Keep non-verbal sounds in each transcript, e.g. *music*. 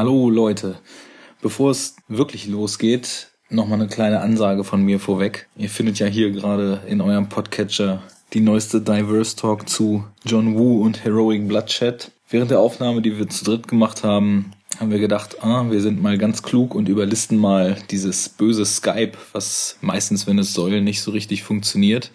Hallo Leute. Bevor es wirklich losgeht, nochmal eine kleine Ansage von mir vorweg. Ihr findet ja hier gerade in eurem Podcatcher die neueste Diverse Talk zu John Woo und Heroic Bloodshed. Während der Aufnahme, die wir zu dritt gemacht haben, haben wir gedacht, ah, wir sind mal ganz klug und überlisten mal dieses böse Skype, was meistens, wenn es soll, nicht so richtig funktioniert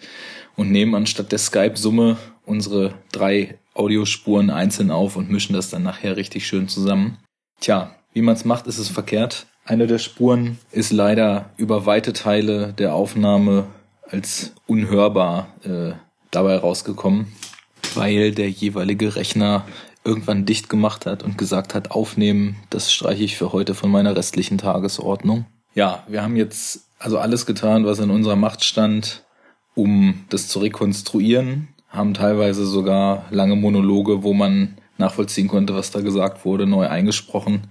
und nehmen anstatt der Skype-Summe unsere drei Audiospuren einzeln auf und mischen das dann nachher richtig schön zusammen. Tja, wie man es macht, ist es verkehrt. Eine der Spuren ist leider über weite Teile der Aufnahme als unhörbar äh, dabei rausgekommen, weil der jeweilige Rechner irgendwann dicht gemacht hat und gesagt hat, aufnehmen, das streiche ich für heute von meiner restlichen Tagesordnung. Ja, wir haben jetzt also alles getan, was in unserer Macht stand, um das zu rekonstruieren, haben teilweise sogar lange Monologe, wo man nachvollziehen konnte, was da gesagt wurde, neu eingesprochen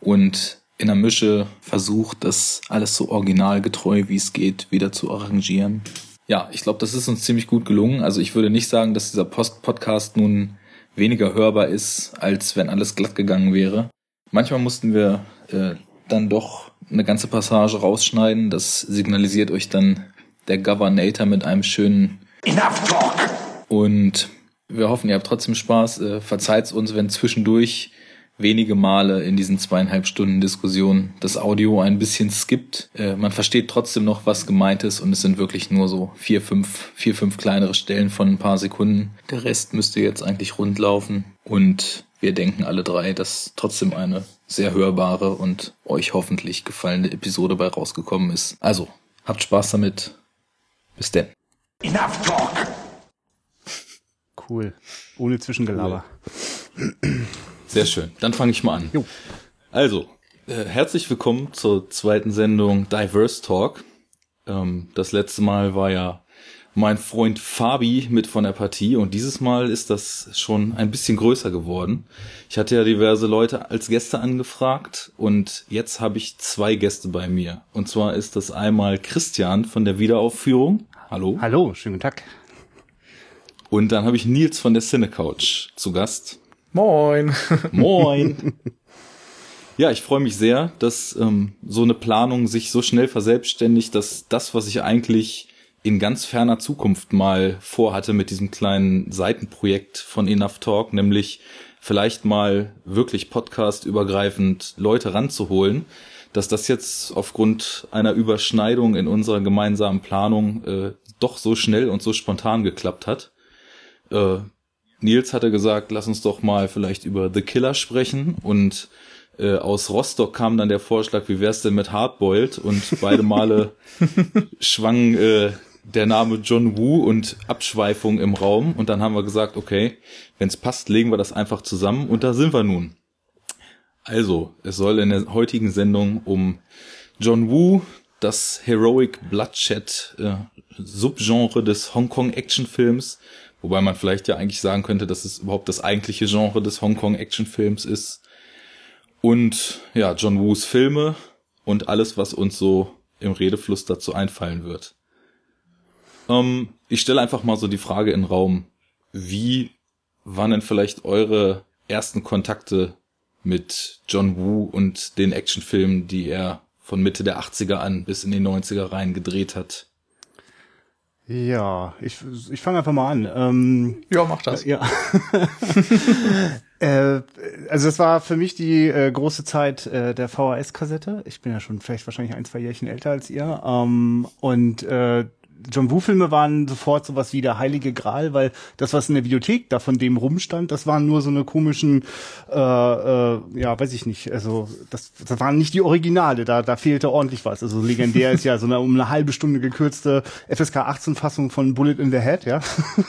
und in der Mische versucht, das alles so originalgetreu wie es geht wieder zu arrangieren. Ja, ich glaube, das ist uns ziemlich gut gelungen. Also ich würde nicht sagen, dass dieser Post Podcast nun weniger hörbar ist, als wenn alles glatt gegangen wäre. Manchmal mussten wir äh, dann doch eine ganze Passage rausschneiden. Das signalisiert euch dann der Governator mit einem schönen Enough Talk. Und wir hoffen, ihr habt trotzdem Spaß. Äh, Verzeiht uns, wenn zwischendurch wenige Male in diesen zweieinhalb Stunden Diskussion das Audio ein bisschen skippt. Äh, man versteht trotzdem noch, was gemeint ist und es sind wirklich nur so vier, fünf, vier, fünf kleinere Stellen von ein paar Sekunden. Der Rest müsste jetzt eigentlich rund und wir denken alle drei, dass trotzdem eine sehr hörbare und euch hoffentlich gefallene Episode bei rausgekommen ist. Also, habt Spaß damit. Bis denn. Enough talk! Cool. Ohne Zwischengelaber. Cool. Sehr schön. Dann fange ich mal an. Jo. Also, äh, herzlich willkommen zur zweiten Sendung Diverse Talk. Ähm, das letzte Mal war ja mein Freund Fabi mit von der Partie und dieses Mal ist das schon ein bisschen größer geworden. Ich hatte ja diverse Leute als Gäste angefragt und jetzt habe ich zwei Gäste bei mir. Und zwar ist das einmal Christian von der Wiederaufführung. Hallo. Hallo, schönen Tag. Und dann habe ich Nils von der Cinecouch zu Gast. Moin. *laughs* Moin. Ja, ich freue mich sehr, dass ähm, so eine Planung sich so schnell verselbstständigt, dass das, was ich eigentlich in ganz ferner Zukunft mal vorhatte mit diesem kleinen Seitenprojekt von Enough Talk, nämlich vielleicht mal wirklich podcastübergreifend Leute ranzuholen, dass das jetzt aufgrund einer Überschneidung in unserer gemeinsamen Planung äh, doch so schnell und so spontan geklappt hat. Äh, Nils hatte gesagt, lass uns doch mal vielleicht über The Killer sprechen. Und äh, aus Rostock kam dann der Vorschlag, wie wär's denn mit Hardboiled? Und beide Male *laughs* schwang äh, der Name John Woo und Abschweifung im Raum. Und dann haben wir gesagt, okay, wenn's passt, legen wir das einfach zusammen. Und da sind wir nun. Also, es soll in der heutigen Sendung um John Woo, das Heroic Bloodshed äh, Subgenre des Hongkong Actionfilms Wobei man vielleicht ja eigentlich sagen könnte, dass es überhaupt das eigentliche Genre des Hongkong-Actionfilms ist. Und ja, John Woos Filme und alles, was uns so im Redefluss dazu einfallen wird. Ähm, ich stelle einfach mal so die Frage in den Raum, wie waren denn vielleicht eure ersten Kontakte mit John Woo und den Actionfilmen, die er von Mitte der 80er an bis in die 90er rein gedreht hat? Ja, ich, ich fange einfach mal an. Ähm, ja, mach das. Ja. *laughs* äh, also das war für mich die äh, große Zeit äh, der VHS-Kassette. Ich bin ja schon vielleicht wahrscheinlich ein, zwei Jährchen älter als ihr. Ähm, und äh, John Woo-Filme waren sofort sowas wie der heilige Gral, weil das, was in der Videothek da von dem rumstand, das waren nur so eine komischen, äh, äh, ja, weiß ich nicht, also das, das waren nicht die Originale, da, da fehlte ordentlich was. Also legendär ist ja so eine um eine halbe Stunde gekürzte FSK 18 Fassung von Bullet in the Head, ja.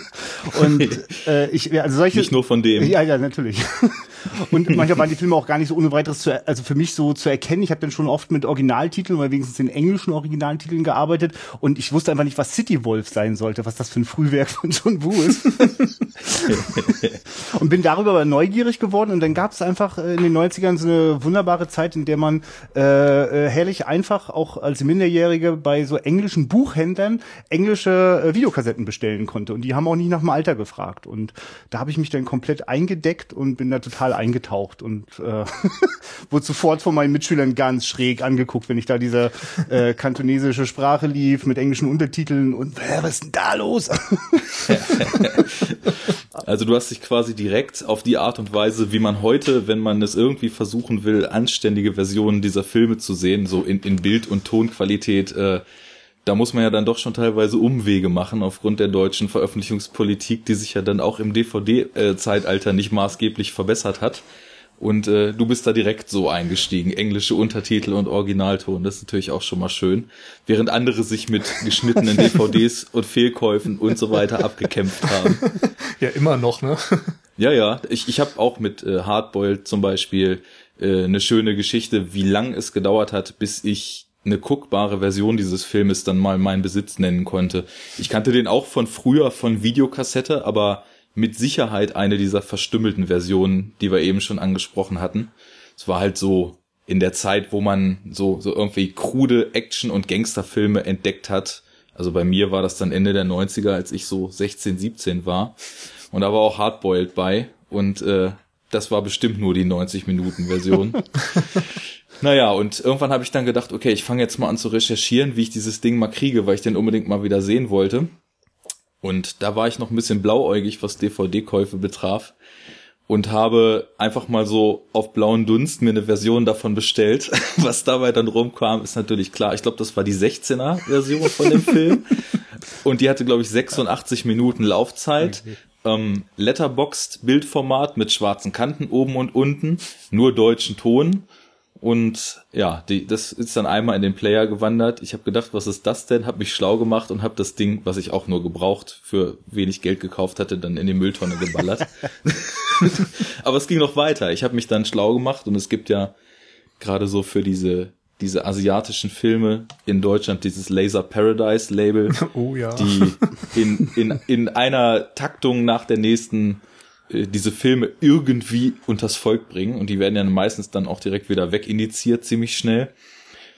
*laughs* Und äh, ich, also solche. Nicht nur von dem. Ja, ja, natürlich. *laughs* Und manchmal waren die Filme auch gar nicht so ohne weiteres zu, also für mich so zu erkennen. Ich habe dann schon oft mit Originaltiteln oder wenigstens den englischen Originaltiteln gearbeitet und ich wusste einfach nicht, was City Wolf sein sollte, was das für ein Frühwerk von John Woo ist. *laughs* und bin darüber aber neugierig geworden und dann gab es einfach äh, in den 90ern so eine wunderbare Zeit, in der man äh, äh, herrlich einfach auch als Minderjährige bei so englischen Buchhändlern englische äh, Videokassetten bestellen konnte. Und die haben auch nicht nach dem Alter gefragt. Und da habe ich mich dann komplett eingedeckt und bin da total eingetaucht und äh, *laughs* wurde sofort von meinen Mitschülern ganz schräg angeguckt, wenn ich da diese äh, kantonesische Sprache lief mit englischen Untertiteln und was ist denn da los? *laughs* also du hast dich quasi direkt auf die Art und Weise, wie man heute, wenn man es irgendwie versuchen will, anständige Versionen dieser Filme zu sehen, so in, in Bild- und Tonqualität, äh, da muss man ja dann doch schon teilweise Umwege machen aufgrund der deutschen Veröffentlichungspolitik, die sich ja dann auch im DVD-Zeitalter nicht maßgeblich verbessert hat. Und äh, du bist da direkt so eingestiegen, englische Untertitel und Originalton, das ist natürlich auch schon mal schön. Während andere sich mit geschnittenen *laughs* DVDs und Fehlkäufen und so weiter abgekämpft haben. *laughs* Ja, immer noch, ne? *laughs* Ja, ja. Ich, ich habe auch mit äh, Hardboiled zum Beispiel äh, eine schöne Geschichte, wie lang es gedauert hat, bis ich eine guckbare Version dieses Filmes dann mal meinen Besitz nennen konnte. Ich kannte den auch von früher von Videokassette, aber mit Sicherheit eine dieser verstümmelten Versionen, die wir eben schon angesprochen hatten. Es war halt so in der Zeit, wo man so, so irgendwie krude Action- und Gangsterfilme entdeckt hat. Also bei mir war das dann Ende der 90er, als ich so 16, 17 war. Und da war auch Hardboiled bei. Und äh, das war bestimmt nur die 90-Minuten-Version. *laughs* naja, und irgendwann habe ich dann gedacht, okay, ich fange jetzt mal an zu recherchieren, wie ich dieses Ding mal kriege, weil ich den unbedingt mal wieder sehen wollte. Und da war ich noch ein bisschen blauäugig, was DVD-Käufe betraf. Und habe einfach mal so auf blauen Dunst mir eine Version davon bestellt. *laughs* Was dabei dann rumkam, ist natürlich klar. Ich glaube, das war die 16er-Version von dem *laughs* Film. Und die hatte, glaube ich, 86 Minuten Laufzeit. Ähm, Letterboxd Bildformat mit schwarzen Kanten oben und unten, nur deutschen Ton. Und ja, die, das ist dann einmal in den Player gewandert. Ich habe gedacht, was ist das denn? Habe mich schlau gemacht und habe das Ding, was ich auch nur gebraucht für wenig Geld gekauft hatte, dann in die Mülltonne geballert. *laughs* Aber es ging noch weiter. Ich habe mich dann schlau gemacht und es gibt ja gerade so für diese diese asiatischen Filme in Deutschland dieses Laser Paradise Label, *laughs* oh, ja. die in, in, in einer Taktung nach der nächsten diese Filme irgendwie unters Volk bringen und die werden ja meistens dann auch direkt wieder wegindiziert, ziemlich schnell.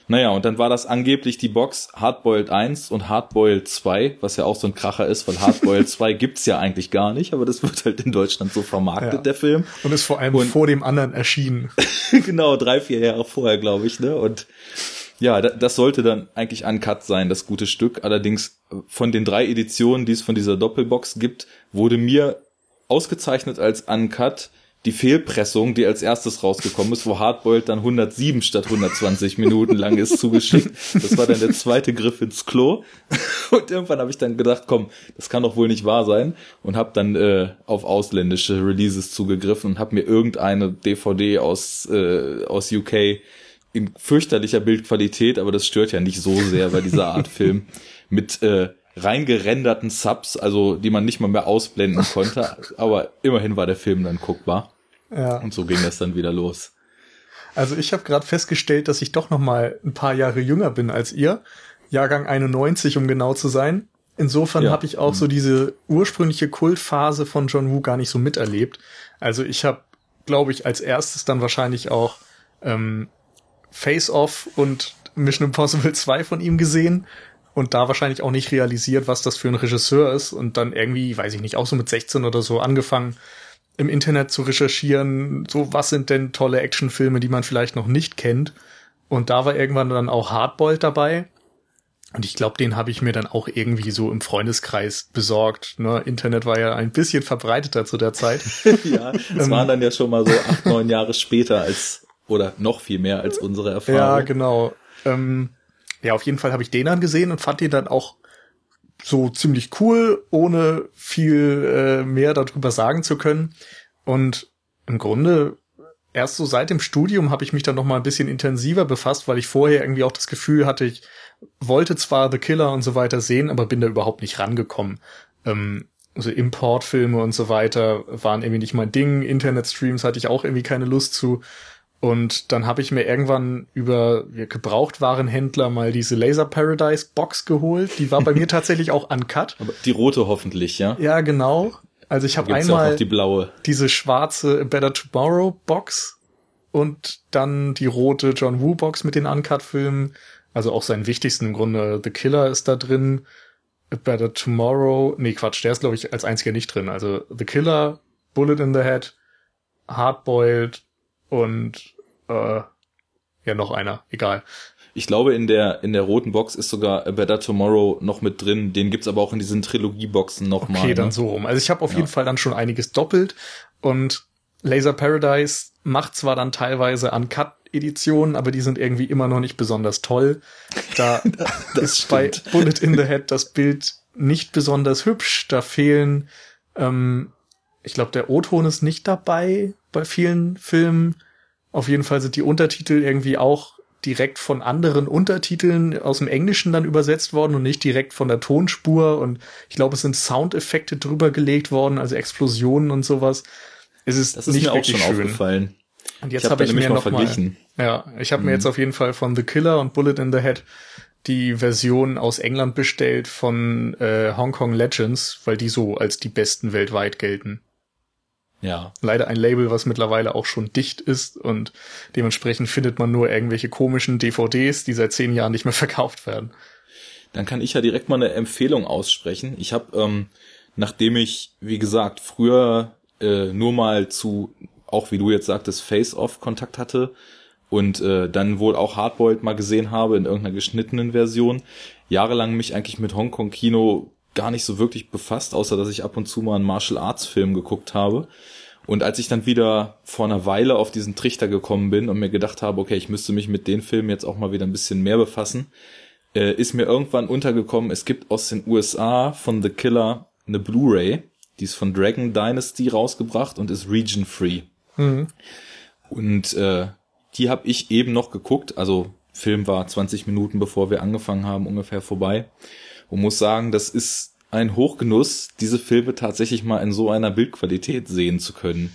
Naja, und dann war das angeblich die Box Hardboiled 1 und Hardboiled 2, was ja auch so ein Kracher ist, weil Hardboiled *laughs* 2 gibt's ja eigentlich gar nicht, aber das wird halt in Deutschland so vermarktet, ja. der Film. Und ist vor allem und, vor dem anderen erschienen. *laughs* genau, drei, vier Jahre vorher, glaube ich, ne? Und ja, das sollte dann eigentlich uncut sein, das gute Stück. Allerdings von den drei Editionen, die es von dieser Doppelbox gibt, wurde mir ausgezeichnet als Uncut die Fehlpressung, die als erstes rausgekommen ist, wo Hardboiled dann 107 statt 120 Minuten lang ist zugeschickt. Das war dann der zweite Griff ins Klo. *laughs* Und irgendwann habe ich dann gedacht, komm, das kann doch wohl nicht wahr sein. Und habe dann äh, auf ausländische Releases zugegriffen und habe mir irgendeine DVD aus, äh, aus UK in fürchterlicher Bildqualität, aber das stört ja nicht so sehr bei dieser Art Film, *laughs* mit äh, reingerenderten Subs, also die man nicht mal mehr ausblenden *laughs* konnte, aber immerhin war der Film dann guckbar. Ja. Und so ging das dann wieder los. Also ich habe gerade festgestellt, dass ich doch noch mal ein paar Jahre jünger bin als ihr, Jahrgang 91 um genau zu sein. Insofern ja. habe ich auch so diese ursprüngliche Kultphase von John Woo gar nicht so miterlebt. Also ich habe, glaube ich, als erstes dann wahrscheinlich auch ähm, Face Off und Mission Impossible 2 von ihm gesehen und da wahrscheinlich auch nicht realisiert, was das für ein Regisseur ist und dann irgendwie, weiß ich nicht, auch so mit 16 oder so angefangen im Internet zu recherchieren, so was sind denn tolle Actionfilme, die man vielleicht noch nicht kennt und da war irgendwann dann auch Hardboiled dabei und ich glaube, den habe ich mir dann auch irgendwie so im Freundeskreis besorgt. Ne? Internet war ja ein bisschen verbreiteter zu der Zeit. *laughs* ja, das waren dann ja schon mal so acht, neun Jahre später als oder noch viel mehr als unsere Erfahrung. Ja, genau. Ähm, ja, auf jeden Fall habe ich den angesehen und fand ihn dann auch so ziemlich cool, ohne viel äh, mehr darüber sagen zu können. Und im Grunde erst so seit dem Studium habe ich mich dann noch mal ein bisschen intensiver befasst, weil ich vorher irgendwie auch das Gefühl hatte, ich wollte zwar The Killer und so weiter sehen, aber bin da überhaupt nicht rangekommen. Ähm, also Importfilme und so weiter waren irgendwie nicht mein Ding. Internetstreams hatte ich auch irgendwie keine Lust zu. Und dann habe ich mir irgendwann über Gebrauchtwarenhändler mal diese Laser Paradise Box geholt. Die war bei mir *laughs* tatsächlich auch uncut. Aber die rote hoffentlich, ja? Ja, genau. Also ich habe einmal die blaue. diese schwarze Better Tomorrow Box und dann die rote John Woo Box mit den Uncut-Filmen. Also auch seinen wichtigsten im Grunde. The Killer ist da drin. A Better Tomorrow. Nee, Quatsch, der ist, glaube ich, als einziger nicht drin. Also The Killer, Bullet in the Head, Hardboiled und äh, ja, noch einer. Egal. Ich glaube, in der, in der roten Box ist sogar A Better Tomorrow noch mit drin. Den gibt's aber auch in diesen Trilogie-Boxen nochmal. Okay, ne? dann so rum. Also ich habe auf ja. jeden Fall dann schon einiges doppelt und Laser Paradise macht zwar dann teilweise Uncut-Editionen, aber die sind irgendwie immer noch nicht besonders toll. Da *laughs* ist stimmt. bei Bullet in the Head das Bild nicht besonders hübsch. Da fehlen, ähm, ich glaube, der O-Ton ist nicht dabei bei vielen Filmen. Auf jeden Fall sind die Untertitel irgendwie auch direkt von anderen Untertiteln aus dem Englischen dann übersetzt worden und nicht direkt von der Tonspur. Und ich glaube, es sind Soundeffekte drüber gelegt worden, also Explosionen und sowas. Es ist, das ist nicht mir auch schon schön. aufgefallen. Und jetzt habe hab ich mir noch mal, ja, ich habe mhm. mir jetzt auf jeden Fall von The Killer und Bullet in the Head die Version aus England bestellt von äh, Hong Kong Legends, weil die so als die besten weltweit gelten. Ja. Leider ein Label, was mittlerweile auch schon dicht ist und dementsprechend findet man nur irgendwelche komischen DVDs, die seit zehn Jahren nicht mehr *laughs* verkauft werden. Dann kann ich ja direkt mal eine Empfehlung aussprechen. Ich habe, ähm, nachdem ich, wie gesagt, früher äh, nur mal zu, auch wie du jetzt sagtest, Face-Off Kontakt hatte und äh, dann wohl auch Hardboiled mal gesehen habe in irgendeiner geschnittenen Version, jahrelang mich eigentlich mit Hongkong-Kino gar nicht so wirklich befasst, außer dass ich ab und zu mal einen Martial Arts Film geguckt habe. Und als ich dann wieder vor einer Weile auf diesen Trichter gekommen bin und mir gedacht habe, okay, ich müsste mich mit den Filmen jetzt auch mal wieder ein bisschen mehr befassen, äh, ist mir irgendwann untergekommen, es gibt aus den USA von The Killer eine Blu-ray, die ist von Dragon Dynasty rausgebracht und ist region free. Mhm. Und äh, die habe ich eben noch geguckt, also Film war 20 Minuten bevor wir angefangen haben ungefähr vorbei und muss sagen, das ist ein Hochgenuss, diese Filme tatsächlich mal in so einer Bildqualität sehen zu können.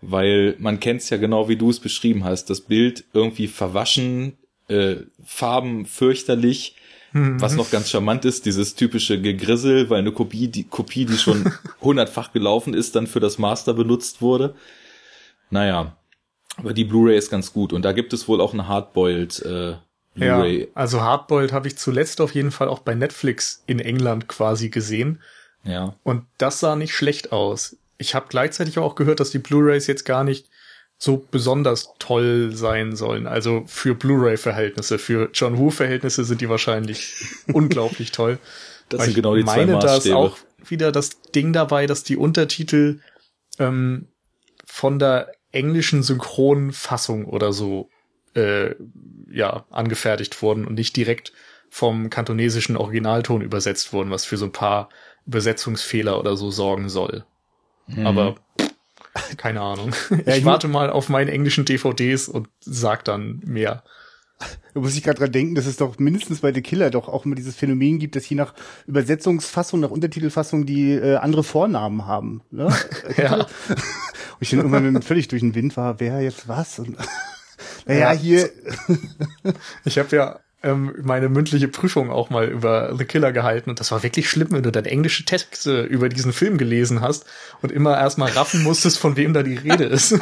Weil man kennt es ja genau, wie du es beschrieben hast. Das Bild irgendwie verwaschen, äh, Farben fürchterlich. Mhm. Was noch ganz charmant ist, dieses typische Gegrissel, weil eine Kopie, die Kopie, die schon *laughs* hundertfach gelaufen ist, dann für das Master benutzt wurde. Naja, aber die Blu-ray ist ganz gut. Und da gibt es wohl auch eine Hardboiled äh, Blu-ray. Ja, also Hardboiled habe ich zuletzt auf jeden Fall auch bei Netflix in England quasi gesehen. Ja. Und das sah nicht schlecht aus. Ich habe gleichzeitig auch gehört, dass die Blu-rays jetzt gar nicht so besonders toll sein sollen. Also für Blu-ray-Verhältnisse, für John Woo-Verhältnisse sind die wahrscheinlich *laughs* unglaublich toll. Das sind genau die zwei meine, da ist auch wieder das Ding dabei, dass die Untertitel ähm, von der englischen Synchronfassung oder so äh, ja, angefertigt wurden und nicht direkt vom kantonesischen Originalton übersetzt wurden, was für so ein paar Übersetzungsfehler oder so sorgen soll. Mhm. Aber keine Ahnung. *laughs* Ja, ich warte mal auf meine englischen DVDs und sag dann mehr. *laughs* Da muss ich gerade dran denken, dass es doch mindestens bei The Killer doch auch immer dieses Phänomen gibt, dass je nach Übersetzungsfassung, nach Untertitelfassung die äh, andere Vornamen haben. Ne? *laughs* ja. und ich dann irgendwann völlig durch den Wind war, wer jetzt was? Und naja, ja, hier. *laughs* ich habe ja ähm, meine mündliche Prüfung auch mal über The Killer gehalten und das war wirklich schlimm, wenn du dann englische Texte über diesen Film gelesen hast und immer erstmal raffen musstest, von wem da die Rede ist. *laughs*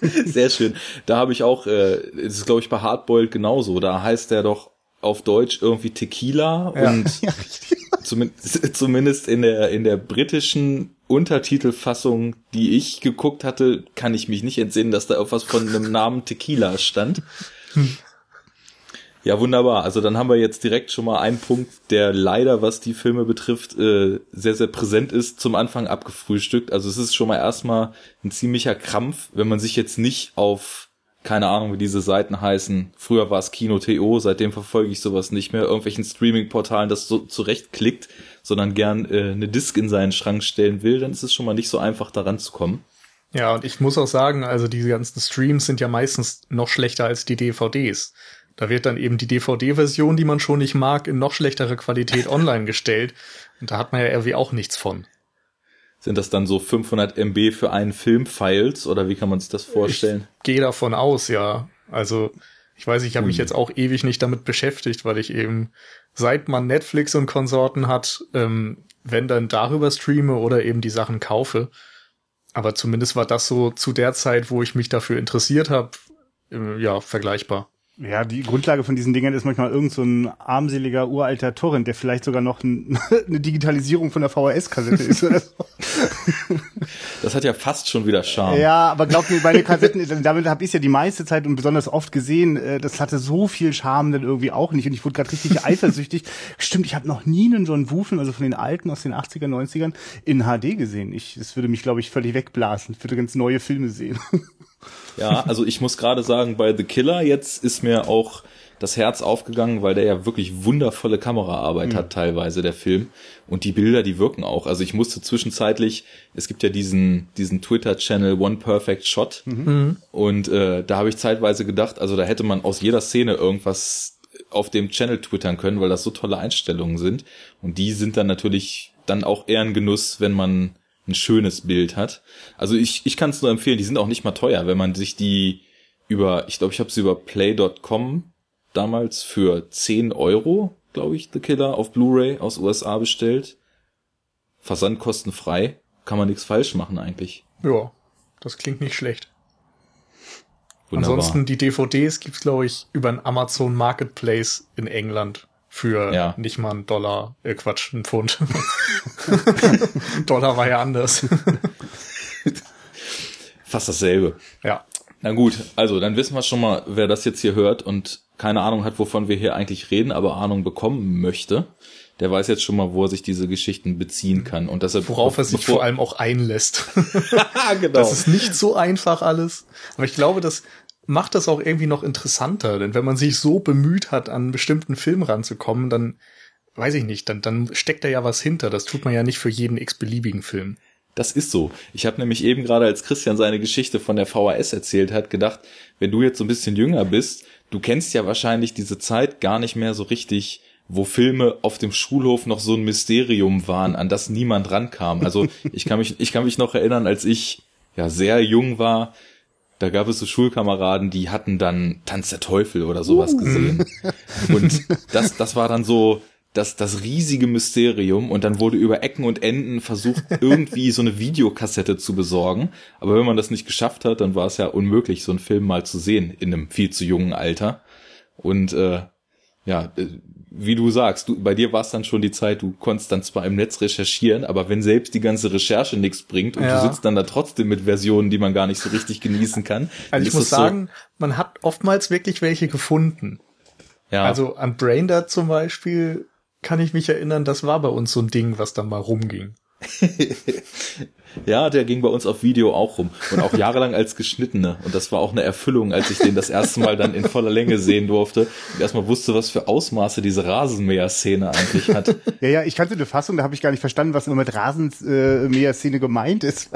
Sehr schön. Da habe ich auch, äh, das ist glaube ich bei Hardboiled genauso, da heißt der doch auf Deutsch irgendwie Tequila ja. und *laughs* ja, zumindest, *laughs* zumindest in der in der britischen Untertitelfassung, die ich geguckt hatte, kann ich mich nicht entsinnen, dass da irgendwas von einem Namen Tequila stand. Ja, wunderbar. Also dann haben wir jetzt direkt schon mal einen Punkt, der leider, was die Filme betrifft, äh, sehr, sehr präsent ist, zum Anfang abgefrühstückt. Also es ist schon mal erstmal ein ziemlicher Krampf, wenn man sich jetzt nicht auf, keine Ahnung, wie diese Seiten heißen. Früher war es Kino.to, seitdem verfolge ich sowas nicht mehr, irgendwelchen Streaming-Portalen das so zurechtklickt, sondern gern äh, eine Disk in seinen Schrank stellen will, dann ist es schon mal nicht so einfach daran zu kommen. Ja, und ich muss auch sagen, also diese ganzen Streams sind ja meistens noch schlechter als die DVDs. Da wird dann eben die DVD-Version, die man schon nicht mag, in noch schlechterer Qualität *laughs* online gestellt. Und da hat man ja irgendwie auch nichts von. Sind das dann so 500 MB für einen Film-Files oder wie kann man sich das vorstellen? Ich gehe davon aus, ja. Also ich weiß, ich habe mich hm. jetzt auch ewig nicht damit beschäftigt, weil ich eben seit man Netflix und Konsorten hat, ähm, wenn dann darüber streame oder eben die Sachen kaufe. Aber zumindest war das so zu der Zeit, wo ich mich dafür interessiert habe, äh, ja, vergleichbar. Ja, die Grundlage von diesen Dingern ist manchmal irgend so ein armseliger uralter Torrent, der vielleicht sogar noch ein, *laughs* eine Digitalisierung von der VHS-Kassette ist oder so. *laughs* Das hat ja fast schon wieder Charme. Ja, aber glaub mir, meine Kassetten, damit habe ich ja die meiste Zeit und besonders oft gesehen, äh, das hatte so viel Charme dann irgendwie auch nicht und ich wurde gerade richtig *laughs* eifersüchtig. Stimmt, ich habe noch nie einen John Woo-Film, also von den alten aus den 80er, 90ern, in HD gesehen. Ich, das würde mich, glaube ich, völlig wegblasen. Ich würde ganz neue Filme sehen. Ja, also ich muss gerade sagen, bei The Killer jetzt ist mir auch das Herz aufgegangen, weil der ja wirklich wundervolle Kameraarbeit mhm. hat teilweise, der Film. Und die Bilder, die wirken auch. Also ich musste zwischenzeitlich, es gibt ja diesen, diesen Twitter-Channel One Perfect Shot. Mhm. Und äh, da habe ich zeitweise gedacht, also da hätte man aus jeder Szene irgendwas auf dem Channel twittern können, weil das so tolle Einstellungen sind. Und die sind dann natürlich dann auch eher ein Genuss, wenn man ein schönes Bild hat. Also ich, ich kann es nur empfehlen, die sind auch nicht mal teuer, wenn man sich die über, ich glaube, ich habe sie über play.com damals für 10 Euro, glaube ich, The Killer auf Blu-ray aus USA bestellt. Versandkostenfrei. Kann man nichts falsch machen eigentlich. Ja, das klingt nicht schlecht. Wunderbar. Ansonsten die DVDs gibt's glaube ich über ein Amazon Marketplace in England für ja. nicht mal einen Dollar, äh Quatsch, einen Pfund. *laughs* Dollar war ja anders. *laughs* Fast dasselbe. Ja. Na gut, also dann wissen wir schon mal, wer das jetzt hier hört und keine Ahnung hat, wovon wir hier eigentlich reden, aber Ahnung bekommen möchte. Der weiß jetzt schon mal, wo er sich diese Geschichten beziehen kann und dass er worauf er sich vor allem auch einlässt. *laughs* genau. Das ist nicht so einfach alles, aber ich glaube, dass macht das auch irgendwie noch interessanter, denn wenn man sich so bemüht hat, an einen bestimmten Film ranzukommen, dann weiß ich nicht, dann, dann steckt da ja was hinter. Das tut man ja nicht für jeden x-beliebigen Film. Das ist so. Ich habe nämlich eben gerade, als Christian seine Geschichte von der VHS erzählt hat, gedacht, wenn du jetzt so ein bisschen jünger bist, du kennst ja wahrscheinlich diese Zeit gar nicht mehr so richtig, wo Filme auf dem Schulhof noch so ein Mysterium waren, an das niemand rankam. Also *laughs* ich kann mich, ich kann mich noch erinnern, als ich ja sehr jung war, da gab es so Schulkameraden, die hatten dann Tanz der Teufel oder sowas uh. gesehen. *laughs* Und das, das war dann so das, das riesige Mysterium und dann wurde über Ecken und Enden versucht, *laughs* irgendwie so eine Videokassette zu besorgen. Aber wenn man das nicht geschafft hat, dann war es ja unmöglich, so einen Film mal zu sehen in einem viel zu jungen Alter. Und äh, ja, äh, wie du sagst, du, bei dir war es dann schon die Zeit, du konntest dann zwar im Netz recherchieren, aber wenn selbst die ganze Recherche nichts bringt und ja. du sitzt dann da trotzdem mit Versionen, die man gar nicht so richtig genießen kann. Also ich muss sagen, so man hat oftmals wirklich welche gefunden. Ja. Also an Braindead zum Beispiel kann ich mich erinnern, das war bei uns so ein Ding, was dann mal rumging. *laughs* ja, der ging bei uns auf Video auch rum und auch jahrelang als geschnittene. Und das war auch eine Erfüllung, als ich den das erste Mal dann in voller Länge sehen durfte und erstmal wusste, was für Ausmaße diese Rasenmäher-Szene eigentlich hat. Ja, ja, ich kannte eine Fassung, da habe ich gar nicht verstanden, was immer mit Rasenmäher-Szene gemeint ist.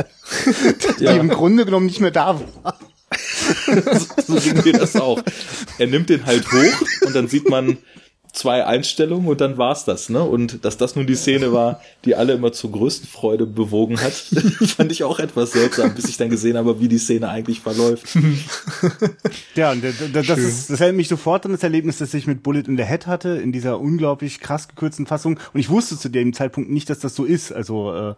*laughs* die ja. im Grunde genommen nicht mehr da war. *laughs* so ging mir das auch. Er nimmt den halt hoch und dann sieht man zwei Einstellungen und dann war's das, ne? Und dass das nun die Szene war, die alle immer zur größten Freude bewogen hat, *laughs* fand ich auch etwas seltsam, bis ich dann gesehen habe, wie die Szene eigentlich verläuft. *laughs* ja, und das, ist, das erinnert mich sofort an das Erlebnis, das ich mit Bullet in the Head hatte, in dieser unglaublich krass gekürzten Fassung. Und ich wusste zu dem Zeitpunkt nicht, dass das so ist. Also äh,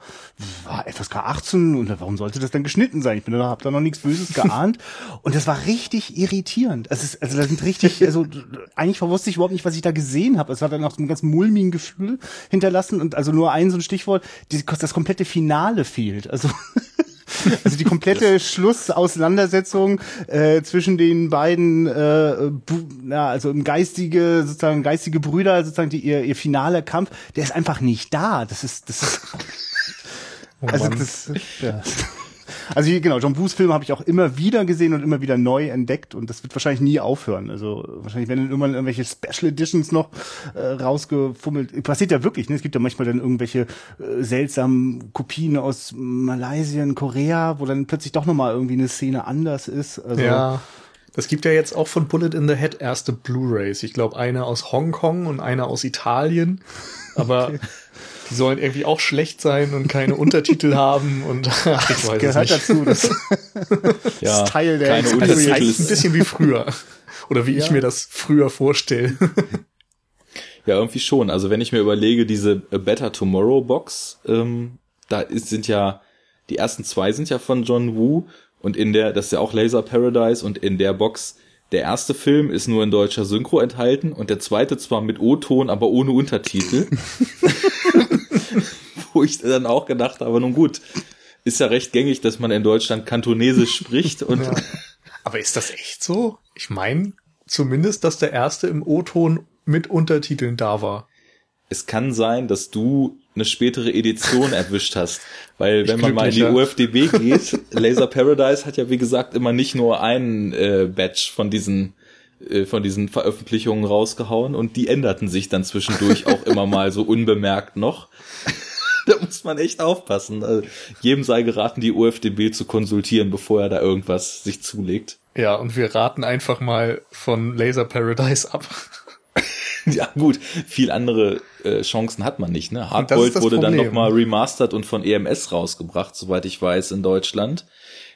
war FSK 18 und warum sollte das dann geschnitten sein? Ich bin da, hab da noch nichts Böses *laughs* geahnt. und das war richtig irritierend. Also, also da sind richtig, also eigentlich wusste ich überhaupt nicht, was ich da gesehen gesehen habe. Es hat dann auch so ein ganz mulmigen Gefühl hinterlassen und also nur ein so ein Stichwort, die, das komplette Finale fehlt. Also *laughs* Also die komplette Schlussauseinandersetzung äh, zwischen den beiden, äh, ja, also geistige, sozusagen geistige Brüder, sozusagen die, ihr, ihr finaler Kampf, der ist einfach nicht da. Das ist, das ist. Oh also das, ja. Also genau, John Woos Filme habe ich auch immer wieder gesehen und immer wieder neu entdeckt und das wird wahrscheinlich nie aufhören. Also wahrscheinlich werden irgendwann irgendwelche Special Editions noch äh, rausgefummelt. Passiert ja wirklich, ne? Es gibt ja manchmal dann irgendwelche äh, seltsamen Kopien aus Malaysia, Korea, wo dann plötzlich doch nochmal irgendwie eine Szene anders ist. Also, ja. Es gibt ja jetzt auch von Bullet in the Head erste Blu-rays. Ich glaube, eine aus Hongkong und eine aus Italien. Aber *laughs* okay. Die sollen irgendwie auch schlecht sein und keine Untertitel *laughs* haben und ach, ich *laughs* weiß Gehört es nicht. dazu. Das, *laughs* Ja, das ist Teil der keine Also das Untertitel heißt ein ist- bisschen wie früher. Oder wie ich Ja. mir das früher vorstelle. Ja, irgendwie schon. Also wenn ich mir überlege, diese A Better Tomorrow Box, ähm, da ist, sind ja, die ersten zwei sind ja von John Woo und in der, das ist ja auch Laser Paradise und in der Box, der erste Film ist nur in deutscher Synchro enthalten und der zweite zwar mit O-Ton, aber ohne Untertitel. Wo ich dann auch gedacht habe, nun gut, ist ja recht gängig, dass man in Deutschland Kantonesisch spricht und Ja. Aber ist das echt so? Ich meine zumindest, dass der erste im O-Ton mit Untertiteln da war. es kann sein, dass du eine spätere Edition *laughs* erwischt hast. Weil wenn Ich man mal in die. UFDB *laughs* geht, Laser Paradise hat ja wie gesagt immer nicht nur einen äh, Batch von diesen äh, von diesen Veröffentlichungen rausgehauen und die änderten sich dann zwischendurch auch immer mal so unbemerkt noch. *laughs* da muss man echt aufpassen. Also, jedem sei geraten, die UFDB zu konsultieren, bevor er da irgendwas sich zulegt. Ja, und wir raten einfach mal von Laser Paradise ab. *laughs* Ja gut, viel andere äh, Chancen hat man nicht. Ne? Hardboiled das wurde dann Problem. nochmal remastert und von EMS rausgebracht, soweit ich weiß, in Deutschland.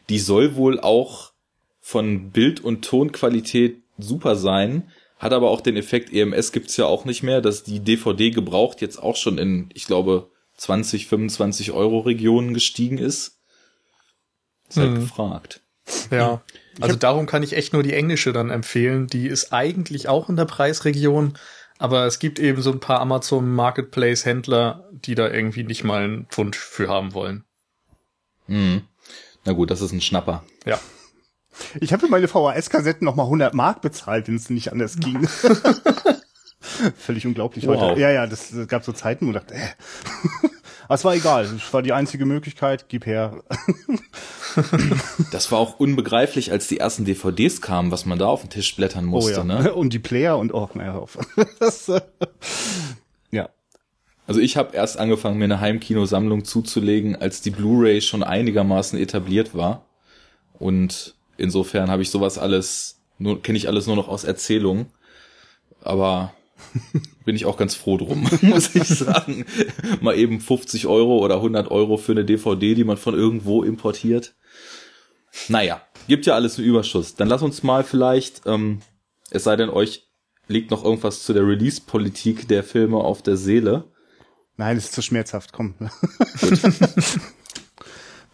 Die soll wohl auch von Bild- und Tonqualität super sein, hat aber auch den Effekt, EMS gibt's ja auch nicht mehr, dass die DVD gebraucht jetzt auch schon in, ich glaube, 20, 25 Euro Regionen gestiegen ist. Ist halt Mhm. gefragt. Ja. Also darum kann ich echt nur die englische dann empfehlen. Die ist eigentlich auch in der Preisregion, aber es gibt eben so ein paar Amazon Marketplace Händler, die da irgendwie nicht mal einen Pfund für haben wollen. Mhm. Na gut, das ist ein Schnapper. Ja. ich habe für meine VHS-Kassetten noch mal 100 Mark bezahlt, wenn es nicht anders *laughs* ging. *laughs* *laughs* Völlig unglaublich Wow. heute. Ja, ja, das, das gab so Zeiten, wo ich dachte, äh. *laughs* Aber es war egal. Es war die einzige Möglichkeit. Gib her. Das war auch unbegreiflich, als die ersten DVDs kamen, was man da auf den Tisch blättern musste. oh ja. ne? *laughs* Und die Player und auch, naja, auf. das, äh, ja. Also ich habe erst angefangen, mir eine Heimkinosammlung zuzulegen, als die Blu-ray schon einigermaßen etabliert war. Und insofern habe ich sowas alles, nur kenne ich alles nur noch aus Erzählungen. Aber *laughs* bin ich auch ganz froh drum, *laughs* muss ich sagen. Mal eben 50 Euro oder 100 Euro für eine DVD, die man von irgendwo importiert. Naja, gibt ja alles einen Überschuss. Dann lass uns mal vielleicht, ähm, es sei denn, euch liegt noch irgendwas zu der Release-Politik der Filme auf der Seele. Nein, es ist zu schmerzhaft. Komm. *laughs*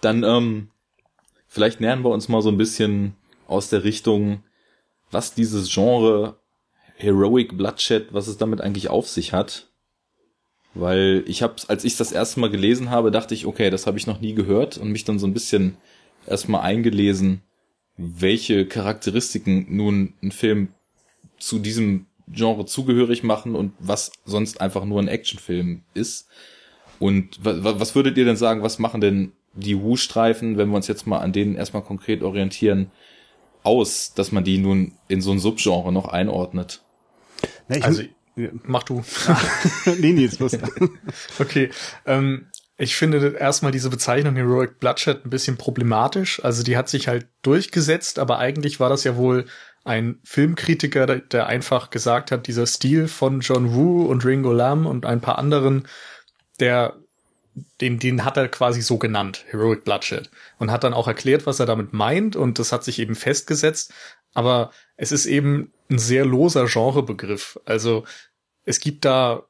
Dann ähm, vielleicht nähern wir uns mal so ein bisschen aus der Richtung, was dieses Genre Heroic Bloodshed, was es damit eigentlich auf sich hat. Weil ich habe, als ich das erste Mal gelesen habe, dachte ich, okay, das habe ich noch nie gehört und mich dann so ein bisschen erstmal eingelesen, welche Charakteristiken nun ein Film zu diesem Genre zugehörig machen und was sonst einfach nur ein Actionfilm ist. Und wa- wa- was würdet ihr denn sagen, was machen denn die Wu-Streifen, wenn wir uns jetzt mal an denen erstmal konkret orientieren, aus, dass man die nun in so ein Subgenre noch einordnet? Na, ich, Also, ja. mach du. *laughs* nee, nee, jetzt los. *laughs* Okay, ähm, ich finde erstmal diese Bezeichnung Heroic Bloodshed ein bisschen problematisch. Also die hat sich halt durchgesetzt, aber eigentlich war das ja wohl ein Filmkritiker, der, der einfach gesagt hat, dieser Stil von John Woo und Ringo Lam und ein paar anderen, der den, den hat er quasi so genannt, Heroic Bloodshed. Und hat dann auch erklärt, was er damit meint und das hat sich eben festgesetzt. Aber es ist eben ein sehr loser Genrebegriff. Also es gibt da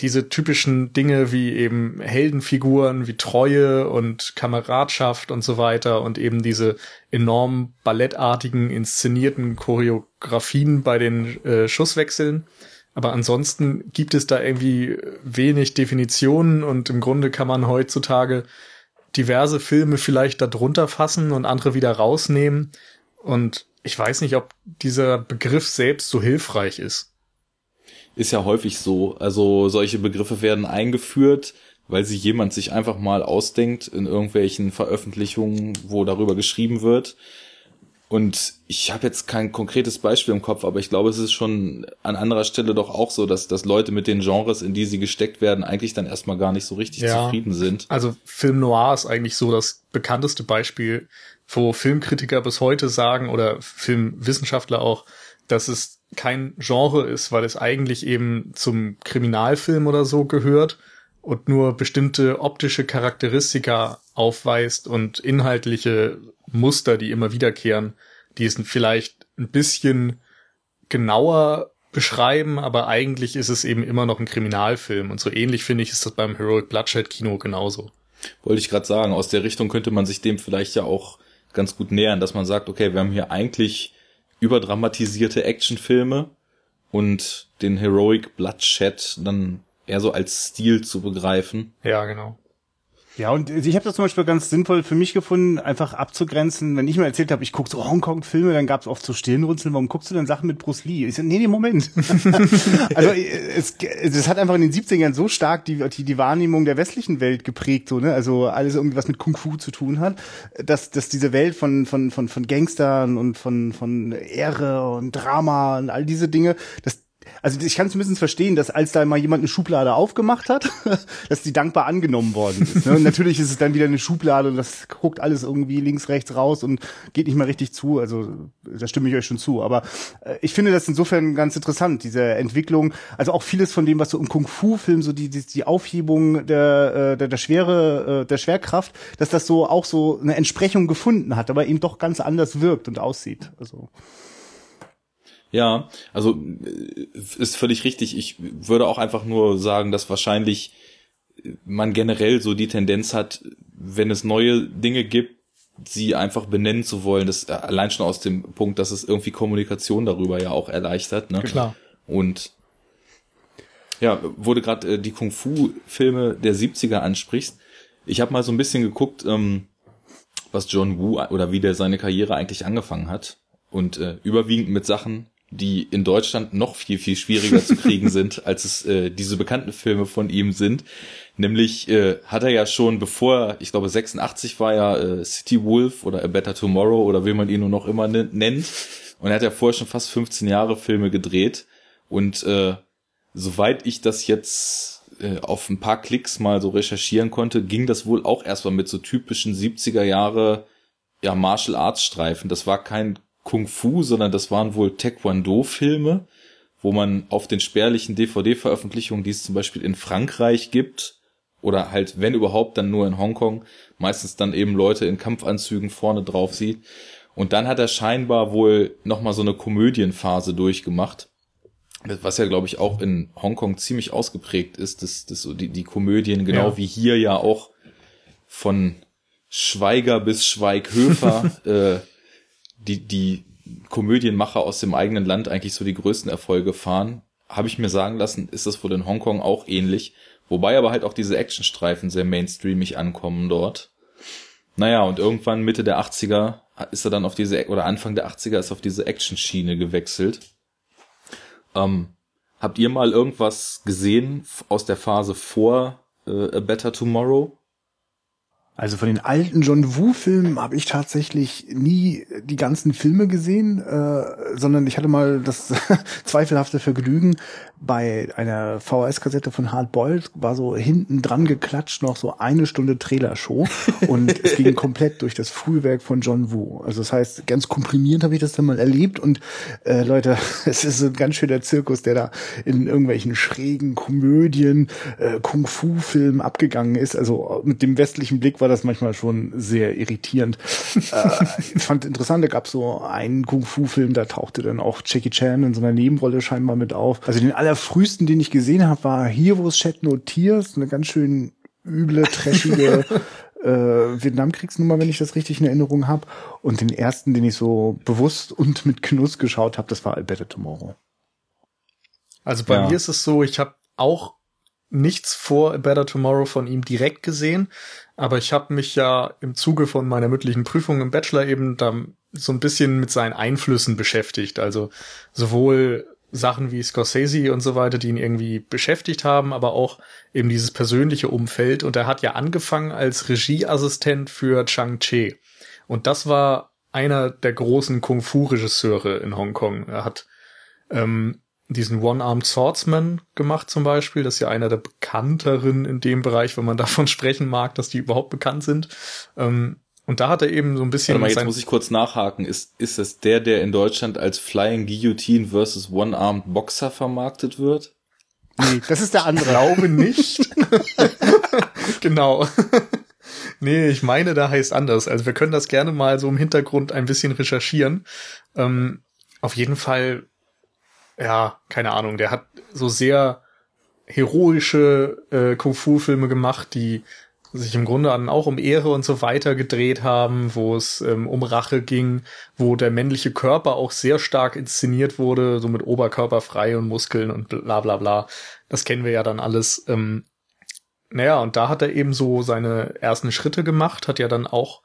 diese typischen Dinge wie eben Heldenfiguren, wie Treue und Kameradschaft und so weiter und eben diese enorm ballettartigen, inszenierten Choreografien bei den äh, Schusswechseln. Aber ansonsten gibt es da irgendwie wenig Definitionen und im Grunde kann man heutzutage diverse Filme vielleicht darunter fassen und andere wieder rausnehmen. Und ich weiß nicht, ob dieser Begriff selbst so hilfreich ist. Ist ja häufig so. Also solche Begriffe werden eingeführt, weil sie jemand sich einfach mal ausdenkt in irgendwelchen Veröffentlichungen, wo darüber geschrieben wird. Und ich habe jetzt kein konkretes Beispiel im Kopf, aber ich glaube, es ist schon an anderer Stelle doch auch so, dass, dass Leute mit den Genres, in die sie gesteckt werden, eigentlich dann erstmal gar nicht so richtig Ja. zufrieden sind. Also Film Noir ist eigentlich so das bekannteste Beispiel, wo Filmkritiker bis heute sagen oder Filmwissenschaftler auch, dass es kein Genre ist, weil es eigentlich eben zum Kriminalfilm oder so gehört und nur bestimmte optische Charakteristika aufweist und inhaltliche Muster, die immer wiederkehren, die es vielleicht ein bisschen genauer beschreiben, aber eigentlich ist es eben immer noch ein Kriminalfilm und so ähnlich finde ich ist das beim Heroic Bloodshed Kino genauso. Wollte ich gerade sagen, aus der Richtung könnte man sich dem vielleicht ja auch ganz gut nähern, dass man sagt, okay, wir haben hier eigentlich überdramatisierte Actionfilme und den Heroic Bloodshed dann eher so als Stil zu begreifen. Ja, genau. Ja, und ich habe das zum Beispiel ganz sinnvoll für mich gefunden, einfach abzugrenzen. Wenn ich mir erzählt habe, ich gucke so Hongkong-Filme, dann gab es oft so Stirnrunzeln, warum guckst du denn Sachen mit Bruce Lee? Ich so, nee, nee, Moment. *laughs* also es, es hat einfach in den 70ern so stark die, die, die Wahrnehmung der westlichen Welt geprägt, so, ne? Also alles irgendwie was mit Kung Fu zu tun hat, dass, dass diese Welt von, von, von, von Gangstern und von, von Ehre und Drama und all diese Dinge, das, also ich kann zumindest verstehen, dass als da mal jemand eine Schublade aufgemacht hat, *laughs* dass die dankbar angenommen worden ist. Ne? Und natürlich ist es dann wieder eine Schublade und das guckt alles irgendwie links, rechts raus und geht nicht mehr richtig zu. Also da stimme ich euch schon zu. Aber äh, ich finde das insofern ganz interessant, diese Entwicklung. Also auch vieles von dem, was so im Kung-Fu-Film, so die, die, die Aufhebung der, äh, der, der Schwere, äh, der Schwerkraft, dass das so auch so eine Entsprechung gefunden hat, aber eben doch ganz anders wirkt und aussieht. Also ja, also äh, ist völlig richtig. Ich würde auch einfach nur sagen, dass wahrscheinlich man generell so die Tendenz hat, wenn es neue Dinge gibt, sie einfach benennen zu wollen. Das äh, allein schon aus dem Punkt, dass es irgendwie Kommunikation darüber ja auch erleichtert. Ne? Klar. Und ja, wurde gerade äh, die Kung-Fu-Filme der 70er ansprichst. Ich habe mal so ein bisschen geguckt, ähm, was John Woo oder wie der seine Karriere eigentlich angefangen hat. Und äh, überwiegend mit Sachen, die in Deutschland noch viel, viel schwieriger zu kriegen sind, *laughs* als es äh, diese bekannten Filme von ihm sind. Nämlich äh, hat er ja schon, bevor, ich glaube 86 war ja äh, City Wolf oder A Better Tomorrow oder wie man ihn nur noch immer nennt. Und er hat ja vorher schon fast 15 Jahre Filme gedreht. Und äh, soweit ich das jetzt äh, auf ein paar Klicks mal so recherchieren konnte, ging das wohl auch erstmal mit so typischen 70er Jahre ja, Martial Arts Streifen. Das war kein Kung Fu, sondern das waren wohl Taekwondo-Filme, wo man auf den spärlichen DVD-Veröffentlichungen, die es zum Beispiel in Frankreich gibt, oder halt, wenn überhaupt, dann nur in Hongkong, meistens dann eben Leute in Kampfanzügen vorne drauf sieht. Und dann hat er scheinbar wohl nochmal so eine Komödienphase durchgemacht. Was ja, glaube ich, auch in Hongkong ziemlich ausgeprägt ist, das, das, die, die Komödien, genau ja. wie hier ja auch von Schweiger bis Schweighöfer *laughs* äh, die, die Komödienmacher aus dem eigenen Land eigentlich so die größten Erfolge fahren, habe ich mir sagen lassen, ist das wohl in Hongkong auch ähnlich. Wobei aber halt auch diese Actionstreifen sehr mainstreamig ankommen dort. Naja, und irgendwann Mitte der 80er ist er dann auf diese, oder Anfang der 80er ist auf diese Action-Schiene gewechselt. Ähm, habt ihr mal irgendwas gesehen aus der Phase vor äh, A Better Tomorrow? Also von den alten John Woo-Filmen habe ich tatsächlich nie die ganzen Filme gesehen, äh, sondern ich hatte mal das *laughs* zweifelhafte Vergnügen, bei einer VHS-Kassette von Hard Boiled war so hinten dran geklatscht noch so eine Stunde Trailer-Show *laughs* und es ging komplett durch das Frühwerk von John Woo. Also das heißt, ganz komprimierend habe ich das dann mal erlebt und äh, Leute, *laughs* es ist so ein ganz schöner Zirkus, der da in irgendwelchen schrägen Komödien, äh, Kung-Fu-Filmen abgegangen ist. Also mit dem westlichen Blick war das manchmal schon sehr irritierend. *laughs* äh, ich fand interessant, da gab es so einen Kung-Fu-Film, da tauchte dann auch Jackie Chan in so einer Nebenrolle scheinbar mit auf. Also den aller frühesten, den ich gesehen habe, war Heroes Shed No Tears, eine ganz schön üble, trashige *laughs* äh, Vietnamkriegsnummer, wenn ich das richtig in Erinnerung habe. Und den ersten, den ich so bewusst und mit Genuss geschaut habe, das war Better Tomorrow. Also bei ja. mir ist es so, ich habe auch nichts vor A Better Tomorrow von ihm direkt gesehen, aber ich habe mich ja im Zuge von meiner mündlichen Prüfung im Bachelor eben da so ein bisschen mit seinen Einflüssen beschäftigt. Also sowohl Sachen wie Scorsese und so weiter, die ihn irgendwie beschäftigt haben, aber auch eben dieses persönliche Umfeld. Und er hat ja angefangen als Regieassistent für Chang Che. Und das war einer der großen Kung-Fu-Regisseure in Hongkong. Er hat ähm, diesen One-Armed Swordsman gemacht zum Beispiel. Das ist ja einer der bekannteren in dem Bereich, wenn man *laughs* davon sprechen mag, dass die überhaupt bekannt sind. Ähm, und da hat er eben so ein bisschen. Warte mal, jetzt muss ich kurz nachhaken. Ist, ist es der, der in Deutschland als Flying Guillotine versus One-Armed Boxer vermarktet wird? Nee, das ist der *laughs* andere. Glaube nicht. *laughs* genau. nee, ich meine, da heißt anders. Also wir können das gerne mal so im Hintergrund ein bisschen recherchieren. Ähm, auf jeden Fall, ja, keine Ahnung, der hat so sehr heroische äh, Kung-Fu-Filme gemacht, die sich im Grunde an auch um Ehre und so weiter gedreht haben, wo es ähm, um Rache ging, wo der männliche Körper auch sehr stark inszeniert wurde, so mit Oberkörper frei und Muskeln und bla bla bla. Das kennen wir ja dann alles. Ähm, naja, und da hat er eben so seine ersten Schritte gemacht, hat ja dann auch,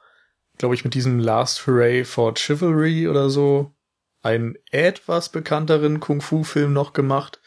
glaube ich, mit diesem Last Hooray for Chivalry oder so einen etwas bekannteren Kung-Fu-Film noch gemacht.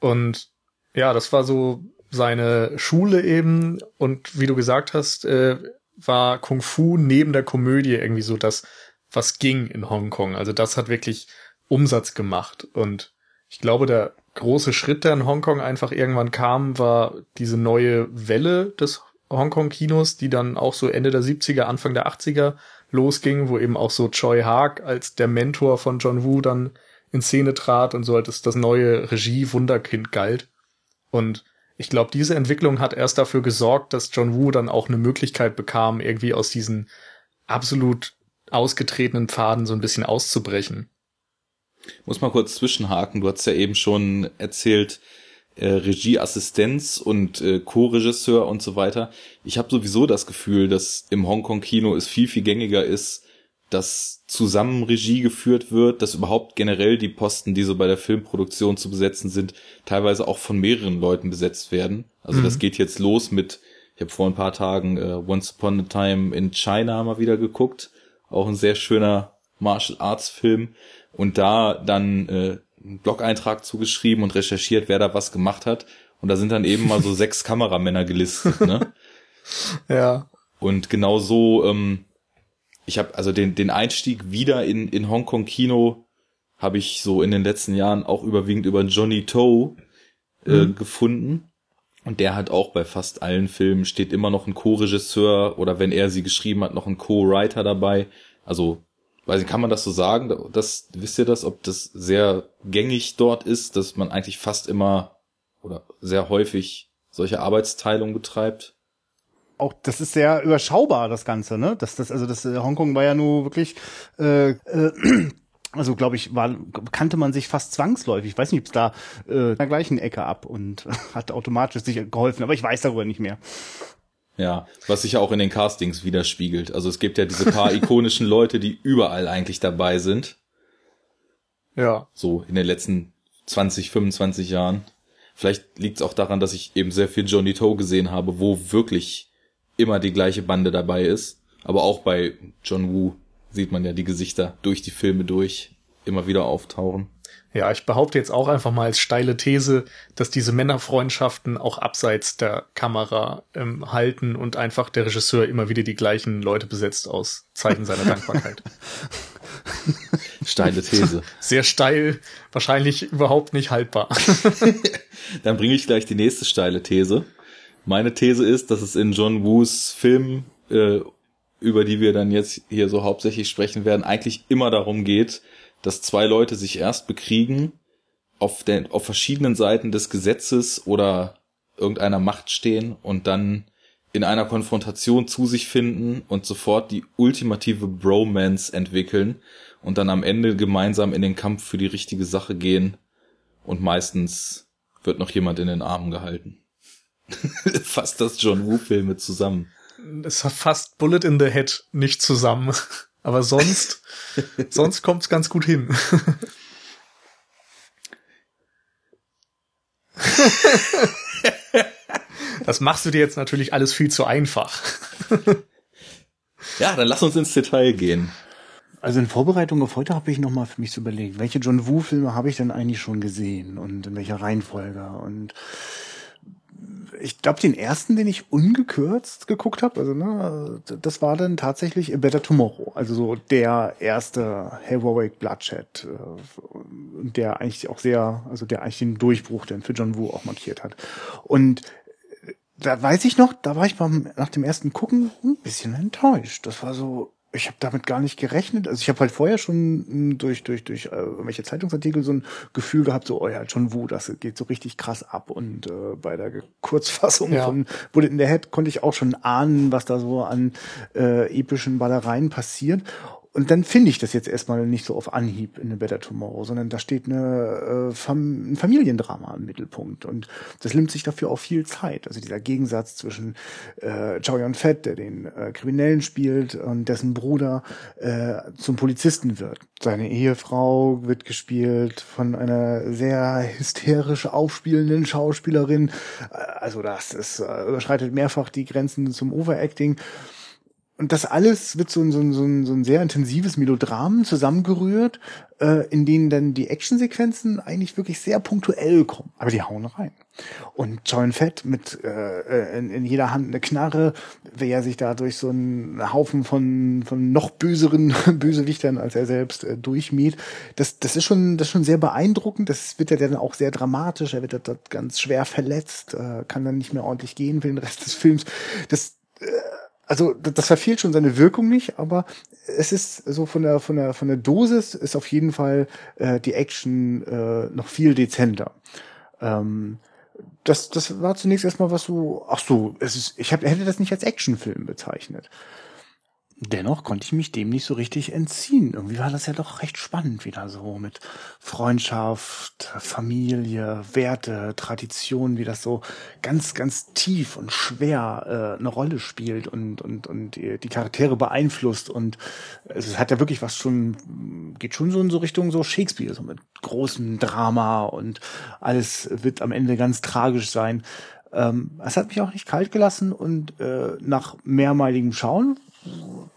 Und ja, das war so seine Schule eben und wie du gesagt hast, äh, war Kung Fu neben der Komödie irgendwie so das, was ging in Hongkong. Also das hat wirklich Umsatz gemacht und ich glaube, der große Schritt, der in Hongkong einfach irgendwann kam, war diese neue Welle des Hongkong-Kinos, die dann auch so Ende der 70er, Anfang der 80er losging, wo eben auch so Choi Haag als der Mentor von John Woo dann in Szene trat und so als das neue Regie-Wunderkind galt. Und ich glaube, diese Entwicklung hat erst dafür gesorgt, dass John Woo dann auch eine Möglichkeit bekam, irgendwie aus diesen absolut ausgetretenen Pfaden so ein bisschen auszubrechen. Muss mal kurz zwischenhaken. Du hast ja eben schon erzählt, äh, Regieassistenz und äh, Co-Regisseur und so weiter. Ich habe sowieso das Gefühl, dass im Hongkong-Kino es viel, viel gängiger ist, dass zusammen Regie geführt wird, dass überhaupt generell die Posten, die so bei der Filmproduktion zu besetzen sind, teilweise auch von mehreren Leuten besetzt werden. Also mhm. das geht jetzt los mit, ich habe vor ein paar Tagen äh, Once Upon a Time in China mal wieder geguckt, auch ein sehr schöner Martial Arts Film und da dann äh, einen Blog-Eintrag zugeschrieben und recherchiert, wer da was gemacht hat. Und da sind dann eben mal so *laughs* sechs Kameramänner gelistet, ne? *laughs* Ja. Und genau so ähm, ich habe also den, den Einstieg wieder in, in Hongkong Kino habe ich so in den letzten Jahren auch überwiegend über Johnny Toe äh, mhm. gefunden. Und der hat auch bei fast allen Filmen steht immer noch ein Co-Regisseur oder wenn er sie geschrieben hat, noch ein Co-Writer dabei. Also, weiß nicht, kann man das so sagen? Das, wisst ihr das, ob das sehr gängig dort ist, dass man eigentlich fast immer oder sehr häufig solche Arbeitsteilung betreibt? auch das ist sehr überschaubar das Ganze, ne? Das das also das äh, Hongkong war ja nur wirklich äh, äh, also glaube ich, war, kannte man sich fast zwangsläufig. Ich weiß nicht, ob es da äh, in der gleichen Ecke ab und *laughs* hat automatisch sich geholfen, aber ich weiß darüber nicht mehr. Ja, was sich ja auch in den Castings widerspiegelt. Also es gibt ja diese paar *laughs* ikonischen Leute, die überall eigentlich dabei sind. Ja. So in den letzten 20, 25 Jahren. Vielleicht liegt es auch daran, dass ich eben sehr viel Johnny Toe gesehen habe, wo wirklich immer die gleiche Bande dabei ist. Aber auch bei John Woo sieht man ja die Gesichter durch die Filme durch immer wieder auftauchen. Ja, ich behaupte jetzt auch einfach mal als steile These, dass diese Männerfreundschaften auch abseits der Kamera ähm, halten und einfach der Regisseur immer wieder die gleichen Leute besetzt aus Zeichen seiner Dankbarkeit. *laughs* Steile These. Sehr steil, wahrscheinlich überhaupt nicht haltbar. *laughs* Dann bringe ich gleich die nächste steile These. Meine These ist, dass es in John Woos Film, äh, über die wir dann jetzt hier so hauptsächlich sprechen werden, eigentlich immer darum geht, dass zwei Leute sich erst bekriegen, auf, den, auf verschiedenen Seiten des Gesetzes oder irgendeiner Macht stehen und dann in einer Konfrontation zu sich finden und sofort die ultimative Bromance entwickeln und dann am Ende gemeinsam in den Kampf für die richtige Sache gehen und meistens wird noch jemand in den Armen gehalten. *laughs* fasst das John Woo-Filme zusammen. Es fasst Bullet in the Head nicht zusammen. Aber sonst, *laughs* sonst kommt's ganz gut hin. das machst du dir jetzt natürlich alles viel zu einfach. ja, dann lass uns ins Detail gehen. Also in Vorbereitung auf heute habe ich nochmal für mich zu überlegen, welche John Woo-Filme habe ich denn eigentlich schon gesehen und in welcher Reihenfolge und ich glaube, den ersten, den ich ungekürzt geguckt habe, also ne, das war dann tatsächlich A Better Tomorrow, also so der erste Heroic Bloodshed, äh, der eigentlich auch sehr, also der eigentlich den Durchbruch denn für John Woo auch markiert hat. Und da weiß ich noch, da war ich beim, nach dem ersten Gucken ein bisschen enttäuscht. Das war so, ich habe damit gar nicht gerechnet. Also ich habe halt vorher schon hm, durch durch durch äh, irgendwelche Zeitungsartikel so ein Gefühl gehabt, so oh ja, John Woo, das geht so richtig krass ab. Und äh, bei der Kurzfassung ja. von Bullet in the Head konnte ich auch schon ahnen, was da so an äh, epischen Ballereien passiert und dann finde ich das jetzt erstmal nicht so auf Anhieb in A Better Tomorrow, sondern da steht eine, äh, Fam ein Familiendrama im Mittelpunkt und das nimmt sich dafür auch viel Zeit. Also dieser Gegensatz zwischen äh, Chow Yun Fett, der den äh, Kriminellen spielt und dessen Bruder äh, zum Polizisten wird. Seine Ehefrau wird gespielt von einer sehr hysterisch aufspielenden Schauspielerin. Äh, also das ist, äh, überschreitet mehrfach die Grenzen zum Overacting und das alles wird so ein, so ein, so ein, so ein sehr intensives Melodram zusammengerührt, äh, in denen dann die Actionsequenzen eigentlich wirklich sehr punktuell kommen. Aber die hauen rein. Und John Fett mit äh, in, in jeder Hand eine Knarre, wer sich da durch so einen Haufen von, von noch böseren *laughs* Bösewichtern als er selbst äh, durchmäht, das, das ist schon, das ist schon sehr beeindruckend. Das wird ja dann auch sehr dramatisch. Er wird dort ganz schwer verletzt, äh, kann dann nicht mehr ordentlich gehen für den Rest des Films. Das äh, also das verfehlt schon seine Wirkung nicht, aber es ist so von der von der von der Dosis ist auf jeden Fall äh, die Action äh, noch viel dezenter. Ähm, das das war zunächst erstmal was so ach so es ist ich hab, hätte das nicht als Actionfilm bezeichnet dennoch konnte ich mich dem nicht so richtig entziehen. Irgendwie war das ja doch recht spannend wieder so mit Freundschaft, Familie, Werte, Tradition, wie das so ganz, ganz tief und schwer äh, eine Rolle spielt und, und, und die, Charaktere beeinflusst. Und es hat ja wirklich was schon, geht schon so in so Richtung so Shakespeare, so mit großem Drama und alles wird am Ende ganz tragisch sein. Ähm, es hat mich auch nicht kalt gelassen und äh, nach mehrmaligem Schauen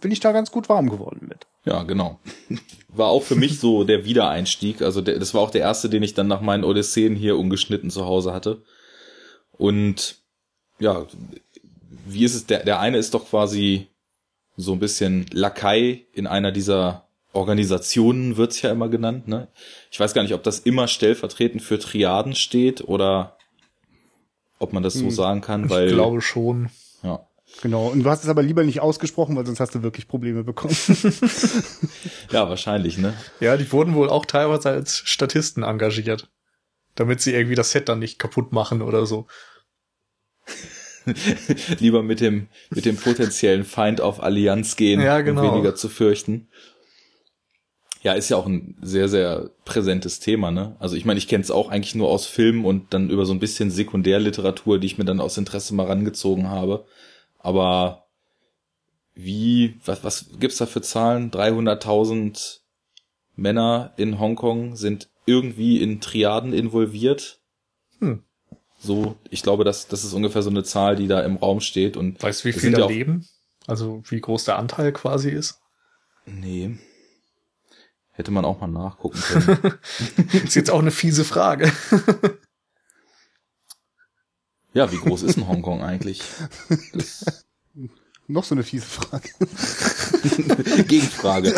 bin ich da ganz gut warm geworden mit. Ja, genau. *laughs* War auch für mich so der Wiedereinstieg. Also der, das war auch der erste, den ich dann nach meinen Odysseen hier ungeschnitten zu Hause hatte. Und ja, wie ist es? Der, der eine ist doch quasi so ein bisschen Lakai in einer dieser Organisationen, wird's ja immer genannt. Ne? Ich weiß gar nicht, ob das immer stellvertretend für Triaden steht oder ob man das so hm, sagen kann, weil. Ich glaube schon. Ja. Genau, und du hast es aber lieber nicht ausgesprochen, weil sonst hast du wirklich Probleme bekommen. *laughs* ja, wahrscheinlich, ne? Ja, die wurden wohl auch teilweise als Statisten engagiert. Damit sie irgendwie das Set dann nicht kaputt machen oder so. *laughs* lieber mit dem, mit dem potenziellen Feind auf Allianz gehen, ja, genau. um weniger zu fürchten. Ja, ist ja auch ein sehr, sehr präsentes Thema, ne? Also ich meine, ich kenne es auch eigentlich nur aus Filmen und dann über so ein bisschen Sekundärliteratur, die ich mir dann aus Interesse mal rangezogen habe. Aber wie, was, was gibt's da für Zahlen? 300.000 Männer in Hongkong sind irgendwie in Triaden involviert. Hm. So, ich glaube, das, das ist ungefähr so eine Zahl, die da im Raum steht. Und weißt du, wie viele da leben? Also wie groß der Anteil quasi ist? Nee. Hätte man auch mal nachgucken *laughs* können. ist jetzt auch eine fiese Frage. *laughs* Ja, wie groß ist denn Hongkong eigentlich? *laughs* Noch so eine fiese Frage. *laughs* Gegenfrage.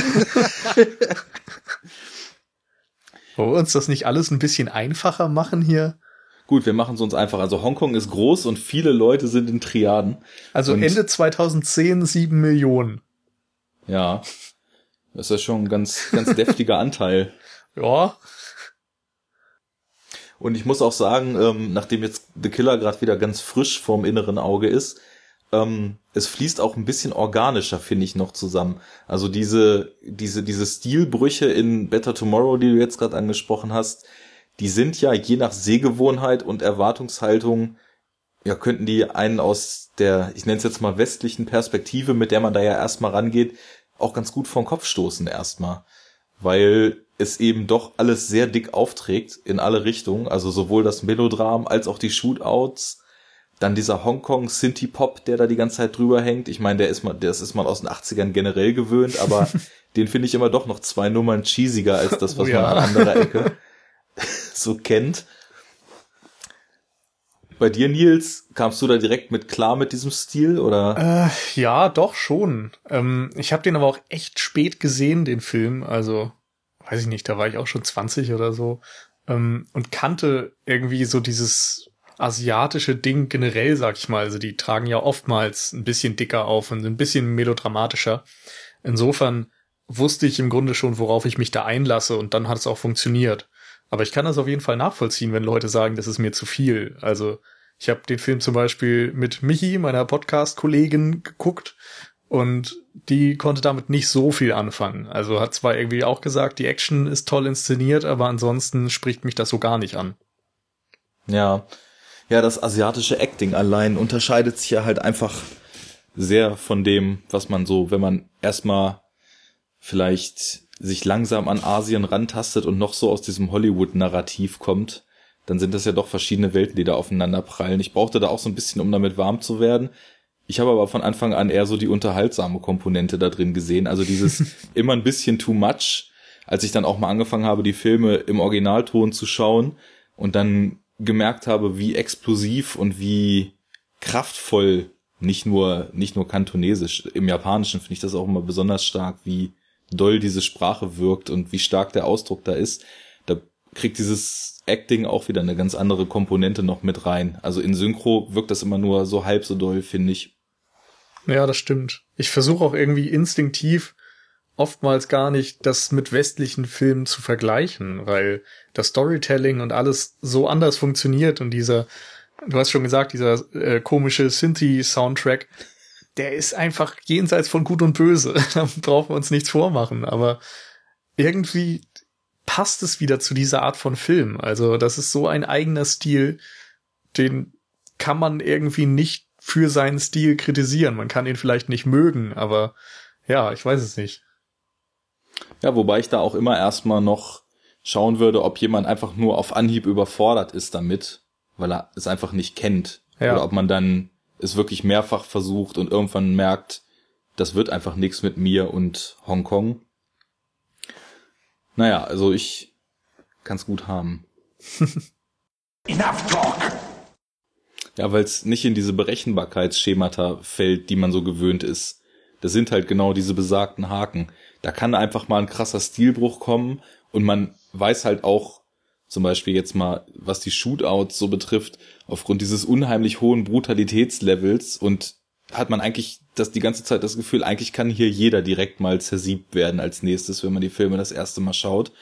Wollen wir uns das nicht alles ein bisschen einfacher machen hier? Gut, wir machen es uns einfach. Also Hongkong ist groß und viele Leute sind in Triaden. Also und Ende 2010 sieben Millionen. Ja. Das ist schon ein ganz, ganz *laughs* deftiger Anteil. Ja. Und ich muss auch sagen, ähm, nachdem jetzt The Killer gerade wieder ganz frisch vorm inneren Auge ist, ähm, es fließt auch ein bisschen organischer, finde ich, noch zusammen. Also diese, diese, diese Stilbrüche in Better Tomorrow, die du jetzt gerade angesprochen hast, die sind ja je nach Sehgewohnheit und Erwartungshaltung, ja, könnten die einen aus der, ich nenne es jetzt mal westlichen Perspektive, mit der man da ja erstmal rangeht, auch ganz gut vor den Kopf stoßen erstmal. Weil es eben doch alles sehr dick aufträgt in alle Richtungen, also sowohl das Melodram als auch die Shootouts, dann dieser Hongkong Sinti Pop, der da die ganze Zeit drüber hängt. Ich meine, der ist mal, das ist man aus den 80ern generell gewöhnt, aber *laughs* den finde ich immer doch noch zwei Nummern cheesiger als das, was oh ja. man an anderer Ecke *laughs* so kennt. Bei dir, Nils, kamst du da direkt mit klar mit diesem Stil oder? Äh, ja, doch schon. Ähm, ich habe den aber auch echt spät gesehen, den Film. Also weiß ich nicht, da war ich auch schon 20 oder so ähm, und kannte irgendwie so dieses asiatische Ding generell, sag ich mal. Also die tragen ja oftmals ein bisschen dicker auf und ein bisschen melodramatischer. Insofern wusste ich im Grunde schon, worauf ich mich da einlasse und dann hat es auch funktioniert. Aber ich kann das auf jeden Fall nachvollziehen, wenn Leute sagen, das ist mir zu viel. Also ich habe den Film zum Beispiel mit Michi, meiner Podcast-Kollegin, geguckt und die konnte damit nicht so viel anfangen. Also hat zwar irgendwie auch gesagt, die Action ist toll inszeniert, aber ansonsten spricht mich das so gar nicht an. Ja, ja, das asiatische Acting allein unterscheidet sich ja halt einfach sehr von dem, was man so, wenn man erstmal vielleicht sich langsam an Asien rantastet und noch so aus diesem Hollywood-Narrativ kommt, dann sind das ja doch verschiedene Welten, die da aufeinander prallen. Ich brauchte da auch so ein bisschen, um damit warm zu werden. Ich habe aber von Anfang an eher so die unterhaltsame Komponente da drin gesehen. Also dieses *laughs* immer ein bisschen too much, als ich dann auch mal angefangen habe, die Filme im Originalton zu schauen und dann gemerkt habe, wie explosiv und wie kraftvoll nicht nur, nicht nur kantonesisch. Im Japanischen finde ich das auch immer besonders stark, wie doll diese Sprache wirkt und wie stark der Ausdruck da ist. Da kriegt dieses Acting auch wieder eine ganz andere Komponente noch mit rein. Also in Synchro wirkt das immer nur so halb so doll, finde ich. Ja, das stimmt. Ich versuche auch irgendwie instinktiv oftmals gar nicht das mit westlichen Filmen zu vergleichen, weil das Storytelling und alles so anders funktioniert und dieser, du hast schon gesagt, dieser äh, komische Synthi-Soundtrack, der ist einfach jenseits von Gut und Böse. *laughs* da brauchen wir uns nichts vormachen, aber irgendwie passt es wieder zu dieser Art von Film. Also das ist so ein eigener Stil, den kann man irgendwie nicht für seinen Stil kritisieren. Man kann ihn vielleicht nicht mögen, aber ja, ich weiß es nicht. Ja, wobei ich da auch immer erstmal noch schauen würde, ob jemand einfach nur auf Anhieb überfordert ist damit, weil er es einfach nicht kennt. Ja. Oder ob man dann es wirklich mehrfach versucht und irgendwann merkt, das wird einfach nichts mit mir und Hongkong. Naja, also ich kann's gut haben. *laughs* Enough talk! Ja, weil es nicht in diese Berechenbarkeitsschemata fällt, die man so gewöhnt ist. Das sind halt genau diese besagten Haken. Da kann einfach mal ein krasser Stilbruch kommen und man weiß halt auch, zum Beispiel jetzt mal, was die Shootouts so betrifft, aufgrund dieses unheimlich hohen Brutalitätslevels und hat man eigentlich das die ganze Zeit das Gefühl, eigentlich kann hier jeder direkt mal zersiebt werden als nächstes, wenn man die Filme das erste Mal schaut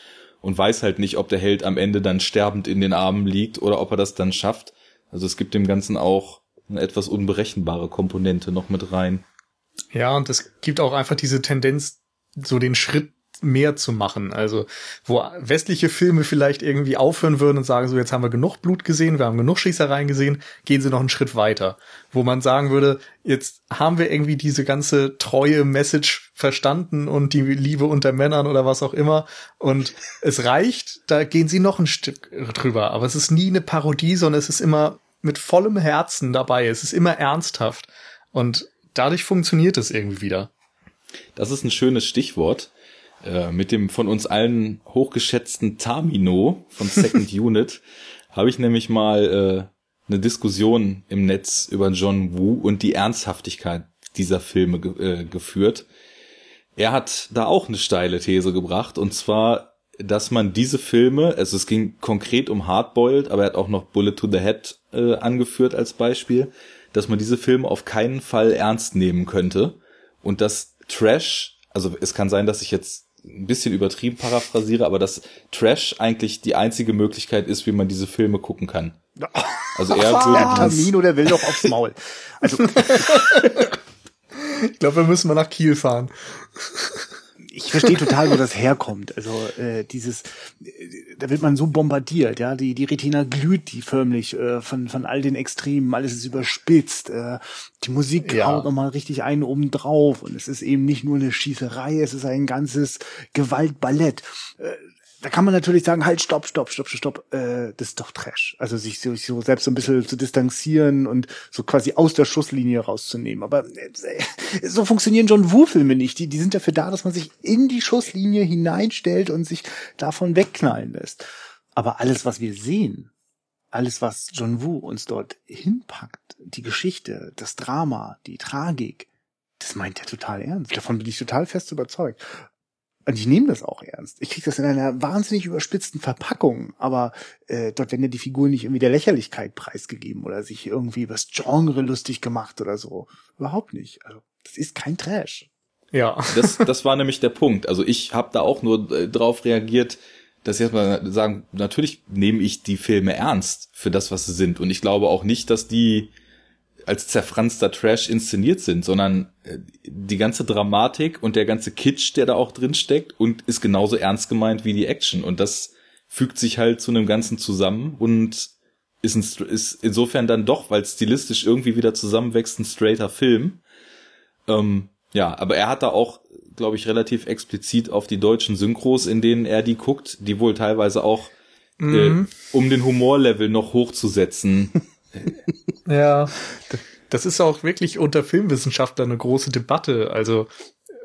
und weiß halt nicht, ob der Held am Ende dann sterbend in den Armen liegt oder ob er das dann schafft. Also es gibt dem Ganzen auch eine etwas unberechenbare Komponente noch mit rein. Ja, und es gibt auch einfach diese Tendenz, so den Schritt mehr zu machen. Also, wo westliche Filme vielleicht irgendwie aufhören würden und sagen, so jetzt haben wir genug Blut gesehen, wir haben genug Schießereien gesehen, gehen sie noch einen Schritt weiter. Wo man sagen würde, jetzt haben wir irgendwie diese ganze treue Message verstanden und die Liebe unter Männern oder was auch immer und es reicht, da gehen sie noch ein Stück drüber. Aber es ist nie eine Parodie, sondern es ist immer mit vollem Herzen dabei. Es ist immer ernsthaft. Und dadurch funktioniert es irgendwie wieder. Das ist ein schönes Stichwort äh, mit dem von uns allen hochgeschätzten Tamino von Second *laughs* Unit habe ich nämlich mal äh, eine Diskussion im Netz über John Woo und die Ernsthaftigkeit dieser Filme ge äh, geführt. Er hat da auch eine steile These gebracht und zwar, dass man diese Filme, also es ging konkret um Hardboiled, aber er hat auch noch Bullet to the Head äh, angeführt als Beispiel, dass man diese Filme auf keinen Fall ernst nehmen könnte und dass Trash, also es kann sein, dass ich jetzt ein bisschen übertrieben paraphrasiere, aber dass Trash eigentlich die einzige Möglichkeit ist, wie man diese Filme gucken kann. *laughs* Also er würde Tamino, der will doch aufs Maul. Also *laughs* ich glaube, wir müssen mal nach Kiel fahren ich verstehe total, wo das herkommt. Also äh, dieses, äh, da wird man so bombardiert, ja, die die Retina glüht die förmlich äh, von von all den Extremen, alles ist überspitzt, äh, die Musik ja. haut nochmal richtig einen oben drauf und es ist eben nicht nur eine Schießerei, es ist ein ganzes Gewaltballett. Äh, da kann man natürlich sagen, halt, stopp, stopp, stopp, stopp, äh, das ist doch Trash. Also sich so, so selbst so ein bisschen zu distanzieren und so quasi aus der Schusslinie rauszunehmen. Aber äh, so funktionieren John Woo-Filme nicht. Die, die sind dafür da, dass man sich in die Schusslinie hineinstellt und sich davon wegknallen lässt. Aber alles, was wir sehen, alles, was John Woo uns dort hinpackt, die Geschichte, das Drama, die Tragik, das meint er total ernst. Davon bin ich total fest überzeugt. Und ich nehme das auch ernst. Ich kriege das in einer wahnsinnig überspitzten Verpackung, aber äh, dort werden ja die Figuren nicht irgendwie der Lächerlichkeit preisgegeben oder sich irgendwie übers Genre lustig gemacht oder so. Überhaupt nicht. Also, das ist kein Trash. Ja. Das, *laughs* das war nämlich der Punkt. Also ich habe da auch nur äh, drauf reagiert, dass ich erstmal sagen, natürlich nehme ich die Filme ernst für das, was sie sind. Und ich glaube auch nicht, dass die als zerfranster Trash inszeniert sind, sondern äh, die ganze Dramatik und der ganze Kitsch, der da auch drin steckt und ist genauso ernst gemeint wie die Action. Und das fügt sich halt zu einem Ganzen zusammen und ist, ein, ist insofern dann doch, weil stilistisch irgendwie wieder zusammenwächst, ein straighter Film. Ähm, ja, aber er hat da auch, glaube ich, relativ explizit auf die deutschen Synchros, in denen er die guckt, die wohl teilweise auch, mhm. äh, um den Humorlevel noch hochzusetzen, *laughs* ja, das ist auch wirklich unter Filmwissenschaftlern eine große Debatte. Also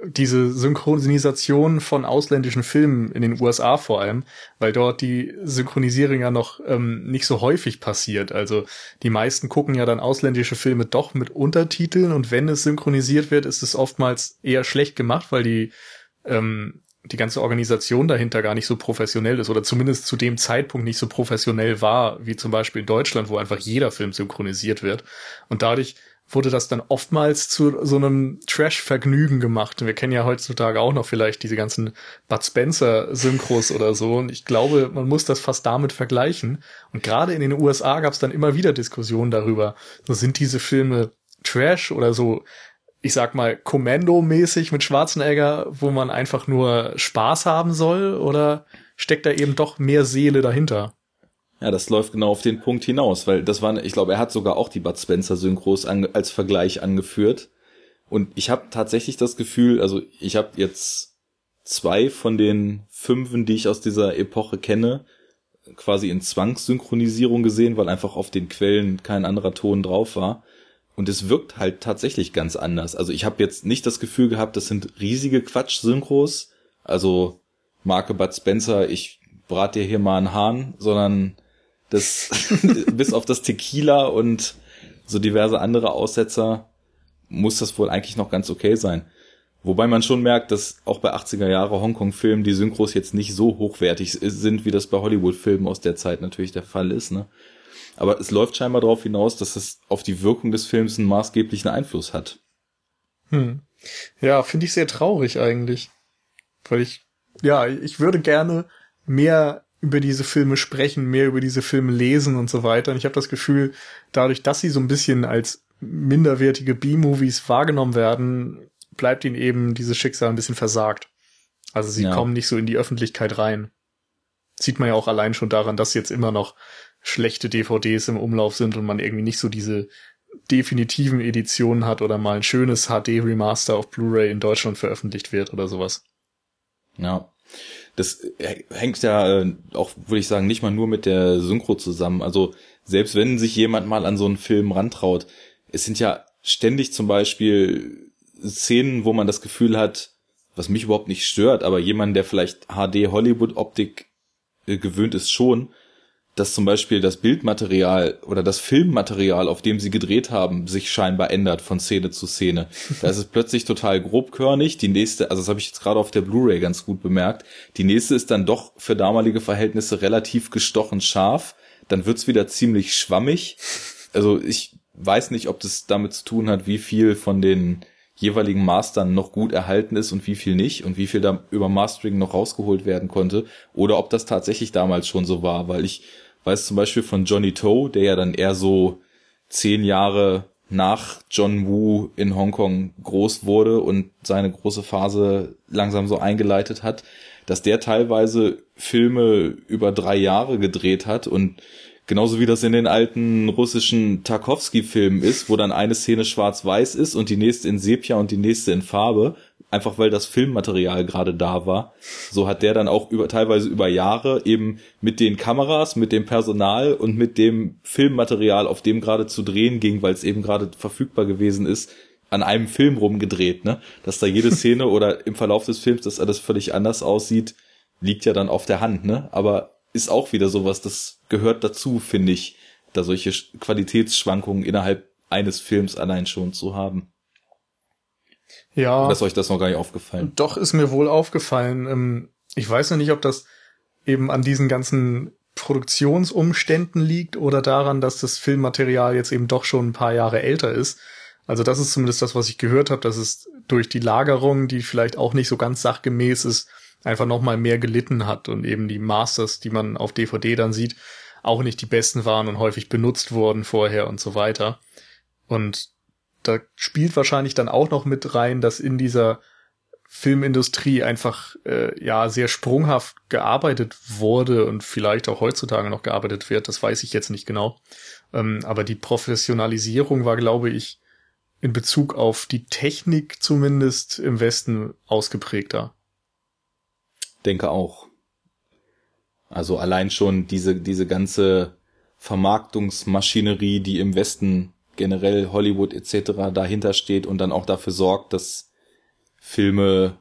diese Synchronisation von ausländischen Filmen in den USA vor allem, weil dort die Synchronisierung ja noch ähm, nicht so häufig passiert. Also die meisten gucken ja dann ausländische Filme doch mit Untertiteln und wenn es synchronisiert wird, ist es oftmals eher schlecht gemacht, weil die ähm, die ganze Organisation dahinter gar nicht so professionell ist oder zumindest zu dem Zeitpunkt nicht so professionell war, wie zum Beispiel in Deutschland, wo einfach jeder Film synchronisiert wird. Und dadurch wurde das dann oftmals zu so einem Trash-Vergnügen gemacht. Und wir kennen ja heutzutage auch noch vielleicht diese ganzen Bud Spencer-Synchros oder so. Und ich glaube, man muss das fast damit vergleichen. Und gerade in den USA gab es dann immer wieder Diskussionen darüber. So sind diese Filme Trash oder so ich sag mal, Kommando-mäßig mit Schwarzenegger, wo man einfach nur Spaß haben soll, oder steckt da eben doch mehr Seele dahinter? Ja, das läuft genau auf den Punkt hinaus, weil das war, ich glaube, er hat sogar auch die Bud Spencer Synchros als Vergleich angeführt. Und ich habe tatsächlich das Gefühl, also ich habe jetzt zwei von den fünfen, die ich aus dieser Epoche kenne, quasi in Zwangssynchronisierung gesehen, weil einfach auf den Quellen kein anderer Ton drauf war. Und es wirkt halt tatsächlich ganz anders. Also ich habe jetzt nicht das Gefühl gehabt, das sind riesige Quatsch-Synchros. Also Marke Bud Spencer, ich brat dir hier mal einen Hahn, sondern das *laughs* bis auf das Tequila und so diverse andere Aussetzer muss das wohl eigentlich noch ganz okay sein. Wobei man schon merkt, dass auch bei 80er Jahre Hongkong-Filmen die Synchros jetzt nicht so hochwertig sind, wie das bei Hollywood-Filmen aus der Zeit natürlich der Fall ist. Ne? Aber es läuft scheinbar darauf hinaus, dass es auf die Wirkung des Films einen maßgeblichen Einfluss hat. Hm. Ja, finde ich sehr traurig eigentlich. Weil ich, ja, ich würde gerne mehr über diese Filme sprechen, mehr über diese Filme lesen und so weiter. Und ich habe das Gefühl, dadurch, dass sie so ein bisschen als minderwertige B-Movies wahrgenommen werden, bleibt ihnen eben dieses Schicksal ein bisschen versagt. Also sie ja. kommen nicht so in die Öffentlichkeit rein. Sieht man ja auch allein schon daran, dass jetzt immer noch schlechte DVDs im Umlauf sind und man irgendwie nicht so diese definitiven Editionen hat oder mal ein schönes HD-Remaster auf Blu-ray in Deutschland veröffentlicht wird oder sowas. Ja. Das hängt ja äh, auch, würde ich sagen, nicht mal nur mit der Synchro zusammen. Also selbst wenn sich jemand mal an so einen Film rantraut, es sind ja ständig zum Beispiel Szenen, wo man das Gefühl hat, was mich überhaupt nicht stört, aber jemand, der vielleicht HD Hollywood Optik äh, gewöhnt ist schon, dass zum Beispiel das Bildmaterial oder das Filmmaterial, auf dem sie gedreht haben, sich scheinbar ändert von Szene zu Szene. Da ist es plötzlich total grobkörnig. Die nächste, also das habe ich jetzt gerade auf der Blu-ray ganz gut bemerkt. Die nächste ist dann doch für damalige Verhältnisse relativ gestochen scharf. Dann wird's wieder ziemlich schwammig. Also ich weiß nicht, ob das damit zu tun hat, wie viel von den jeweiligen Mastern noch gut erhalten ist und wie viel nicht und wie viel da über Mastering noch rausgeholt werden konnte oder ob das tatsächlich damals schon so war, weil ich weiß zum Beispiel von Johnny Toe, der ja dann eher so zehn Jahre nach John Woo in Hongkong groß wurde und seine große Phase langsam so eingeleitet hat, dass der teilweise Filme über drei Jahre gedreht hat und Genauso wie das in den alten russischen Tarkovsky-Filmen ist, wo dann eine Szene schwarz-weiß ist und die nächste in Sepia und die nächste in Farbe, einfach weil das Filmmaterial gerade da war. So hat der dann auch über, teilweise über Jahre eben mit den Kameras, mit dem Personal und mit dem Filmmaterial, auf dem gerade zu drehen ging, weil es eben gerade verfügbar gewesen ist, an einem Film rumgedreht, ne? Dass da jede *laughs* Szene oder im Verlauf des Films das alles völlig anders aussieht, liegt ja dann auf der Hand, ne? Aber ist auch wieder sowas, das gehört dazu, finde ich, da solche Qualitätsschwankungen innerhalb eines Films allein schon zu haben. Ja. Oder ist euch das noch gar nicht aufgefallen? Doch, ist mir wohl aufgefallen. Ähm, ich weiß noch nicht, ob das eben an diesen ganzen Produktionsumständen liegt oder daran, dass das Filmmaterial jetzt eben doch schon ein paar Jahre älter ist. Also das ist zumindest das, was ich gehört habe, dass es durch die Lagerung, die vielleicht auch nicht so ganz sachgemäß ist, einfach nochmal mehr gelitten hat und eben die Masters, die man auf DVD dann sieht, auch nicht die besten waren und häufig benutzt wurden vorher und so weiter. Und da spielt wahrscheinlich dann auch noch mit rein, dass in dieser Filmindustrie einfach äh, ja sehr sprunghaft gearbeitet wurde und vielleicht auch heutzutage noch gearbeitet wird, das weiß ich jetzt nicht genau. Ähm, aber die Professionalisierung war, glaube ich, in Bezug auf die Technik zumindest im Westen ausgeprägter. Denke auch. Also allein schon diese, diese ganze Vermarktungsmaschinerie, die im Westen generell Hollywood etc. dahinter steht und dann auch dafür sorgt, dass Filme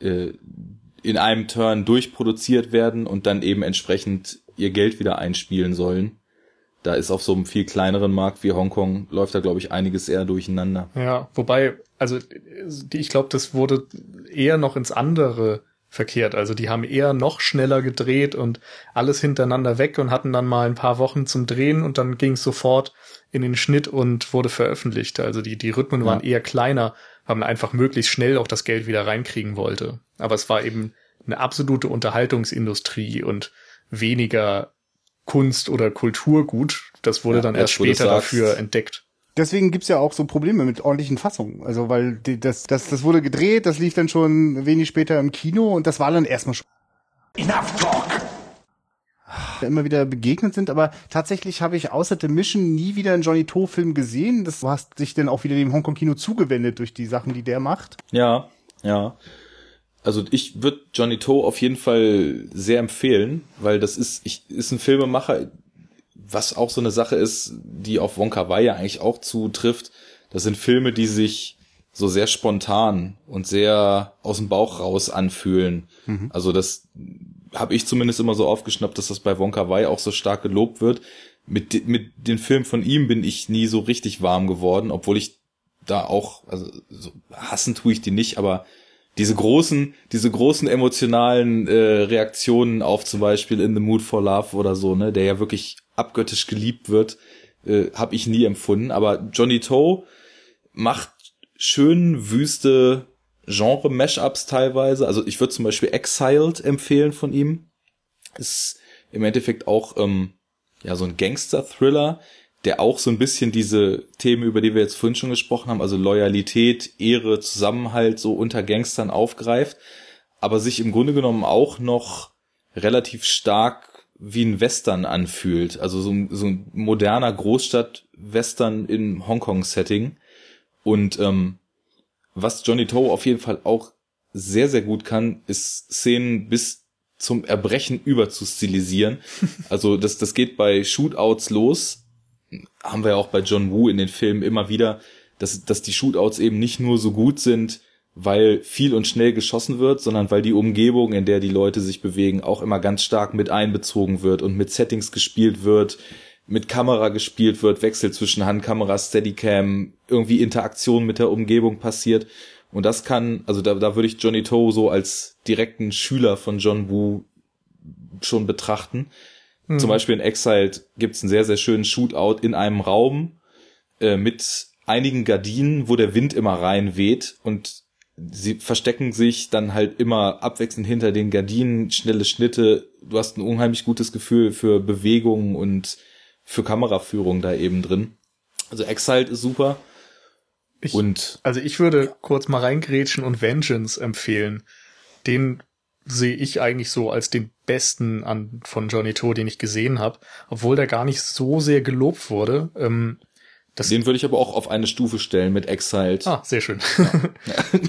äh, in einem Turn durchproduziert werden und dann eben entsprechend ihr Geld wieder einspielen sollen. Da ist auf so einem viel kleineren Markt wie Hongkong läuft da glaube ich einiges eher durcheinander. Ja, wobei also ich glaube, das wurde eher noch ins andere verkehrt. Also die haben eher noch schneller gedreht und alles hintereinander weg und hatten dann mal ein paar Wochen zum Drehen und dann ging es sofort in den Schnitt und wurde veröffentlicht. Also die, die Rhythmen ja. waren eher kleiner, weil man einfach möglichst schnell auch das Geld wieder reinkriegen wollte. Aber es war eben eine absolute Unterhaltungsindustrie und weniger Kunst oder Kulturgut. Das wurde ja, dann erst später dafür entdeckt. Deswegen gibt's ja auch so Probleme mit ordentlichen Fassungen. Also weil die, das, das, das wurde gedreht, das lief dann schon wenig später im Kino und das war dann erstmal schon. Enough talk! immer wieder begegnet sind, aber tatsächlich habe ich außer The Mission nie wieder einen Johnny To Film gesehen. Das du hast sich dann auch wieder dem Hongkong Kino zugewendet durch die Sachen, die der macht. Ja, ja. Also ich würde Johnny To auf jeden Fall sehr empfehlen, weil das ist ich ist ein Filmemacher, was auch so eine Sache ist, die auf Wonka Wai ja eigentlich auch zutrifft. Das sind Filme, die sich so sehr spontan und sehr aus dem Bauch raus anfühlen. Mhm. Also das habe ich zumindest immer so aufgeschnappt, dass das bei Wonka Wai auch so stark gelobt wird. Mit, mit den Filmen von ihm bin ich nie so richtig warm geworden, obwohl ich da auch, also so hassen tue ich die nicht, aber diese großen, diese großen emotionalen äh, Reaktionen auf zum Beispiel In the Mood for Love oder so, ne, der ja wirklich abgöttisch geliebt wird, äh, habe ich nie empfunden. Aber Johnny Toe macht schön wüste Genre-Mashups teilweise. Also ich würde zum Beispiel Exiled empfehlen von ihm. Ist im Endeffekt auch ähm, ja so ein Gangster-Thriller, der auch so ein bisschen diese Themen, über die wir jetzt vorhin schon gesprochen haben, also Loyalität, Ehre, Zusammenhalt so unter Gangstern aufgreift, aber sich im Grunde genommen auch noch relativ stark wie ein Western anfühlt. Also so, so ein moderner Großstadt-Western im Hongkong-Setting. Und ähm, was Johnny Toe auf jeden Fall auch sehr, sehr gut kann, ist Szenen bis zum Erbrechen über zu stilisieren. *laughs* Also das, das geht bei Shootouts los. Haben wir ja auch bei John Woo in den Filmen immer wieder, dass, dass die Shootouts eben nicht nur so gut sind, weil viel und schnell geschossen wird, sondern weil die Umgebung, in der die Leute sich bewegen, auch immer ganz stark mit einbezogen wird und mit Settings gespielt wird, mit Kamera gespielt wird, Wechsel zwischen Handkamera, Steadicam, irgendwie Interaktion mit der Umgebung passiert. Und das kann, also da, da würde ich Johnny Toe so als direkten Schüler von John Woo schon betrachten. Mhm. Zum Beispiel in Exiled gibt's einen sehr, sehr schönen Shootout in einem Raum äh, mit einigen Gardinen, wo der Wind immer rein weht und sie verstecken sich dann halt immer abwechselnd hinter den Gardinen, schnelle Schnitte. Du hast ein unheimlich gutes Gefühl für Bewegungen und für Kameraführung da eben drin. Also Exiled ist super. Ich, und also ich würde kurz mal reingrätschen und Vengeance empfehlen. Den sehe ich eigentlich so als den besten an von Johnny To, den ich gesehen habe, obwohl der gar nicht so sehr gelobt wurde. Ähm, das den würde ich aber auch auf eine Stufe stellen mit Exiled. Ah, sehr schön. *laughs*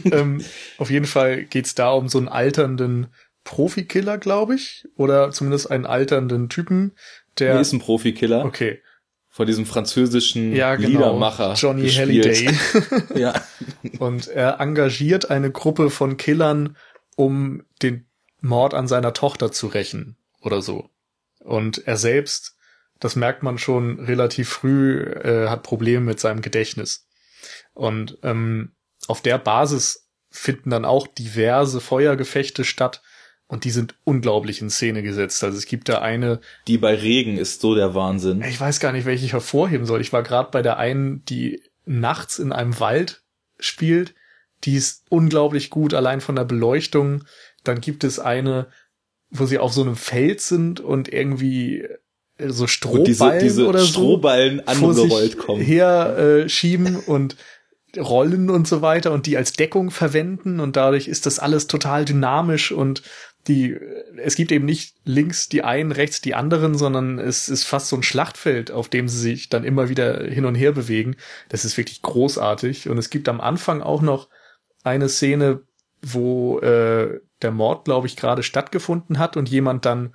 Ja. ähm, auf jeden Fall geht's da um so einen alternden Profikiller, glaube ich, oder zumindest einen alternden Typen, der nee, ist ein Profikiller. Okay. Von diesem französischen ja, genau. Liedermacher. Johnny gespielt. Halliday. *laughs* ja. *laughs* Und er engagiert eine Gruppe von Killern, um den Mord an seiner Tochter zu rächen oder so. Und er selbst, das merkt man schon relativ früh, äh, hat Probleme mit seinem Gedächtnis. Und ähm, auf der Basis finden dann auch diverse Feuergefechte statt, und die sind unglaublich in Szene gesetzt. Also es gibt da eine. Die bei Regen ist so der Wahnsinn. Ich weiß gar nicht, welche ich hervorheben soll. Ich war gerade bei der einen, die nachts in einem Wald spielt. die ist unglaublich gut, allein von der Beleuchtung. Dann gibt es eine, wo sie auf so einem Feld sind und irgendwie so Strohballen diese, diese oder Strohballen so angerollt kommen. Her äh, schieben und Rollen und so weiter und die als Deckung verwenden und dadurch ist das alles total dynamisch und die, es gibt eben nicht links die einen, rechts die anderen, sondern es ist fast so ein Schlachtfeld, auf dem sie sich dann immer wieder hin und her bewegen. Das ist wirklich großartig und es gibt am Anfang auch noch eine Szene, wo äh, der Mord, glaube ich, gerade stattgefunden hat und jemand dann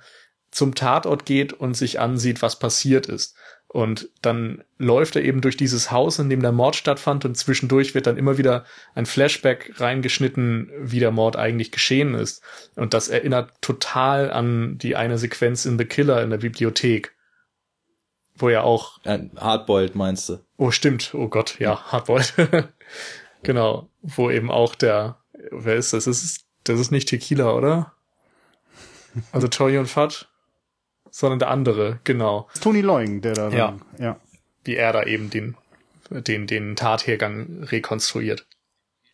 zum Tatort geht und sich ansieht, was passiert ist. Und dann läuft er eben durch dieses Haus, in dem der Mord stattfand und zwischendurch wird dann immer wieder ein Flashback reingeschnitten, wie der Mord eigentlich geschehen ist. Und das erinnert total an die eine Sequenz in The Killer in der Bibliothek. Wo ja auch. Hardboiled meinst du? Oh, stimmt. Oh Gott, ja, Hardboiled. *laughs* genau. Wo eben auch der, wer ist das? Das ist, das ist nicht Tequila, oder? Also Tori und Fudge? Sondern der andere, genau. Tony Loing, der da, ja. ja. Wie er da eben den, den, den Tathergang rekonstruiert.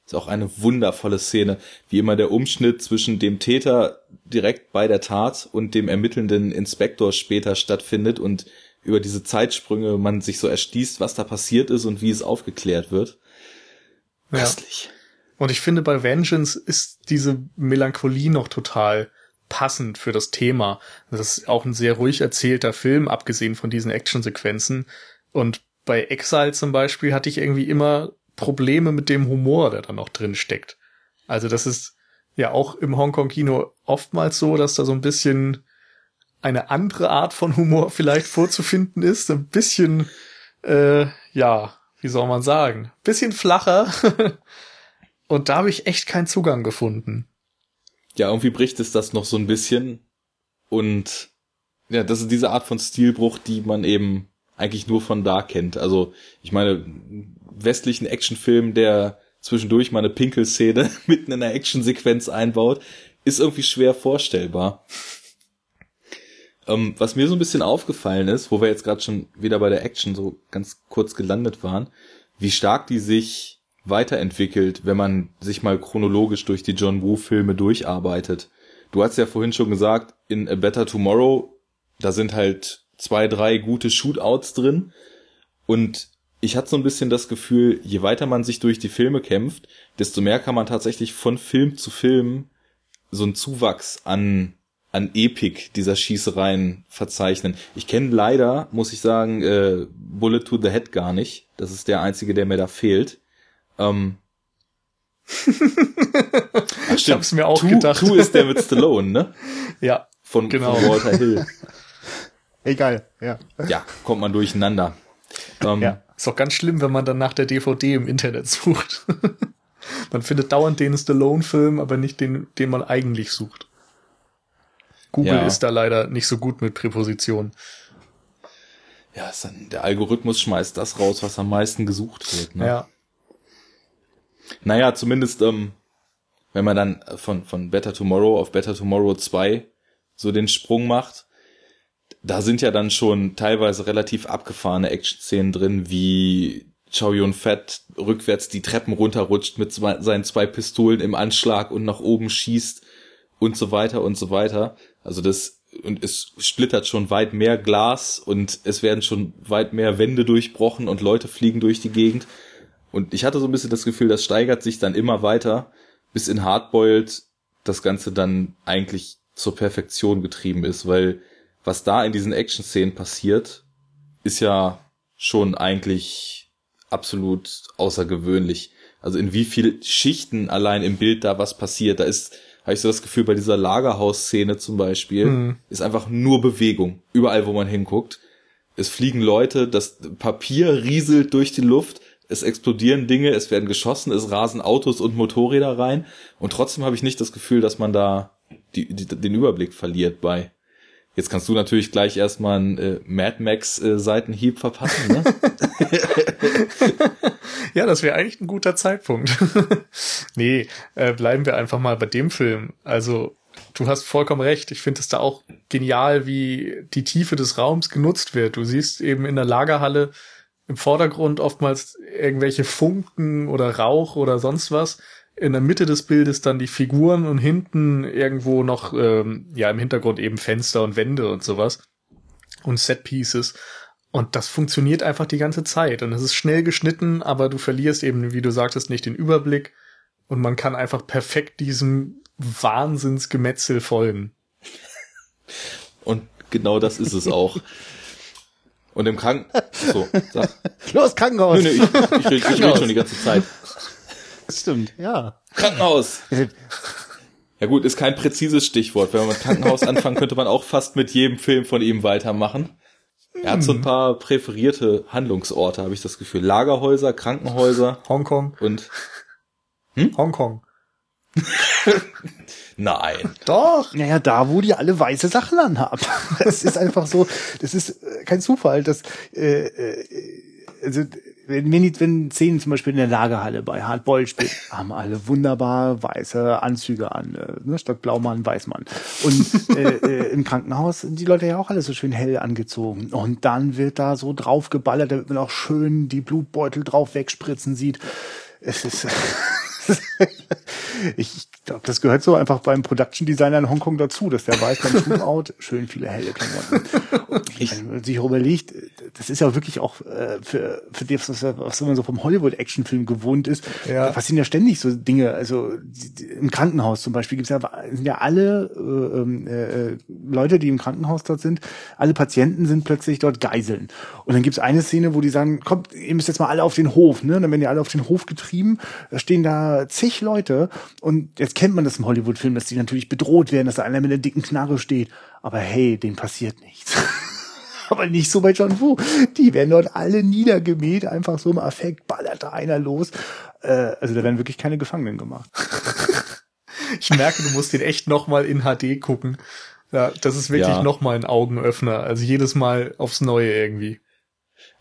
Ist auch eine wundervolle Szene, wie immer der Umschnitt zwischen dem Täter direkt bei der Tat und dem ermittelnden Inspektor später stattfindet und über diese Zeitsprünge man sich so erschließt, was da passiert ist und wie es aufgeklärt wird. Köstlich. Ja. Und ich finde, bei Vengeance ist diese Melancholie noch total passend für das Thema. Das ist auch ein sehr ruhig erzählter Film, abgesehen von diesen Actionsequenzen. Und bei Exile zum Beispiel hatte ich irgendwie immer Probleme mit dem Humor, der da noch drin steckt. Also das ist ja auch im Hongkong-Kino oftmals so, dass da so ein bisschen eine andere Art von Humor vielleicht vorzufinden ist. Ein bisschen, äh, ja, wie soll man sagen, bisschen flacher. *laughs* Und da habe ich echt keinen Zugang gefunden ja, irgendwie bricht es das noch so ein bisschen. Und ja, das ist diese Art von Stilbruch, die man eben eigentlich nur von da kennt. Also, ich meine, westlichen Actionfilm, der zwischendurch mal eine Pinkelszene *laughs* mitten in einer Actionsequenz einbaut, ist irgendwie schwer vorstellbar. Ähm, was mir so ein bisschen aufgefallen ist, wo wir jetzt gerade schon wieder bei der Action so ganz kurz gelandet waren, wie stark die sich weiterentwickelt, wenn man sich mal chronologisch durch die John Woo Filme durcharbeitet. Du hast ja vorhin schon gesagt, in A Better Tomorrow, da sind halt zwei, drei gute Shootouts drin und ich hatte so ein bisschen das Gefühl, je weiter man sich durch die Filme kämpft, desto mehr kann man tatsächlich von Film zu Film so einen Zuwachs an an Epik dieser Schießereien verzeichnen. Ich kenne leider, muss ich sagen, äh, Bullet to the Head gar nicht. Das ist der einzige, der mir da fehlt. Ähm, Ach, *laughs* ich hab's mir auch Two, gedacht. Two ist der mit Stallone, ne? *laughs* Ja. Von, genau. von Walter Hill. *laughs* Egal, ja. Ja, kommt man durcheinander. Ähm, ja. Ist auch ganz schlimm, wenn man dann nach der DVD im Internet sucht. man findet dauernd den Stallone-Film, aber nicht den, den man eigentlich sucht. Google ja. ist da leider nicht so gut mit Präpositionen. Ja, dann, der Algorithmus schmeißt das raus, was am meisten gesucht wird. Ne? Ja. Naja, zumindest, ähm, wenn man dann von, von Better Tomorrow auf Better Tomorrow 2 so den Sprung macht, da sind ja dann schon teilweise relativ abgefahrene Action-Szenen drin, wie Chow Yun Fat rückwärts die Treppen runterrutscht mit zwei, seinen zwei Pistolen im Anschlag und nach oben schießt und so weiter und so weiter. Also das, und es splittert schon weit mehr Glas und es werden schon weit mehr Wände durchbrochen und Leute fliegen durch die Gegend. Und ich hatte so ein bisschen das Gefühl, das steigert sich dann immer weiter, bis in Hardboiled das Ganze dann eigentlich zur Perfektion getrieben ist, weil was da in diesen Action-Szenen passiert, ist ja schon eigentlich absolut außergewöhnlich. Also in wie viel Schichten allein im Bild da was passiert. Da ist, habe ich so das Gefühl, bei dieser Lagerhaus-Szene zum Beispiel, mhm. ist einfach nur Bewegung. Überall, wo man hinguckt. Es fliegen Leute, das Papier rieselt durch die Luft, es explodieren Dinge, es werden geschossen, es rasen Autos und Motorräder rein und trotzdem habe ich nicht das Gefühl, dass man da die, die, den Überblick verliert bei. Jetzt kannst du natürlich gleich erstmal einen äh, Mad Max äh, Seitenhieb verpassen, ne? *laughs* ja, das wäre eigentlich ein guter Zeitpunkt. *laughs* nee, äh, bleiben wir einfach mal bei dem Film. Also, du hast vollkommen recht. Ich finde es da auch genial, wie die Tiefe des Raums genutzt wird. Du siehst eben in der Lagerhalle im Vordergrund oftmals irgendwelche Funken oder Rauch oder sonst was. in der Mitte des Bildes dann die Figuren und hinten irgendwo noch, ähm, ja, im Hintergrund eben Fenster und Wände und sowas. Und Set Pieces. Und das funktioniert einfach die ganze Zeit. Und es ist schnell geschnitten, aber du verlierst eben, wie du sagtest, nicht den Überblick. Und man kann einfach perfekt diesem Wahnsinnsgemetzel folgen. Und genau das ist es auch. *laughs* Und im Kranken... So, sag. *laughs* Los, Krankenhaus! Nee, nee, ich, ich, ich, ich rede schon die ganze Zeit. Das *laughs* stimmt, ja. Krankenhaus! Ja gut, ist kein präzises Stichwort. Wenn man mit Krankenhaus anfangen, könnte man auch fast mit jedem Film von ihm weitermachen. Er hat so ein paar präferierte Handlungsorte, habe ich das Gefühl. Lagerhäuser, Krankenhäuser. Hongkong. Und hm? Hongkong. *laughs* Nein. *laughs* Doch. Naja, da, wo die alle weiße Sachen anhaben. *laughs* Das ist einfach so, das ist äh, kein Zufall, dass, äh, äh, also, wenn, wenn, wenn Szenen zum Beispiel in der Lagerhalle bei Hardboiled spielen, *laughs* haben alle wunderbar weiße Anzüge an, äh, ne, statt Blaumann, Weißmann. Und äh, äh, im Krankenhaus sind die Leute ja auch alle so schön hell angezogen. Und dann wird da so draufgeballert, damit man auch schön die Blutbeutel drauf wegspritzen sieht. Es ist *laughs* ich glaube, das gehört so einfach beim Production Designer in Hongkong dazu, dass der weiß beim Shootout *laughs* schön viele helle Klamotten. Und wenn man sich überlegt, das ist ja wirklich auch äh, für, für das, was, man so vom Hollywood-Actionfilm gewohnt ist, ja. da passieren ja ständig so Dinge. Also im Krankenhaus zum Beispiel gibt's ja, sind ja alle äh, ähm, äh, Leute, die im Krankenhaus dort sind, alle Patienten sind plötzlich dort Geiseln. Und dann gibt's eine Szene, wo die sagen, kommt, ihr müsst jetzt mal alle auf den Hof, ne? Und dann werden die alle auf den Hof getrieben, da stehen da zig Leute und jetzt kennt man das im Hollywood-Film, dass die natürlich bedroht werden, dass da einer mit einer dicken Knarre steht. Aber hey, denen passiert nichts. *laughs* Aber nicht so bei John Woo. Die werden dort alle niedergemäht, einfach so im Affekt, ballert da einer los. Äh, also da werden wirklich keine Gefangenen gemacht. *laughs* ich merke, du musst den echt nochmal in HD gucken. Ja, das ist wirklich ja. nochmal ein Augenöffner. Also jedes Mal aufs Neue irgendwie.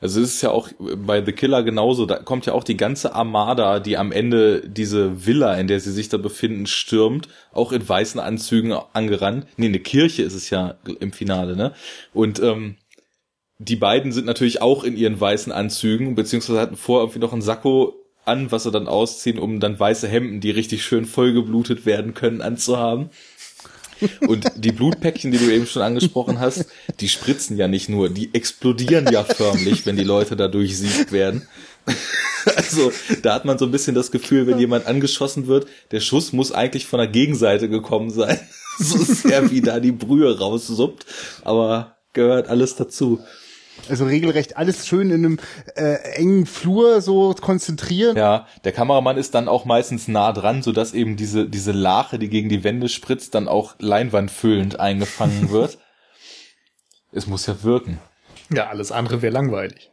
Also es ist ja auch bei The Killer genauso, da kommt ja auch die ganze Armada, die am Ende diese Villa, in der sie sich da befinden, stürmt, auch in weißen Anzügen angerannt. Nee, eine Kirche ist es ja im Finale, ne? Und ähm, die beiden sind natürlich auch in ihren weißen Anzügen, beziehungsweise hatten vor irgendwie noch ein Sakko an, was sie dann ausziehen, um dann weiße Hemden, die richtig schön vollgeblutet werden können, anzuhaben. Und die Blutpäckchen, die du eben schon angesprochen hast, die spritzen ja nicht nur, die explodieren ja förmlich, wenn die Leute da durchsiegt werden. *laughs* Also da hat man so ein bisschen das Gefühl, wenn jemand angeschossen wird, der Schuss muss eigentlich von der Gegenseite gekommen sein. *laughs* So sehr wie da die Brühe raussuppt, aber gehört alles dazu. Also regelrecht alles schön in einem äh, engen Flur so konzentrieren. Ja, der Kameramann ist dann auch meistens nah dran, so dass eben diese diese Lache, die gegen die Wände spritzt, dann auch leinwandfüllend eingefangen wird. *laughs* es muss ja wirken. Ja, alles andere wäre langweilig.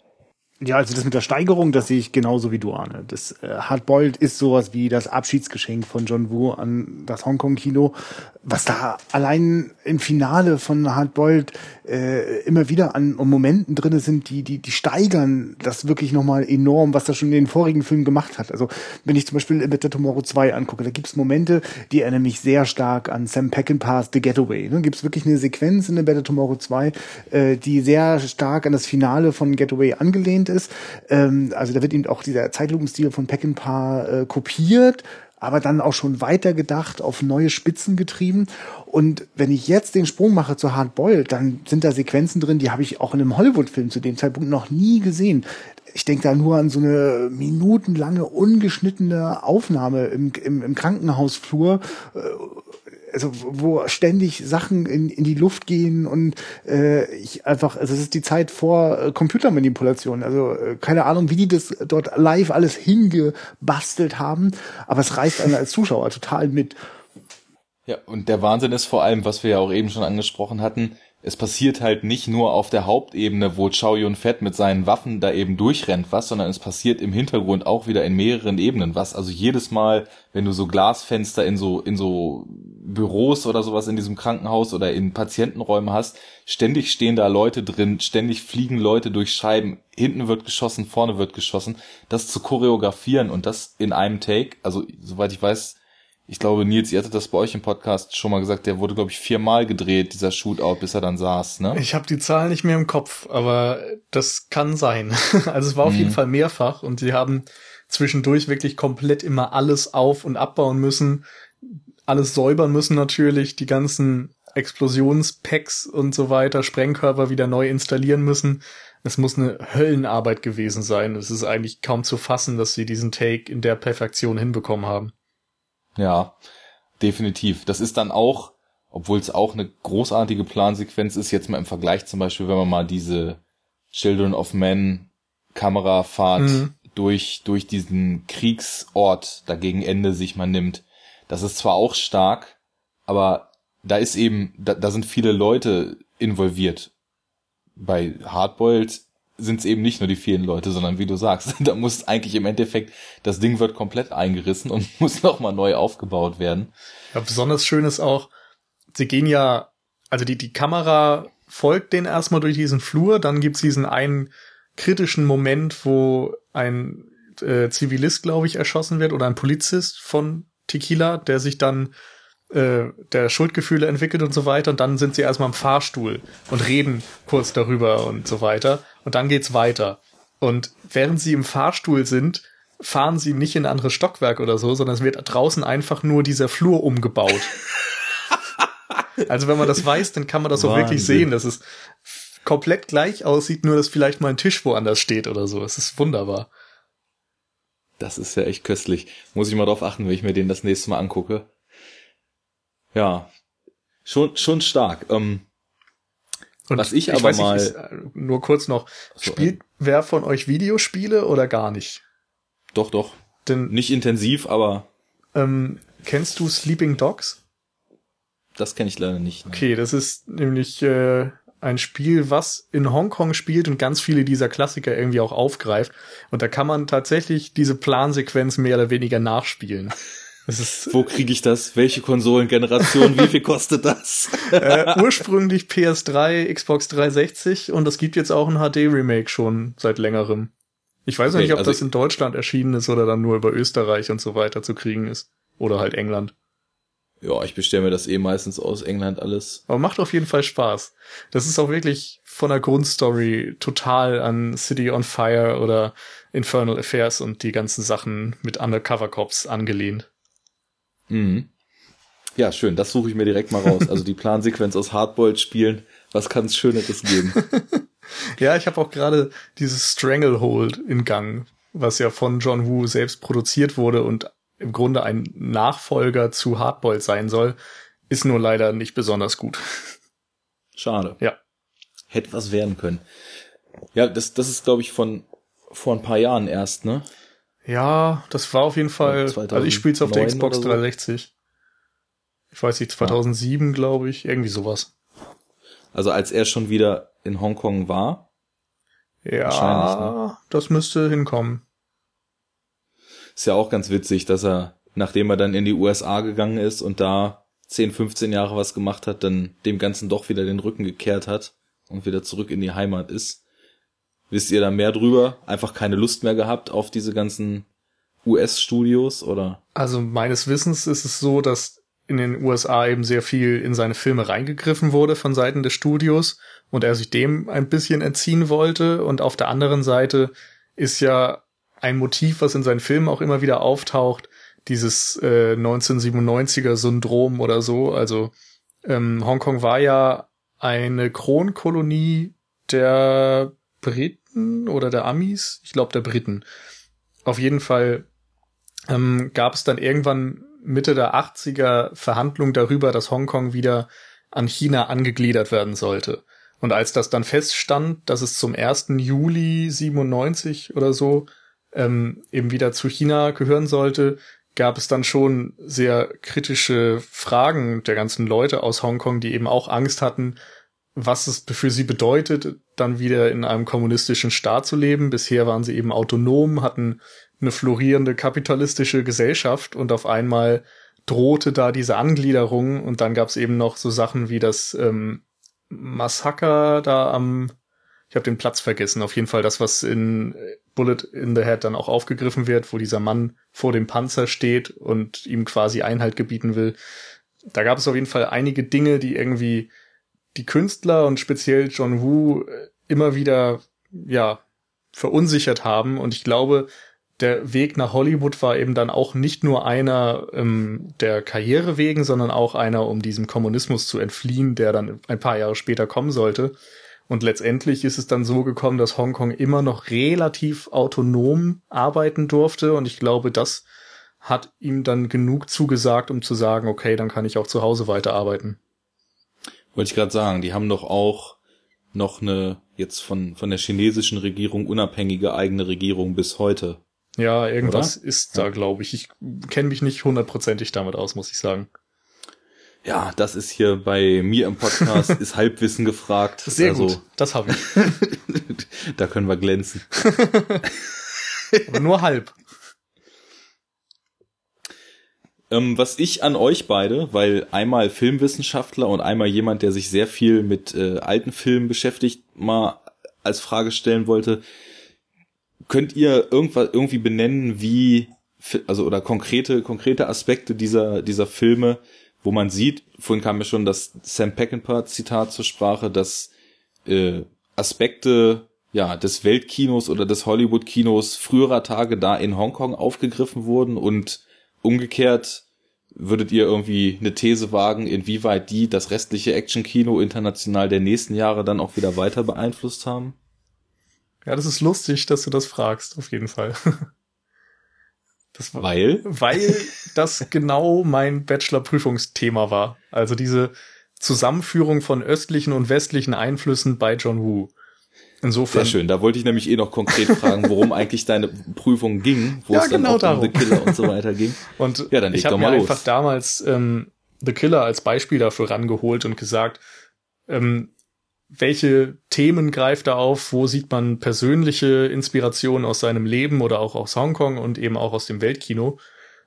Ja, also das mit der Steigerung, das sehe ich genauso wie du, Arne. Das äh, Hardboiled ist sowas wie das Abschiedsgeschenk von John Woo an das Hongkong-Kino. Was da allein im Finale von Hardboiled äh, immer wieder an Momenten drinne sind, die, die, die steigern das wirklich nochmal enorm, was das schon in den vorigen Filmen gemacht hat. Also wenn ich zum Beispiel Better Tomorrow 2 angucke, da gibt's Momente, die erinnern mich sehr stark an Sam Peckinpah's The Getaway. Da gibt's wirklich eine Sequenz in Better Tomorrow 2, äh, die sehr stark an das Finale von Getaway angelehnt angelehnt ist. Ähm, also da wird eben auch dieser Zeitlukenstil von Peckinpah äh, kopiert, aber dann auch schon weitergedacht, auf neue Spitzen getrieben. Und wenn ich jetzt den Sprung mache zu Hard Boiled, dann sind da Sequenzen drin, die habe ich auch in einem Hollywood-Film zu dem Zeitpunkt noch nie gesehen. Ich denke da nur an so eine minutenlange, ungeschnittene Aufnahme im, im, im Krankenhausflur, äh, also wo ständig Sachen in, in die Luft gehen und äh, ich einfach, also es ist die Zeit vor äh, Computermanipulation. Also äh, keine Ahnung, wie die das dort live alles hingebastelt haben, aber es reißt einen als Zuschauer total mit. Ja, und der Wahnsinn ist vor allem, was wir ja auch eben schon angesprochen hatten, es passiert halt nicht nur auf der Hauptebene, wo Chow Yun Fett mit seinen Waffen da eben durchrennt was, sondern es passiert im Hintergrund auch wieder in mehreren Ebenen was. Also jedes Mal, wenn du so Glasfenster in so, in so Büros oder sowas in diesem Krankenhaus oder in Patientenräumen hast, ständig stehen da Leute drin, ständig fliegen Leute durch Scheiben, hinten wird geschossen, vorne wird geschossen. Das zu choreografieren und das in einem Take, also soweit ich weiß, ich glaube, Nils, ihr hattet das bei euch im Podcast schon mal gesagt, der wurde, glaube ich, viermal gedreht, dieser Shootout, bis er dann saß, ne? Ich habe die Zahl nicht mehr im Kopf, aber das kann sein. *laughs* Also es war auf mhm. jeden Fall mehrfach und sie haben zwischendurch wirklich komplett immer alles auf und abbauen müssen, alles säubern müssen natürlich, die ganzen Explosionspacks und so weiter, Sprengkörper wieder neu installieren müssen. Es muss eine Höllenarbeit gewesen sein. Es ist eigentlich kaum zu fassen, dass sie diesen Take in der Perfektion hinbekommen haben. Ja, definitiv. Das ist dann auch, obwohl es auch eine großartige Plansequenz ist, jetzt mal im Vergleich zum Beispiel, wenn man mal diese Children of Men Kamerafahrt mhm. durch, durch diesen Kriegsort dagegen Ende sich mal nimmt. Das ist zwar auch stark, aber da ist eben, da, da sind viele Leute involviert. Bei Hardboiled sind es eben nicht nur die vielen Leute, sondern wie du sagst, *laughs* da muss eigentlich im Endeffekt, das Ding wird komplett eingerissen und *laughs* muss nochmal neu aufgebaut werden. Ja, besonders schön ist auch, sie gehen ja, also die, die Kamera folgt denen erstmal durch diesen Flur, dann gibt's diesen einen kritischen Moment, wo ein äh, Zivilist, glaube ich, erschossen wird oder ein Polizist von Tequila, der sich dann äh, der Schuldgefühle entwickelt und so weiter. Und dann sind sie erstmal im Fahrstuhl und reden kurz darüber und so weiter. Und dann geht's weiter. Und während sie im Fahrstuhl sind, fahren sie nicht in ein anderes Stockwerk oder so, sondern es wird draußen einfach nur dieser Flur umgebaut. *laughs* also wenn man das weiß, dann kann man das auch wirklich sehen, dass es komplett gleich aussieht, nur dass vielleicht mal ein Tisch woanders steht oder so. Es ist wunderbar. Das ist ja echt köstlich. Muss ich mal drauf achten, wenn ich mir den das nächste Mal angucke. Ja, schon, schon stark. Ähm, und was ich, ich aber mal. Nicht, äh, nur kurz noch. So, spielt äh, wer von euch Videospiele oder gar nicht? Doch, doch. Denn, nicht intensiv, aber. Ähm, kennst du Sleeping Dogs? Das kenne ich leider nicht. Ne? Okay, das ist nämlich äh, ein Spiel, was in Hongkong spielt und ganz viele dieser Klassiker irgendwie auch aufgreift. Und da kann man tatsächlich diese Plansequenz mehr oder weniger nachspielen. Wo kriege ich das? Welche Konsolengeneration? Wie viel kostet das? *laughs* äh, ursprünglich PS3, Xbox 360 und es gibt jetzt auch ein HD-Remake schon seit längerem. Ich weiß okay, nicht, ob also das in Deutschland erschienen ist oder dann nur über Österreich und so weiter zu kriegen ist. Oder halt England. Ja, ich bestelle mir das eh meistens aus England alles. Aber macht auf jeden Fall Spaß. Das ist auch wirklich von der Grundstory total an City on Fire oder Infernal Affairs und die ganzen Sachen mit Undercover Cops angelehnt. Mhm. Ja, schön. Das suche ich mir direkt mal raus. Also die *laughs* Plansequenz aus Hardboiled spielen. Was kann es Schöneres geben? *laughs* ja, ich habe auch gerade dieses Stranglehold in Gang, was ja von John Woo selbst produziert wurde und im Grunde ein Nachfolger zu Hardboiled sein soll, ist nur leider nicht besonders gut. *laughs* Schade. Ja. Hätte was werden können. Ja, das, das ist, glaube ich, von vor ein paar Jahren erst, ne? Ja, das war auf jeden Fall. Also ich spiele es auf der Xbox 360. Ich weiß nicht, 2007, ja. glaube ich, irgendwie sowas. Also als er schon wieder in Hongkong war? Ja, ne? das müsste hinkommen. Ist ja auch ganz witzig, dass er, nachdem er dann in die USA gegangen ist und da 10, 15 Jahre was gemacht hat, dann dem Ganzen doch wieder den Rücken gekehrt hat und wieder zurück in die Heimat ist. Wisst ihr da mehr drüber? Einfach keine Lust mehr gehabt auf diese ganzen US-Studios oder? Also meines Wissens ist es so, dass in den USA eben sehr viel in seine Filme reingegriffen wurde von Seiten des Studios und er sich dem ein bisschen entziehen wollte. Und auf der anderen Seite ist ja ein Motiv, was in seinen Filmen auch immer wieder auftaucht, dieses äh, 1997er Syndrom oder so. Also ähm, Hongkong war ja eine Kronkolonie der Briten oder der Amis, ich glaube der Briten. Auf jeden Fall ähm, gab es dann irgendwann Mitte der 80er Verhandlungen darüber, dass Hongkong wieder an China angegliedert werden sollte. Und als das dann feststand, dass es zum 1. Juli 97 oder so ähm, eben wieder zu China gehören sollte, gab es dann schon sehr kritische Fragen der ganzen Leute aus Hongkong, die eben auch Angst hatten, was es für sie bedeutet, dann wieder in einem kommunistischen Staat zu leben. Bisher waren sie eben autonom, hatten eine florierende kapitalistische Gesellschaft und auf einmal drohte da diese Angliederung und dann gab es eben noch so Sachen wie das ähm, Massaker da am, ich habe den Platz vergessen, auf jeden Fall das, was in Bullet in the Head dann auch aufgegriffen wird, wo dieser Mann vor dem Panzer steht und ihm quasi Einhalt gebieten will. Da gab es auf jeden Fall einige Dinge, die irgendwie die Künstler und speziell John Woo äh, immer wieder, ja, verunsichert haben. Und ich glaube, der Weg nach Hollywood war eben dann auch nicht nur einer ähm, der Karriere wegen, sondern auch einer, um diesem Kommunismus zu entfliehen, der dann ein paar Jahre später kommen sollte. Und letztendlich ist es dann so gekommen, dass Hongkong immer noch relativ autonom arbeiten durfte. Und ich glaube, das hat ihm dann genug zugesagt, um zu sagen, okay, dann kann ich auch zu Hause weiterarbeiten. Wollte ich gerade sagen, die haben doch auch noch eine jetzt von, von der chinesischen Regierung unabhängige eigene Regierung bis heute. Ja, irgendwas Oder? ist da, glaube ich. Ich kenne mich nicht hundertprozentig damit aus, muss ich sagen. Ja, das ist hier bei mir im Podcast, *laughs* ist Halbwissen gefragt. Sehr also, gut, das habe ich. *laughs* da können wir glänzen. *laughs* Aber nur halb. Ähm, was ich an euch beide, weil einmal Filmwissenschaftler und einmal jemand, der sich sehr viel mit äh, alten Filmen beschäftigt, mal als Frage stellen wollte, könnt ihr irgendwas irgendwie benennen, wie also oder konkrete konkrete Aspekte dieser dieser Filme, wo man sieht, vorhin kam ja schon das Sam Peckinpah Zitat zur Sprache, dass äh, Aspekte ja des Weltkinos oder des Hollywood Kinos früherer Tage da in Hongkong aufgegriffen wurden und umgekehrt würdet ihr irgendwie eine These wagen, inwieweit die das restliche Action-Kino international der nächsten Jahre dann auch wieder weiter beeinflusst haben? Ja, das ist lustig, dass du das fragst, auf jeden Fall. *laughs* Das war, weil? Weil *laughs* das genau mein Bachelor-Prüfungsthema war. Also diese Zusammenführung von östlichen und westlichen Einflüssen bei John Woo. Insofern. Sehr schön. Da wollte ich nämlich eh noch konkret fragen, worum *laughs* eigentlich deine Prüfung ging, wo ja, es dann genau auch darum. um The Killer und so weiter ging. *laughs* Und ja, dann ich habe mir los. einfach damals ähm, The Killer als Beispiel dafür rangeholt und gesagt, ähm, welche Themen greift er auf, wo sieht man persönliche Inspirationen aus seinem Leben oder auch aus Hongkong und eben auch aus dem Weltkino.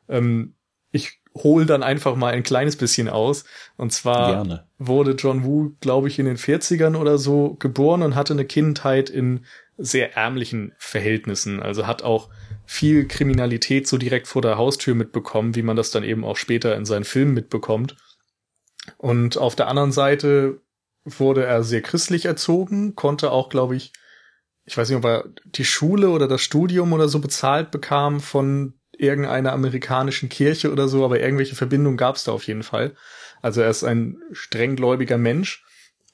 Ähm, ich hole dann einfach mal ein kleines bisschen aus. Und zwar Gerne. wurde John Woo, glaube ich, in den 40ern oder so geboren und hatte eine Kindheit in sehr ärmlichen Verhältnissen. Also hat auch viel Kriminalität so direkt vor der Haustür mitbekommen, wie man das dann eben auch später in seinen Filmen mitbekommt. Und auf der anderen Seite wurde er sehr christlich erzogen, konnte auch, glaube ich, ich weiß nicht, ob er die Schule oder das Studium oder so bezahlt bekam von irgendeiner amerikanischen Kirche oder so, aber irgendwelche Verbindungen gab es da auf jeden Fall. Also er ist ein strenggläubiger Mensch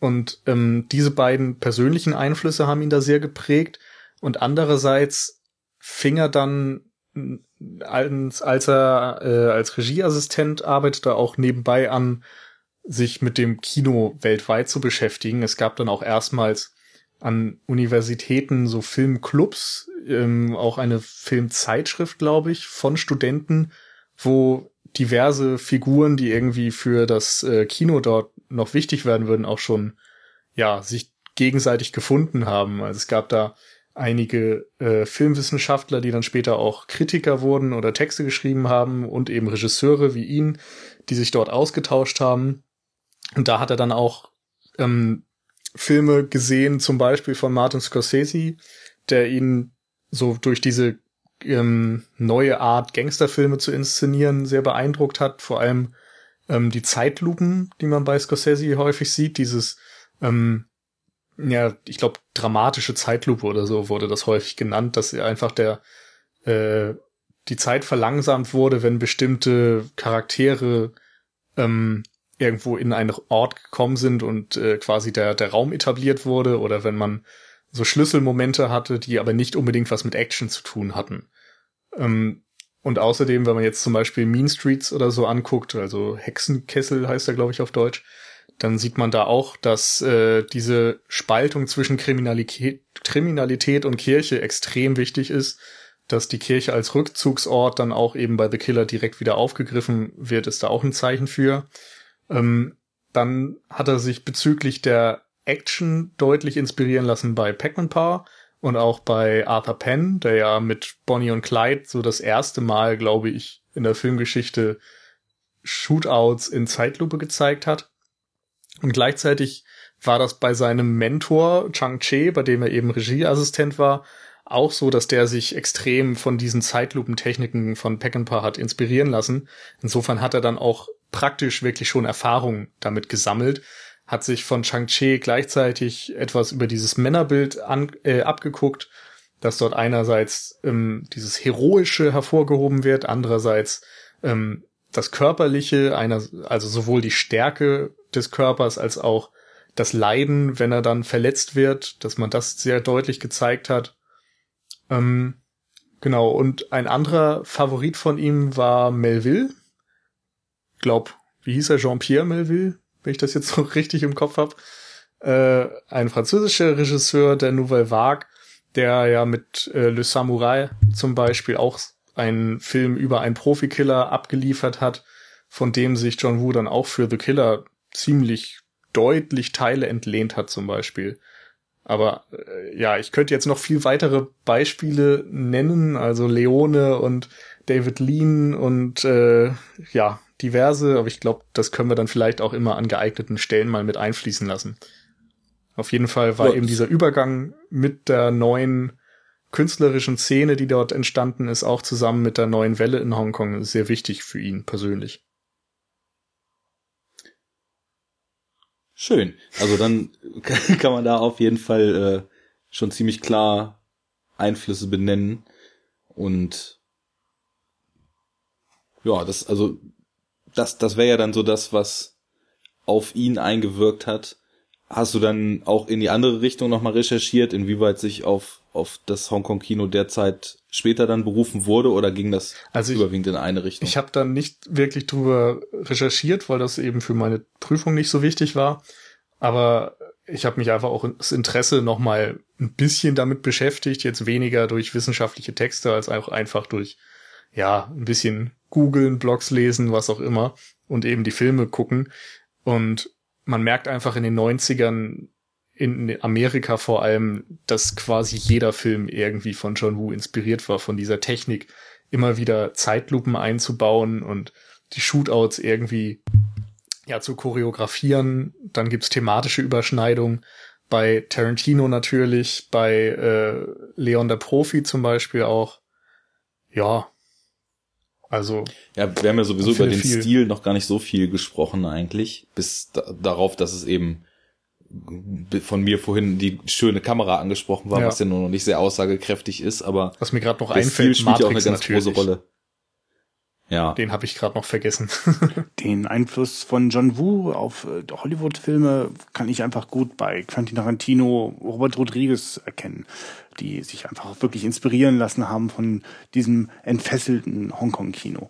und ähm, diese beiden persönlichen Einflüsse haben ihn da sehr geprägt und andererseits fing er dann als, als er äh, als Regieassistent arbeitete auch nebenbei an sich mit dem Kino weltweit zu beschäftigen. Es gab dann auch erstmals an Universitäten so Filmclubs, ähm, auch eine Filmzeitschrift, glaube ich, von Studenten, wo diverse Figuren, die irgendwie für das äh, Kino dort noch wichtig werden würden, auch schon ja sich gegenseitig gefunden haben. Also es gab da einige äh, Filmwissenschaftler, die dann später auch Kritiker wurden oder Texte geschrieben haben und eben Regisseure wie ihn, die sich dort ausgetauscht haben. Und da hat er dann auch ähm, Filme gesehen, zum Beispiel von Martin Scorsese, der ihn so durch diese ähm, neue Art Gangsterfilme zu inszenieren sehr beeindruckt hat. Vor allem ähm, die Zeitlupen, die man bei Scorsese häufig sieht, dieses ähm, ja, ich glaube, dramatische Zeitlupe oder so wurde das häufig genannt, dass einfach der äh, die Zeit verlangsamt wurde, wenn bestimmte Charaktere ähm, irgendwo in einen Ort gekommen sind und äh, quasi der, der Raum etabliert wurde oder wenn man so Schlüsselmomente hatte, die aber nicht unbedingt was mit Action zu tun hatten. Ähm, und außerdem, wenn man jetzt zum Beispiel Mean Streets oder so anguckt, also Hexenkessel heißt er, glaube ich, auf Deutsch, dann sieht man da auch, dass äh, diese Spaltung zwischen Kriminalität, Kriminalität und Kirche extrem wichtig ist. Dass die Kirche als Rückzugsort dann auch eben bei The Killer direkt wieder aufgegriffen wird, ist da auch ein Zeichen für. Ähm, dann hat er sich bezüglich der Action deutlich inspirieren lassen bei Pac-Man Power und auch bei Arthur Penn, der ja mit Bonnie und Clyde so das erste Mal, glaube ich, in der Filmgeschichte Shootouts in Zeitlupe gezeigt hat. Und gleichzeitig war das bei seinem Mentor Chang Che, bei dem er eben Regieassistent war, auch so, dass der sich extrem von diesen Zeitlupentechniken von Peckinpah hat inspirieren lassen. Insofern hat er dann auch praktisch wirklich schon Erfahrung damit gesammelt, hat sich von Chang-Chi gleichzeitig etwas über dieses Männerbild an, äh, abgeguckt dass dort einerseits ähm, dieses Heroische hervorgehoben wird, andererseits ähm, das Körperliche, einer, also sowohl die Stärke des Körpers als auch das Leiden, wenn er dann verletzt wird, dass man das sehr deutlich gezeigt hat. Ähm, genau, und ein anderer Favorit von ihm war Melville. Glaub, wie hieß er? Jean-Pierre Melville, wenn ich das jetzt *laughs* so richtig im Kopf habe. Äh, ein französischer Regisseur der Nouvelle Vague, der ja mit äh, Le Samouraï zum Beispiel auch einen Film über einen Profikiller abgeliefert hat, von dem sich John Woo dann auch für The Killer ziemlich deutlich Teile entlehnt hat zum Beispiel. Aber äh, ja, ich könnte jetzt noch viel weitere Beispiele nennen, also Leone und David Lean und äh, ja, diverse, aber ich glaube, das können wir dann vielleicht auch immer an geeigneten Stellen mal mit einfließen lassen. Auf jeden Fall war ja. eben dieser Übergang mit der neuen künstlerischen Szene, die dort entstanden ist, auch zusammen mit der neuen Welle in Hongkong sehr wichtig für ihn persönlich. Schön. Also dann *laughs* kann man da auf jeden Fall äh, schon ziemlich klar Einflüsse benennen und ja, das also das das wäre ja dann so das, was auf ihn eingewirkt hat. Hast du dann auch in die andere Richtung nochmal recherchiert, inwieweit sich auf auf das Hongkong-Kino derzeit später dann berufen wurde oder ging das also ich, überwiegend in eine Richtung? Ich habe dann nicht wirklich drüber recherchiert, weil das eben für meine Prüfung nicht so wichtig war. Aber ich habe mich einfach auch das Interesse nochmal ein bisschen damit beschäftigt, jetzt weniger durch wissenschaftliche Texte als auch einfach durch, ja, ein bisschen googeln, Blogs lesen, was auch immer und eben die Filme gucken. Und man merkt einfach in den 90ern, in Amerika vor allem, dass quasi jeder Film irgendwie von John Woo inspiriert war, von dieser Technik, immer wieder Zeitlupen einzubauen und die Shootouts irgendwie ja zu choreografieren. Dann gibt's thematische Überschneidungen bei Tarantino natürlich, bei äh, Leon der Profi zum Beispiel auch. Ja, also. Ja, wir haben ja sowieso über den viel. Stil noch gar nicht so viel gesprochen eigentlich, bis da, darauf, dass es eben von mir vorhin die schöne Kamera angesprochen war, ja. was ja nur noch nicht sehr aussagekräftig ist, aber was mir gerade noch einfällt, spielt ja auch eine ganz natürlich. große Rolle. Ja. Den habe ich gerade noch vergessen. *laughs* Den Einfluss von John Woo auf äh, Hollywood-Filme kann ich einfach gut bei Quentin Tarantino, Robert Rodriguez erkennen, die sich einfach wirklich inspirieren lassen haben von diesem entfesselten Hongkong-Kino.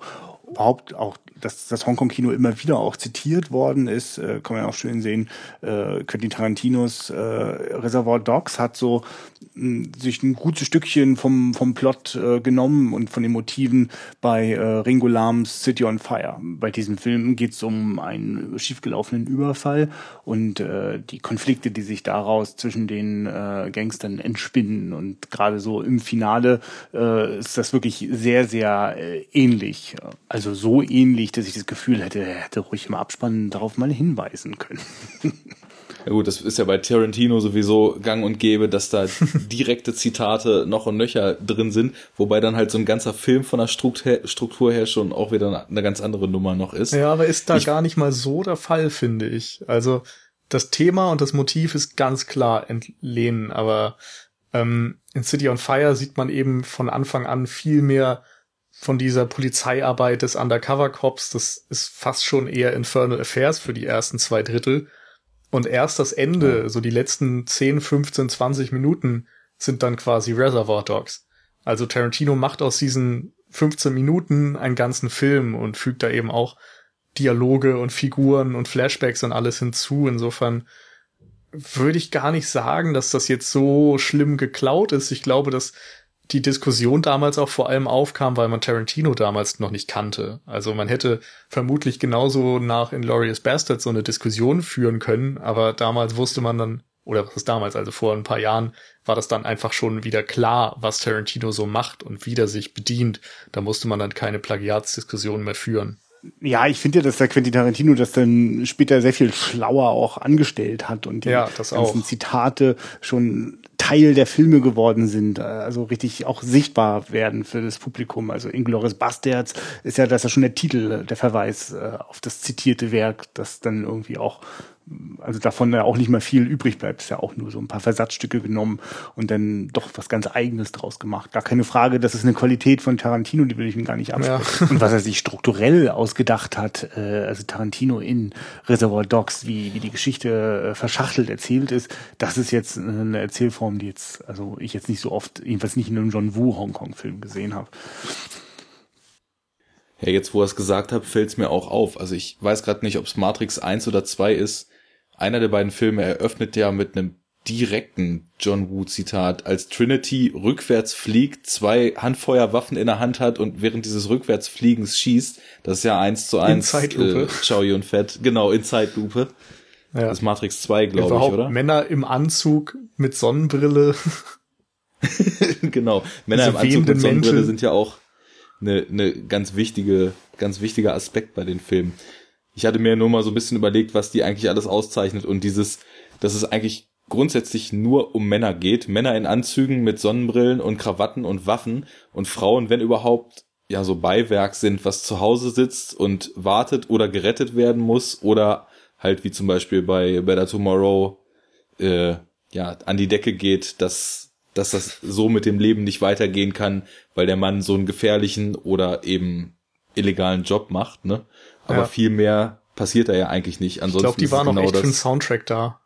Überhaupt auch, dass das Hongkong-Kino immer wieder auch zitiert worden ist, äh, kann man auch schön sehen. Äh, Quentin Tarantinos äh, Reservoir Dogs hat so mh, sich ein gutes Stückchen vom, vom Plot äh, genommen und von den Motiven bei äh, Ringo Lams City on Fire. Bei diesem Film geht es um einen schiefgelaufenen Überfall und äh, die Konflikte, die sich daraus zwischen den äh, Gangstern entspinnen. Und gerade so im Finale äh, ist das wirklich sehr, sehr äh, ähnlich. Also so ähnlich, dass ich das Gefühl hätte, er hätte ruhig im Abspann darauf mal hinweisen können. Ja gut, das ist ja bei Tarantino sowieso gang und gäbe, dass da *laughs* direkte Zitate noch und nöcher drin sind, wobei dann halt so ein ganzer Film von der Struktur her schon auch wieder eine ganz andere Nummer noch ist. Ja, aber ist da ich gar nicht mal so der Fall, finde ich. Also das Thema und das Motiv ist ganz klar entlehnen, aber ähm, in City on Fire sieht man eben von Anfang an viel mehr von dieser Polizeiarbeit des Undercover Cops, das ist fast schon eher Infernal Affairs für die ersten zwei Drittel. Und erst das Ende, ja. so die letzten 10, 15, 20 Minuten sind dann quasi Reservoir Dogs. Also Tarantino macht aus diesen 15 Minuten einen ganzen Film und fügt da eben auch Dialoge und Figuren und Flashbacks und alles hinzu. Insofern würde ich gar nicht sagen, dass das jetzt so schlimm geklaut ist. Ich glaube, dass die Diskussion damals auch vor allem aufkam, weil man Tarantino damals noch nicht kannte. Also man hätte vermutlich genauso nach Inglorious Bastards so eine Diskussion führen können, aber damals wusste man dann, oder was ist damals, also vor ein paar Jahren, war das dann einfach schon wieder klar, was Tarantino so macht und wie der sich bedient. Da musste man dann keine Plagiatsdiskussion mehr führen. Ja, ich finde ja, dass der Quentin Tarantino das dann später sehr viel schlauer auch angestellt hat und die ja, ganzen auch. Zitate schon Teil der Filme geworden sind, also richtig auch sichtbar werden für das Publikum. Also Inglourious Bastards ist ja, das ist ja schon der Titel, der Verweis äh, auf das zitierte Werk, das dann irgendwie auch also davon ja auch nicht mehr viel übrig bleibt. Ist ja auch nur so ein paar Versatzstücke genommen und dann doch was ganz Eigenes draus gemacht. Gar keine Frage, das ist eine Qualität von Tarantino, die will ich mir gar nicht absprechen. Ja. Und was er sich strukturell ausgedacht hat, äh, also Tarantino in Reservoir Dogs, wie, wie die Geschichte äh, verschachtelt erzählt ist, das ist jetzt eine Erzählform, die jetzt, also ich jetzt nicht so oft, jedenfalls nicht in einem John Woo Hongkong-Film gesehen habe. Ja, jetzt wo ihr es gesagt habt, fällt es mir auch auf. Also ich weiß gerade nicht, ob es Matrix 1 oder 2 ist. Einer der beiden Filme eröffnet ja mit einem direkten John Woo Zitat, als Trinity rückwärts fliegt, zwei Handfeuerwaffen in der Hand hat und während dieses Rückwärtsfliegens schießt, das ist ja eins zu eins in Zeitlupe. Äh, Chow Yun Fett, genau, in Zeitlupe. Ja. Das ist Matrix 2, glaube ich, oder? Männer im Anzug mit Sonnenbrille. *laughs* genau, Männer im Anzug mit Sonnenbrille Menschen. sind ja auch eine, eine ganz wichtige, ganz wichtiger Aspekt bei den Filmen. Ich hatte mir nur mal so ein bisschen überlegt, was die eigentlich alles auszeichnet und dieses, dass es eigentlich grundsätzlich nur um Männer geht. Männer in Anzügen mit Sonnenbrillen und Krawatten und Waffen und Frauen, wenn überhaupt, ja, so Beiwerk sind, was zu Hause sitzt und wartet oder gerettet werden muss oder halt wie zum Beispiel bei Better Tomorrow, äh, ja, an die Decke geht, dass, dass das so mit dem Leben nicht weitergehen kann, weil der Mann so einen gefährlichen oder eben illegalen Job macht, ne? Aber ja. viel mehr passiert da ja eigentlich nicht. Ansonsten ich glaube, die waren genau noch echt für den Soundtrack da.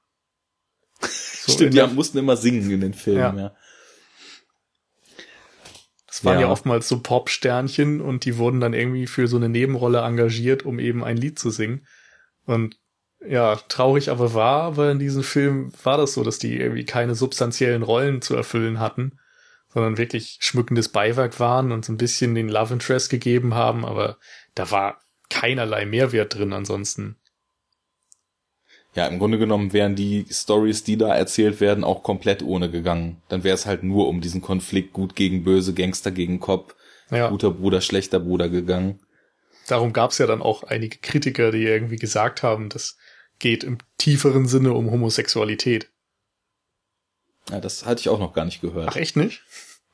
*laughs* So Stimmt, die mussten immer singen in den Filmen, ja. ja. Das waren ja. ja oftmals so Pop-Sternchen und die wurden dann irgendwie für so eine Nebenrolle engagiert, um eben ein Lied zu singen. Und ja, traurig aber wahr, aber in diesem Film war das so, dass die irgendwie keine substanziellen Rollen zu erfüllen hatten, sondern wirklich schmückendes Beiwerk waren und so ein bisschen den Love Interest gegeben haben, aber da war keinerlei Mehrwert drin ansonsten. Ja, im Grunde genommen wären die Stories, die da erzählt werden, auch komplett ohne gegangen. Dann wäre es halt nur um diesen Konflikt gut gegen böse, Gangster gegen Cop, ja. guter Bruder, schlechter Bruder gegangen. Darum gab es ja dann auch einige Kritiker, die irgendwie gesagt haben, das geht im tieferen Sinne um Homosexualität. Ja, das hatte ich auch noch gar nicht gehört. Ach, echt nicht?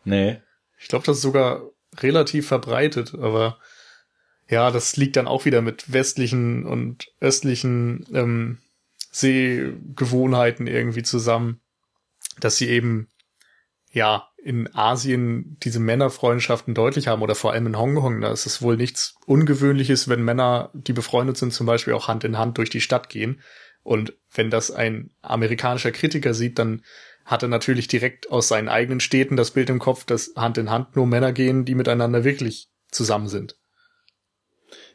Nee. Ich glaube, das ist sogar relativ verbreitet, aber ja, das liegt dann auch wieder mit westlichen und östlichen ähm, Sehgewohnheiten irgendwie zusammen, dass sie eben ja in Asien diese Männerfreundschaften deutlich haben oder vor allem in Hongkong. Da ist es wohl nichts Ungewöhnliches, wenn Männer, die befreundet sind, zum Beispiel auch Hand in Hand durch die Stadt gehen. Und wenn das ein amerikanischer Kritiker sieht, dann hat er natürlich direkt aus seinen eigenen Städten das Bild im Kopf, dass Hand in Hand nur Männer gehen, die miteinander wirklich zusammen sind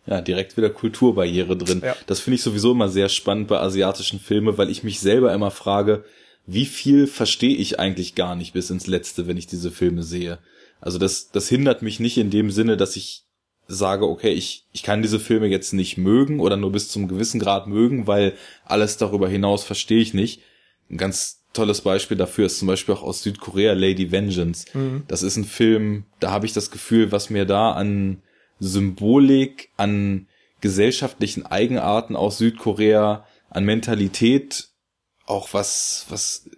ja, direkt wieder Kulturbarriere drin. Ja. Das finde ich sowieso immer sehr spannend bei asiatischen Filmen, weil ich mich selber immer frage, wie viel verstehe ich eigentlich gar nicht bis ins Letzte, wenn ich diese Filme sehe. Also das, das hindert mich nicht in dem Sinne, dass ich sage, okay, ich, ich kann diese Filme jetzt nicht mögen oder nur bis zum gewissen Grad mögen, weil alles darüber hinaus verstehe ich nicht. Ein ganz tolles Beispiel dafür ist zum Beispiel auch aus Südkorea Lady Vengeance. Mhm. Das ist ein Film, da habe ich das Gefühl, was mir da an Symbolik, an gesellschaftlichen Eigenarten aus Südkorea, an Mentalität, auch was, was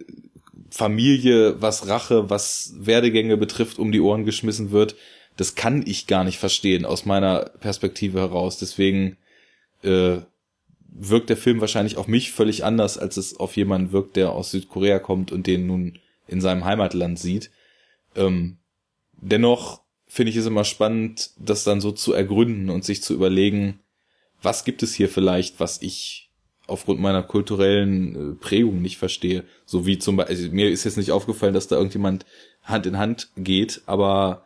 Familie, was Rache, was Werdegänge betrifft, um die Ohren geschmissen wird. Das kann ich gar nicht verstehen aus meiner Perspektive heraus. Deswegen äh, wirkt der Film wahrscheinlich auf mich völlig anders, als es auf jemanden wirkt, der aus Südkorea kommt und den nun in seinem Heimatland sieht. Ähm, dennoch finde ich es immer spannend, das dann so zu ergründen und sich zu überlegen, was gibt es hier vielleicht, was ich aufgrund meiner kulturellen äh, Prägung nicht verstehe. So wie zum Beispiel, also mir ist jetzt nicht aufgefallen, dass da irgendjemand Hand in Hand geht, aber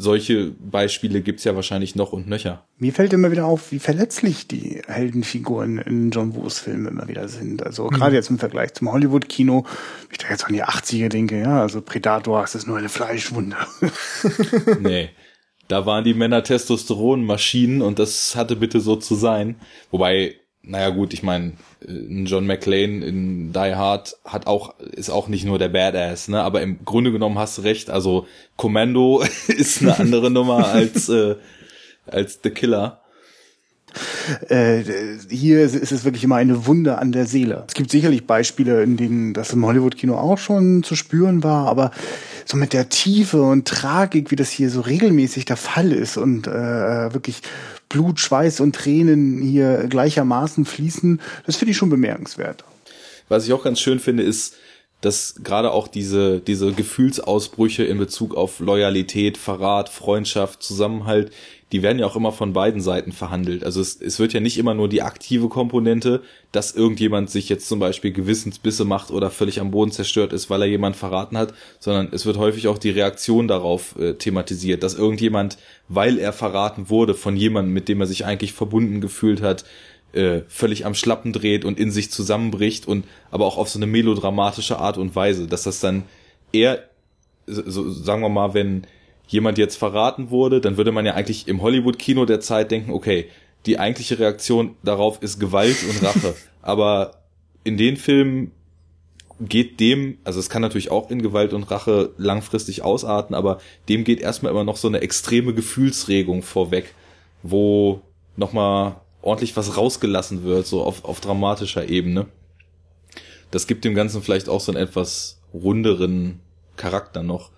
solche Beispiele gibt's ja wahrscheinlich noch und nöcher. Mir fällt immer wieder auf, wie verletzlich die Heldenfiguren in John Woos Filmen immer wieder sind. Also mhm. gerade jetzt im Vergleich zum Hollywood-Kino, ich da jetzt an die 80er denke, ja, also Predator, das ist nur eine Fleischwunde. *laughs* *laughs* nee. Da waren die Männer Testosteronmaschinen und das hatte bitte so zu sein. Wobei naja gut, ich meine, John McClane in Die Hard hat auch, ist auch nicht nur der Badass, ne? Aber im Grunde genommen hast du recht. Also Commando *laughs* ist eine andere Nummer als, äh, als The Killer. Äh, hier ist es wirklich immer eine Wunde an der Seele. Es gibt sicherlich Beispiele, in denen das im Hollywood-Kino auch schon zu spüren war, aber so mit der Tiefe und Tragik, wie das hier so regelmäßig der Fall ist und äh, wirklich Blut, Schweiß und Tränen hier gleichermaßen fließen, das finde ich schon bemerkenswert. Was ich auch ganz schön finde, ist, dass gerade auch diese, diese Gefühlsausbrüche in Bezug auf Loyalität, Verrat, Freundschaft, Zusammenhalt, die werden ja auch immer von beiden Seiten verhandelt. Also es, es wird ja nicht immer nur die aktive Komponente, dass irgendjemand sich jetzt zum Beispiel Gewissensbisse macht oder völlig am Boden zerstört ist, weil er jemand verraten hat, sondern es wird häufig auch die Reaktion darauf äh, thematisiert, dass irgendjemand, weil er verraten wurde von jemandem, mit dem er sich eigentlich verbunden gefühlt hat, äh, völlig am Schlappen dreht und in sich zusammenbricht und aber auch auf so eine melodramatische Art und Weise, dass das dann eher, so, sagen wir mal, wenn jemand jetzt verraten wurde, dann würde man ja eigentlich im Hollywood-Kino der Zeit denken, okay, die eigentliche Reaktion darauf ist Gewalt und Rache. *laughs* aber in den Filmen geht dem, also es kann natürlich auch in Gewalt und Rache langfristig ausarten, aber dem geht erstmal immer noch so eine extreme Gefühlsregung vorweg, wo nochmal ordentlich was rausgelassen wird, so auf, auf dramatischer Ebene. Das gibt dem Ganzen vielleicht auch so einen etwas runderen Charakter noch.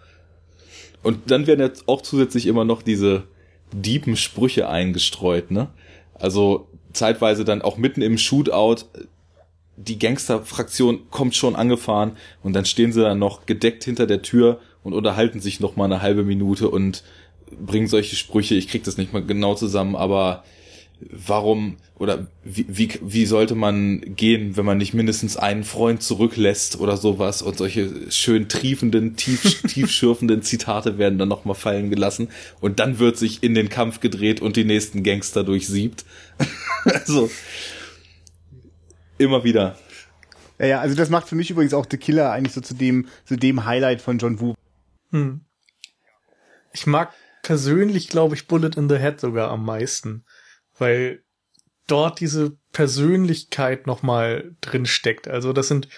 Und dann werden jetzt auch zusätzlich immer noch diese diepen Sprüche eingestreut, ne? Also zeitweise dann auch mitten im Shootout, die Gangsterfraktion kommt schon angefahren und dann stehen sie dann noch gedeckt hinter der Tür und unterhalten sich noch mal eine halbe Minute und bringen solche Sprüche. Ich krieg das nicht mal genau zusammen, aber warum oder wie, wie, wie sollte man gehen, wenn man nicht mindestens einen Freund zurücklässt oder sowas und solche schön triefenden, tief, *laughs* tiefschürfenden Zitate werden dann nochmal fallen gelassen und dann wird sich in den Kampf gedreht und die nächsten Gangster durchsiebt. *laughs* also immer wieder. Ja, ja, also das macht für mich übrigens auch The Killer eigentlich so zu dem, zu dem Highlight von John Woo. Hm. Ich mag persönlich, glaube ich, Bullet in the Head sogar am meisten weil dort diese Persönlichkeit nochmal drin steckt. Also das sind,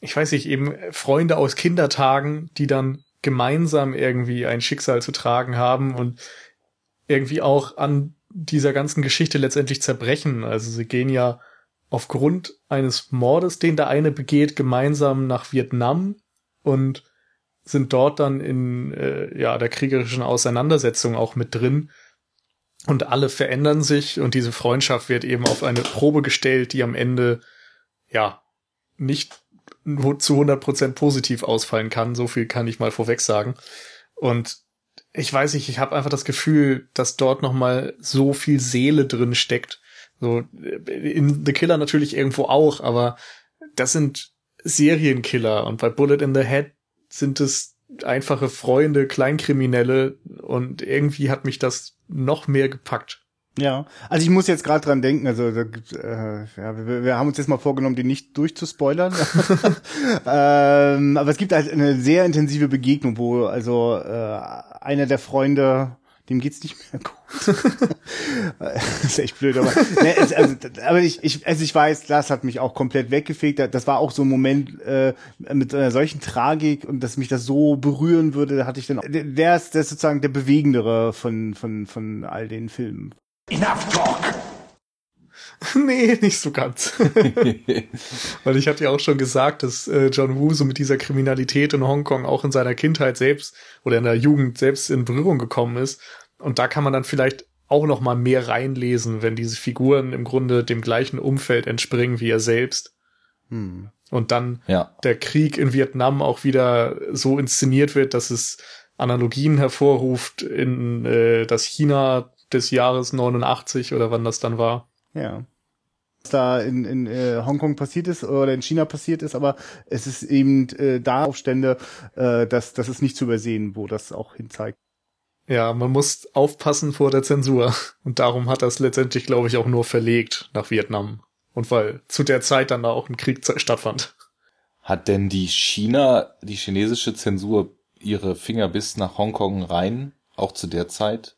ich weiß nicht, eben Freunde aus Kindertagen, die dann gemeinsam irgendwie ein Schicksal zu tragen haben und irgendwie auch an dieser ganzen Geschichte letztendlich zerbrechen. Also sie gehen ja aufgrund eines Mordes, den der eine begeht, gemeinsam nach Vietnam und sind dort dann in äh, ja der kriegerischen Auseinandersetzung auch mit drin und alle verändern sich und diese Freundschaft wird eben auf eine Probe gestellt, die am Ende, ja, nicht zu 100% positiv ausfallen kann. So viel kann ich mal vorweg sagen. Und ich weiß nicht, ich habe einfach das Gefühl, dass dort nochmal so viel Seele drin steckt. So in The Killer natürlich irgendwo auch, aber das sind Serienkiller und bei Bullet in the Head sind es einfache Freunde, Kleinkriminelle und irgendwie hat mich das noch mehr gepackt. Ja, also ich muss jetzt gerade dran denken, also da, äh, ja, wir, wir haben uns jetzt mal vorgenommen, die nicht durchzuspoilern. *laughs* ähm, aber es gibt halt eine sehr intensive Begegnung, wo also äh, einer der Freunde dem geht's nicht mehr gut. das *laughs* ist echt blöd, aber, ne, es, also, aber ich, ich, also ich weiß, das hat mich auch komplett weggefegt. Das war auch so ein Moment äh, mit einer solchen Tragik und dass mich das so berühren würde, da hatte ich dann. Der ist, der ist sozusagen der bewegendere von von von all den Filmen. Enough *laughs* talk. nee, nicht so ganz. *laughs* Weil ich hatte ja auch schon gesagt, dass äh, John Woo so mit dieser Kriminalität in Hongkong auch in seiner Kindheit selbst oder in der Jugend selbst in Berührung gekommen ist und da kann man dann vielleicht auch noch mal mehr reinlesen, wenn diese Figuren im Grunde dem gleichen Umfeld entspringen wie er selbst. Hm. Und dann ja. der Krieg in Vietnam auch wieder so inszeniert wird, dass es Analogien hervorruft in äh, das China des Jahres 89 oder wann das dann war. Ja. Was da in, in äh, Hongkong passiert ist oder in China passiert ist, aber es ist eben äh, da Aufstände, äh, dass das ist nicht zu übersehen, wo das auch hinzeigt. Ja, man muss aufpassen vor der Zensur. Und darum hat das letztendlich, glaube ich, auch nur verlegt nach Vietnam. Und weil zu der Zeit dann da auch ein Krieg stattfand. Hat denn die China, die chinesische Zensur ihre Finger bis nach Hongkong rein, auch zu der Zeit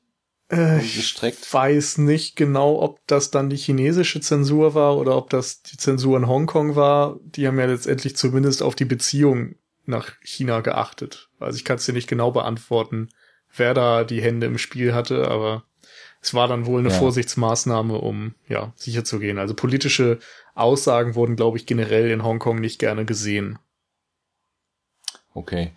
äh, gestreckt? Ich weiß nicht genau, ob das dann die chinesische Zensur war oder ob das die Zensur in Hongkong war. Die haben ja letztendlich zumindest auf die Beziehung nach China geachtet. Also ich kann es dir nicht genau beantworten, wer da die Hände im Spiel hatte, aber es war dann wohl eine ja. Vorsichtsmaßnahme, um ja sicher zu gehen. Also politische Aussagen wurden, glaube ich, generell in Hongkong nicht gerne gesehen. Okay.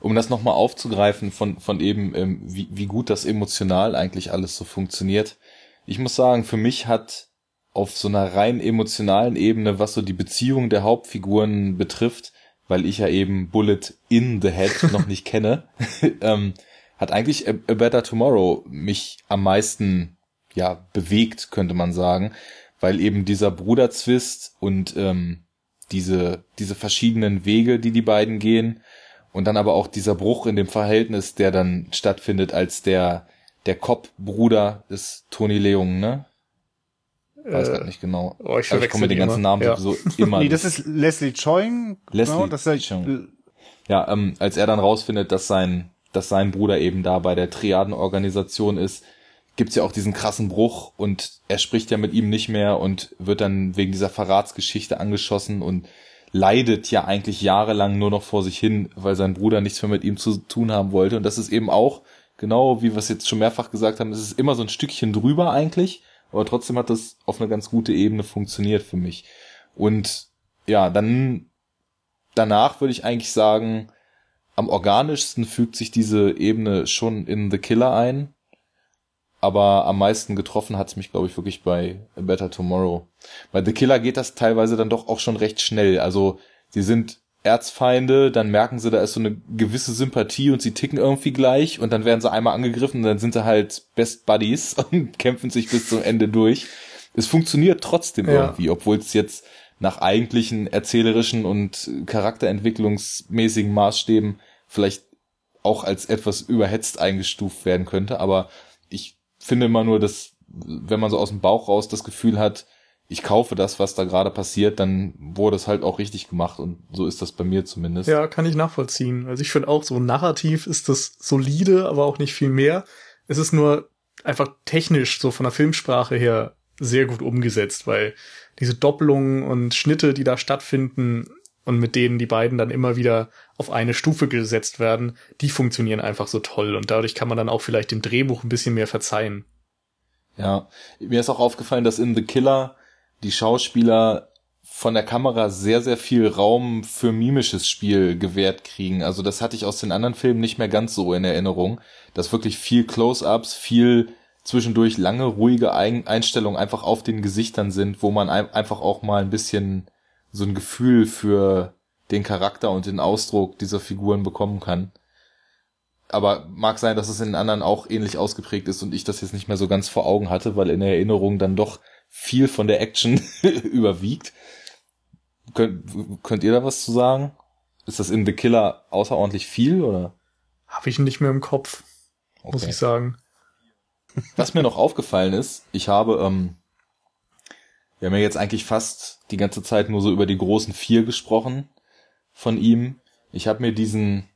um das nochmal aufzugreifen von, von eben, ähm, wie, wie gut das emotional eigentlich alles so funktioniert. Ich muss sagen, für mich hat auf so einer rein emotionalen Ebene, was so die Beziehung der Hauptfiguren betrifft, weil ich ja eben Bullet in the Head noch nicht kenne, *laughs* ähm, hat eigentlich A, A Better Tomorrow mich am meisten ja bewegt, könnte man sagen, weil eben dieser Bruderzwist und ähm, diese diese verschiedenen Wege, die die beiden gehen und dann aber auch dieser Bruch in dem Verhältnis, der dann stattfindet, als der der Cop-Bruder ist Tony Leung, ne? Weiß äh, nicht genau. Oh, ich, also ich komme mit den ganzen Namen ja. so immer. nee, das ist Leslie Choing. Leslie genau, das ist Choing. Ja, ähm, als er dann rausfindet, dass sein, dass sein Bruder eben da bei der Triadenorganisation ist, gibt's ja auch diesen krassen Bruch und er spricht ja mit ihm nicht mehr und wird dann wegen dieser Verratsgeschichte angeschossen und leidet ja eigentlich jahrelang nur noch vor sich hin, weil sein Bruder nichts mehr mit ihm zu tun haben wollte. Und das ist eben auch, genau wie wir es jetzt schon mehrfach gesagt haben, es ist immer so ein Stückchen drüber eigentlich aber trotzdem hat das auf eine ganz gute Ebene funktioniert für mich. Und ja, dann danach würde ich eigentlich sagen, am organischsten fügt sich diese Ebene schon in The Killer ein. Aber am meisten getroffen hat es mich, glaube ich, wirklich bei A Better Tomorrow. Bei The Killer geht das teilweise dann doch auch schon recht schnell. Also sie sind Erzfeinde, dann merken sie, da ist so eine gewisse Sympathie und sie ticken irgendwie gleich und dann werden sie einmal angegriffen und dann sind sie halt Best Buddies *laughs* und kämpfen sich bis zum Ende durch. Es funktioniert trotzdem ja. irgendwie, obwohl es jetzt nach eigentlichen erzählerischen und charakterentwicklungsmäßigen Maßstäben vielleicht auch als etwas überhetzt eingestuft werden könnte. Aber ich finde immer nur, dass wenn man so aus dem Bauch raus das Gefühl hat, ich kaufe das, was da gerade passiert, dann wurde es halt auch richtig gemacht und so ist das bei mir zumindest. Ja, kann ich nachvollziehen. Also ich finde auch so narrativ ist das solide, aber auch nicht viel mehr. Es ist nur einfach technisch so von der Filmsprache her sehr gut umgesetzt, weil diese Doppelungen und Schnitte, die da stattfinden und mit denen die beiden dann immer wieder auf eine Stufe gesetzt werden, die funktionieren einfach so toll und dadurch kann man dann auch vielleicht dem Drehbuch ein bisschen mehr verzeihen. Ja, mir ist auch aufgefallen, dass in The Killer die Schauspieler von der Kamera sehr, sehr viel Raum für mimisches Spiel gewährt kriegen. Also das hatte ich aus den anderen Filmen nicht mehr ganz so in Erinnerung, dass wirklich viel Close-ups, viel zwischendurch lange, ruhige Einstellungen einfach auf den Gesichtern sind, wo man einfach auch mal ein bisschen so ein Gefühl für den Charakter und den Ausdruck dieser Figuren bekommen kann. Aber mag sein, dass es in den anderen auch ähnlich ausgeprägt ist und ich das jetzt nicht mehr so ganz vor Augen hatte, weil in der Erinnerung dann doch viel von der Action *laughs* überwiegt. Könnt, könnt ihr da was zu sagen? Ist das in The Killer außerordentlich viel oder? Habe ich nicht mehr im Kopf, okay. muss ich sagen. Was mir noch aufgefallen ist, ich habe, ähm, wir haben ja jetzt eigentlich fast die ganze Zeit nur so über die großen vier gesprochen von ihm. Ich habe mir diesen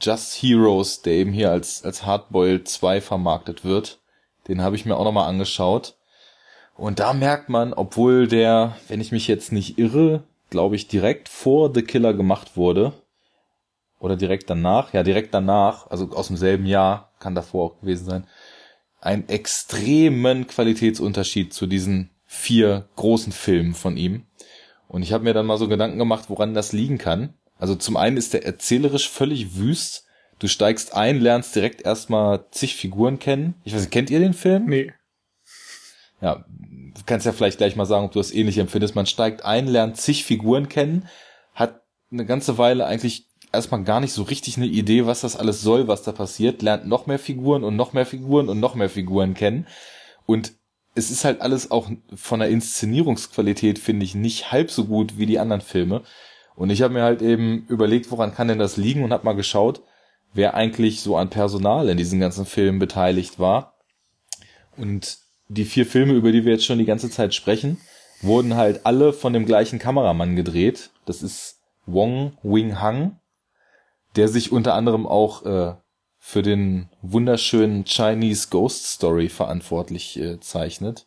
Just Heroes, der eben hier als, als Hardboiled 2 vermarktet wird, den habe ich mir auch nochmal angeschaut. Und da merkt man, obwohl der, wenn ich mich jetzt nicht irre, glaube ich, direkt vor The Killer gemacht wurde, oder direkt danach, ja, direkt danach, also aus demselben Jahr, kann davor auch gewesen sein, einen extremen Qualitätsunterschied zu diesen vier großen Filmen von ihm. Und ich habe mir dann mal so Gedanken gemacht, woran das liegen kann. Also zum einen ist der erzählerisch völlig wüst. Du steigst ein, lernst direkt erstmal zig Figuren kennen. Ich weiß nicht, kennt ihr den Film? Nee. Ja, du kannst ja vielleicht gleich mal sagen, ob du das ähnlich empfindest. Man steigt ein, lernt zig Figuren kennen, hat eine ganze Weile eigentlich erstmal gar nicht so richtig eine Idee, was das alles soll, was da passiert, lernt noch mehr Figuren und noch mehr Figuren und noch mehr Figuren kennen. Und es ist halt alles auch von der Inszenierungsqualität, finde ich, nicht halb so gut wie die anderen Filme. Und ich habe mir halt eben überlegt, woran kann denn das liegen und habe mal geschaut, wer eigentlich so an Personal in diesen ganzen Filmen beteiligt war. Und die vier Filme, über die wir jetzt schon die ganze Zeit sprechen, wurden halt alle von dem gleichen Kameramann gedreht. Das ist Wong Wing Hang, der sich unter anderem auch äh, für den wunderschönen Chinese Ghost Story verantwortlich äh, zeichnet.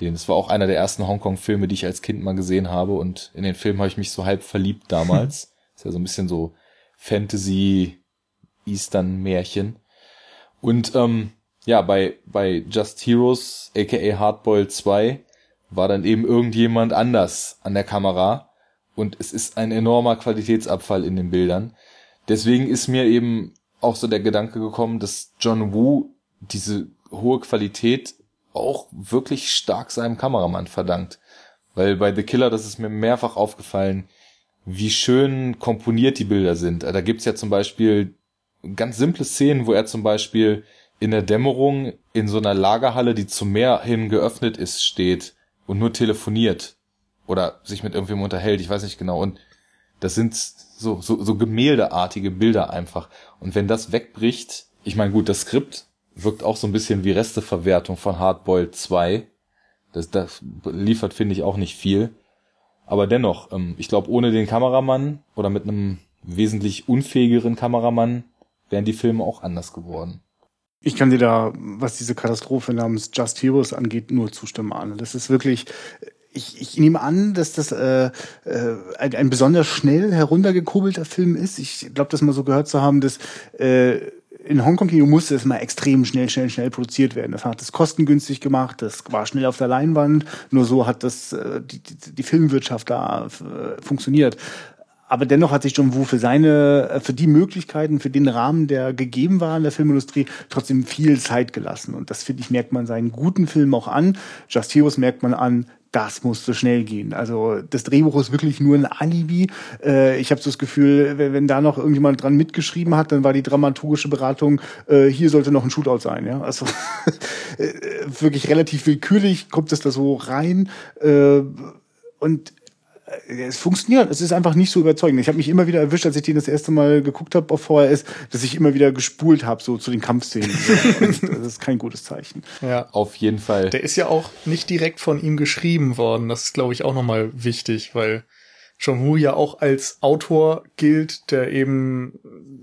Den, das war auch einer der ersten Hongkong-Filme, die ich als Kind mal gesehen habe und in den Film habe ich mich so halb verliebt damals. *laughs* ist ja so ein bisschen so Fantasy Eastern Märchen. Und ähm, ja, bei, bei Just Heroes, aka Hardboiled 2, war dann eben irgendjemand anders an der Kamera und es ist ein enormer Qualitätsabfall in den Bildern. deswegen ist mir eben auch so der Gedanke gekommen, dass John Woo diese hohe Qualität auch wirklich stark seinem Kameramann verdankt. Weil bei The Killer, das ist mir mehrfach aufgefallen, wie schön komponiert die Bilder sind. Da gibt's ja zum Beispiel ganz simple Szenen, wo er zum Beispiel in der Dämmerung in so einer Lagerhalle, die zum Meer hin geöffnet ist, steht und nur telefoniert oder sich mit irgendwem unterhält, ich weiß nicht genau. Und das sind so, so, so gemäldeartige Bilder einfach. Und wenn das wegbricht, ich meine, gut, das Skript wirkt auch so ein bisschen wie Resteverwertung von Hardboiled 2. Das, das liefert, finde ich, auch nicht viel. Aber dennoch, ähm, ich glaube, ohne den Kameramann oder mit einem wesentlich unfähigeren Kameramann wären die Filme auch anders geworden. Ich kann dir da, was diese Katastrophe namens Just Heroes angeht, nur zustimmen, Arne. Das ist wirklich, ich, ich nehme an, dass das äh, äh, ein, besonders schnell heruntergekurbelter Film ist. Ich glaube, das mal so gehört zu haben, dass äh, in Hongkong-Kino musste es mal extrem schnell, schnell, schnell produziert werden. Das hat es kostengünstig gemacht, das war schnell auf der Leinwand. Nur so hat das äh, die, die, die Filmwirtschaft da äh, funktioniert. Aber dennoch hat sich John Woo für seine, äh, für die Möglichkeiten, für den Rahmen, der gegeben war in der Filmindustrie, trotzdem viel Zeit gelassen. Und das, finde ich, merkt man seinen guten Film auch an. Just Heroes merkt man an, das musste schnell gehen. Also das Drehbuch ist wirklich nur ein Alibi. Äh, ich habe so das Gefühl, wenn, wenn, da noch irgendjemand dran mitgeschrieben hat, dann war die dramaturgische Beratung, äh, hier sollte noch ein Shootout sein. Ja, also *laughs* äh, wirklich relativ willkürlich kommt es da so rein äh, und es funktioniert. Es ist einfach nicht so überzeugend. Ich habe mich immer wieder erwischt, als ich den das erste Mal geguckt habe auf VHS, dass ich immer wieder gespult habe, so zu den Kampfszenen. *laughs* das ist kein gutes Zeichen. Ja, auf jeden Fall. Der ist ja auch nicht direkt von ihm geschrieben worden. Das ist, glaube ich, auch nochmal wichtig, weil John Woo ja auch als Autor gilt, der eben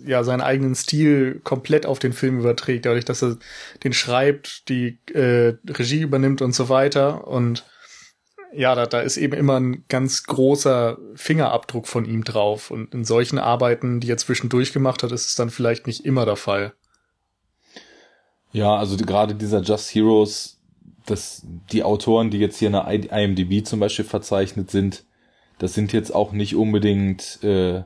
ja seinen eigenen Stil komplett auf den Film überträgt, dadurch, dass er den schreibt, die äh, Regie übernimmt und so weiter und ja, da, da ist eben immer ein ganz großer Fingerabdruck von ihm drauf. Und in solchen Arbeiten, die er zwischendurch gemacht hat, ist es dann vielleicht nicht immer der Fall. Ja, also die, gerade dieser Just Heroes, das, die Autoren, die jetzt hier in der IMDb zum Beispiel verzeichnet sind, das sind jetzt auch nicht unbedingt äh,